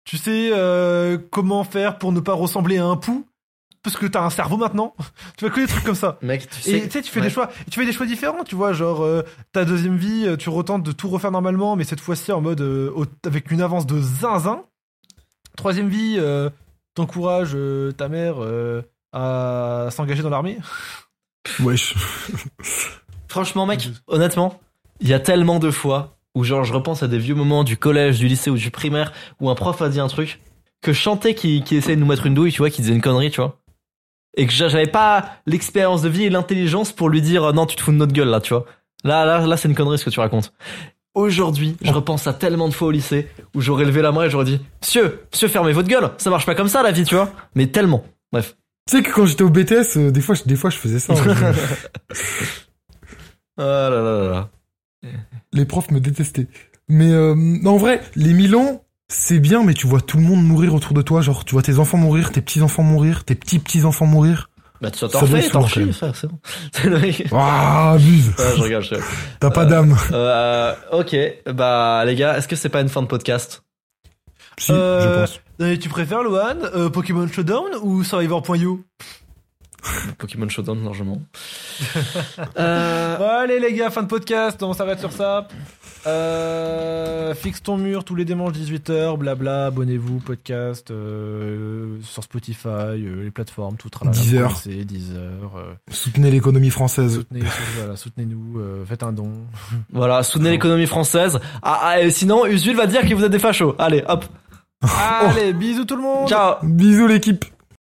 Tu sais euh, comment faire pour ne pas ressembler à un pou parce que t'as un cerveau maintenant. tu vois que des trucs comme ça.
Mec, tu
Et
sais.
tu sais, tu fais
ouais.
des choix, tu fais des choix différents, tu vois, genre euh, ta deuxième vie, euh, tu retentes de tout refaire normalement, mais cette fois-ci en mode euh, au- avec une avance de zinzin. Troisième vie, euh, t'encourages euh, ta mère euh, à s'engager dans l'armée.
Wesh.
Franchement, mec, honnêtement, il y a tellement de fois où genre je repense à des vieux moments du collège, du lycée ou du primaire où un prof a dit un truc que je chantais qui, qui essayait de nous mettre une douille, tu vois, qui disait une connerie, tu vois. Et que j'a- j'avais pas l'expérience de vie et l'intelligence pour lui dire euh, non, tu te fous de notre gueule là, tu vois. Là, là, là, c'est une connerie ce que tu racontes. Aujourd'hui, je repense à tellement de fois au lycée où j'aurais levé la main et j'aurais dit Monsieur, monsieur, fermez votre gueule, ça marche pas comme ça la vie, tu vois. Mais tellement. Bref.
Tu sais que quand j'étais au BTS, euh, des fois, je- des fois, je faisais ça. hein.
Ah là là là là.
les profs me détestaient. Mais euh, non, en vrai, les Milan, c'est bien, mais tu vois tout le monde mourir autour de toi. Genre, tu vois tes enfants mourir, tes petits enfants mourir, tes petits petits enfants mourir.
Bah, tu t'en
être
t'en chies, frère, c'est bon.
Ah, abuse.
Ouais, je regarde, je
T'as pas d'âme.
Euh, ok, bah les gars, est-ce que c'est pas une fin de podcast?
Si,
Euh,
je pense.
Euh, tu préfères Loan, euh, Pokémon Showdown ou Survivor.io
Pokémon Showdown largement. euh,
Bon, Allez les gars, fin de podcast, on s'arrête sur ça. Euh, fixe ton mur tous les dimanches 18h, blabla, abonnez-vous, podcast, euh, sur Spotify, euh, les plateformes, tout tralala,
Deezer.
c'est Deezer. euh,
Soutenez l'économie française.
soutenez, voilà, soutenez-nous, euh, faites un don.
voilà, soutenez l'économie française. Ah, ah, et sinon, Usul va dire que vous êtes des fachos. Allez, hop,
Allez, bisous tout le monde
ciao
Bisous l'équipe.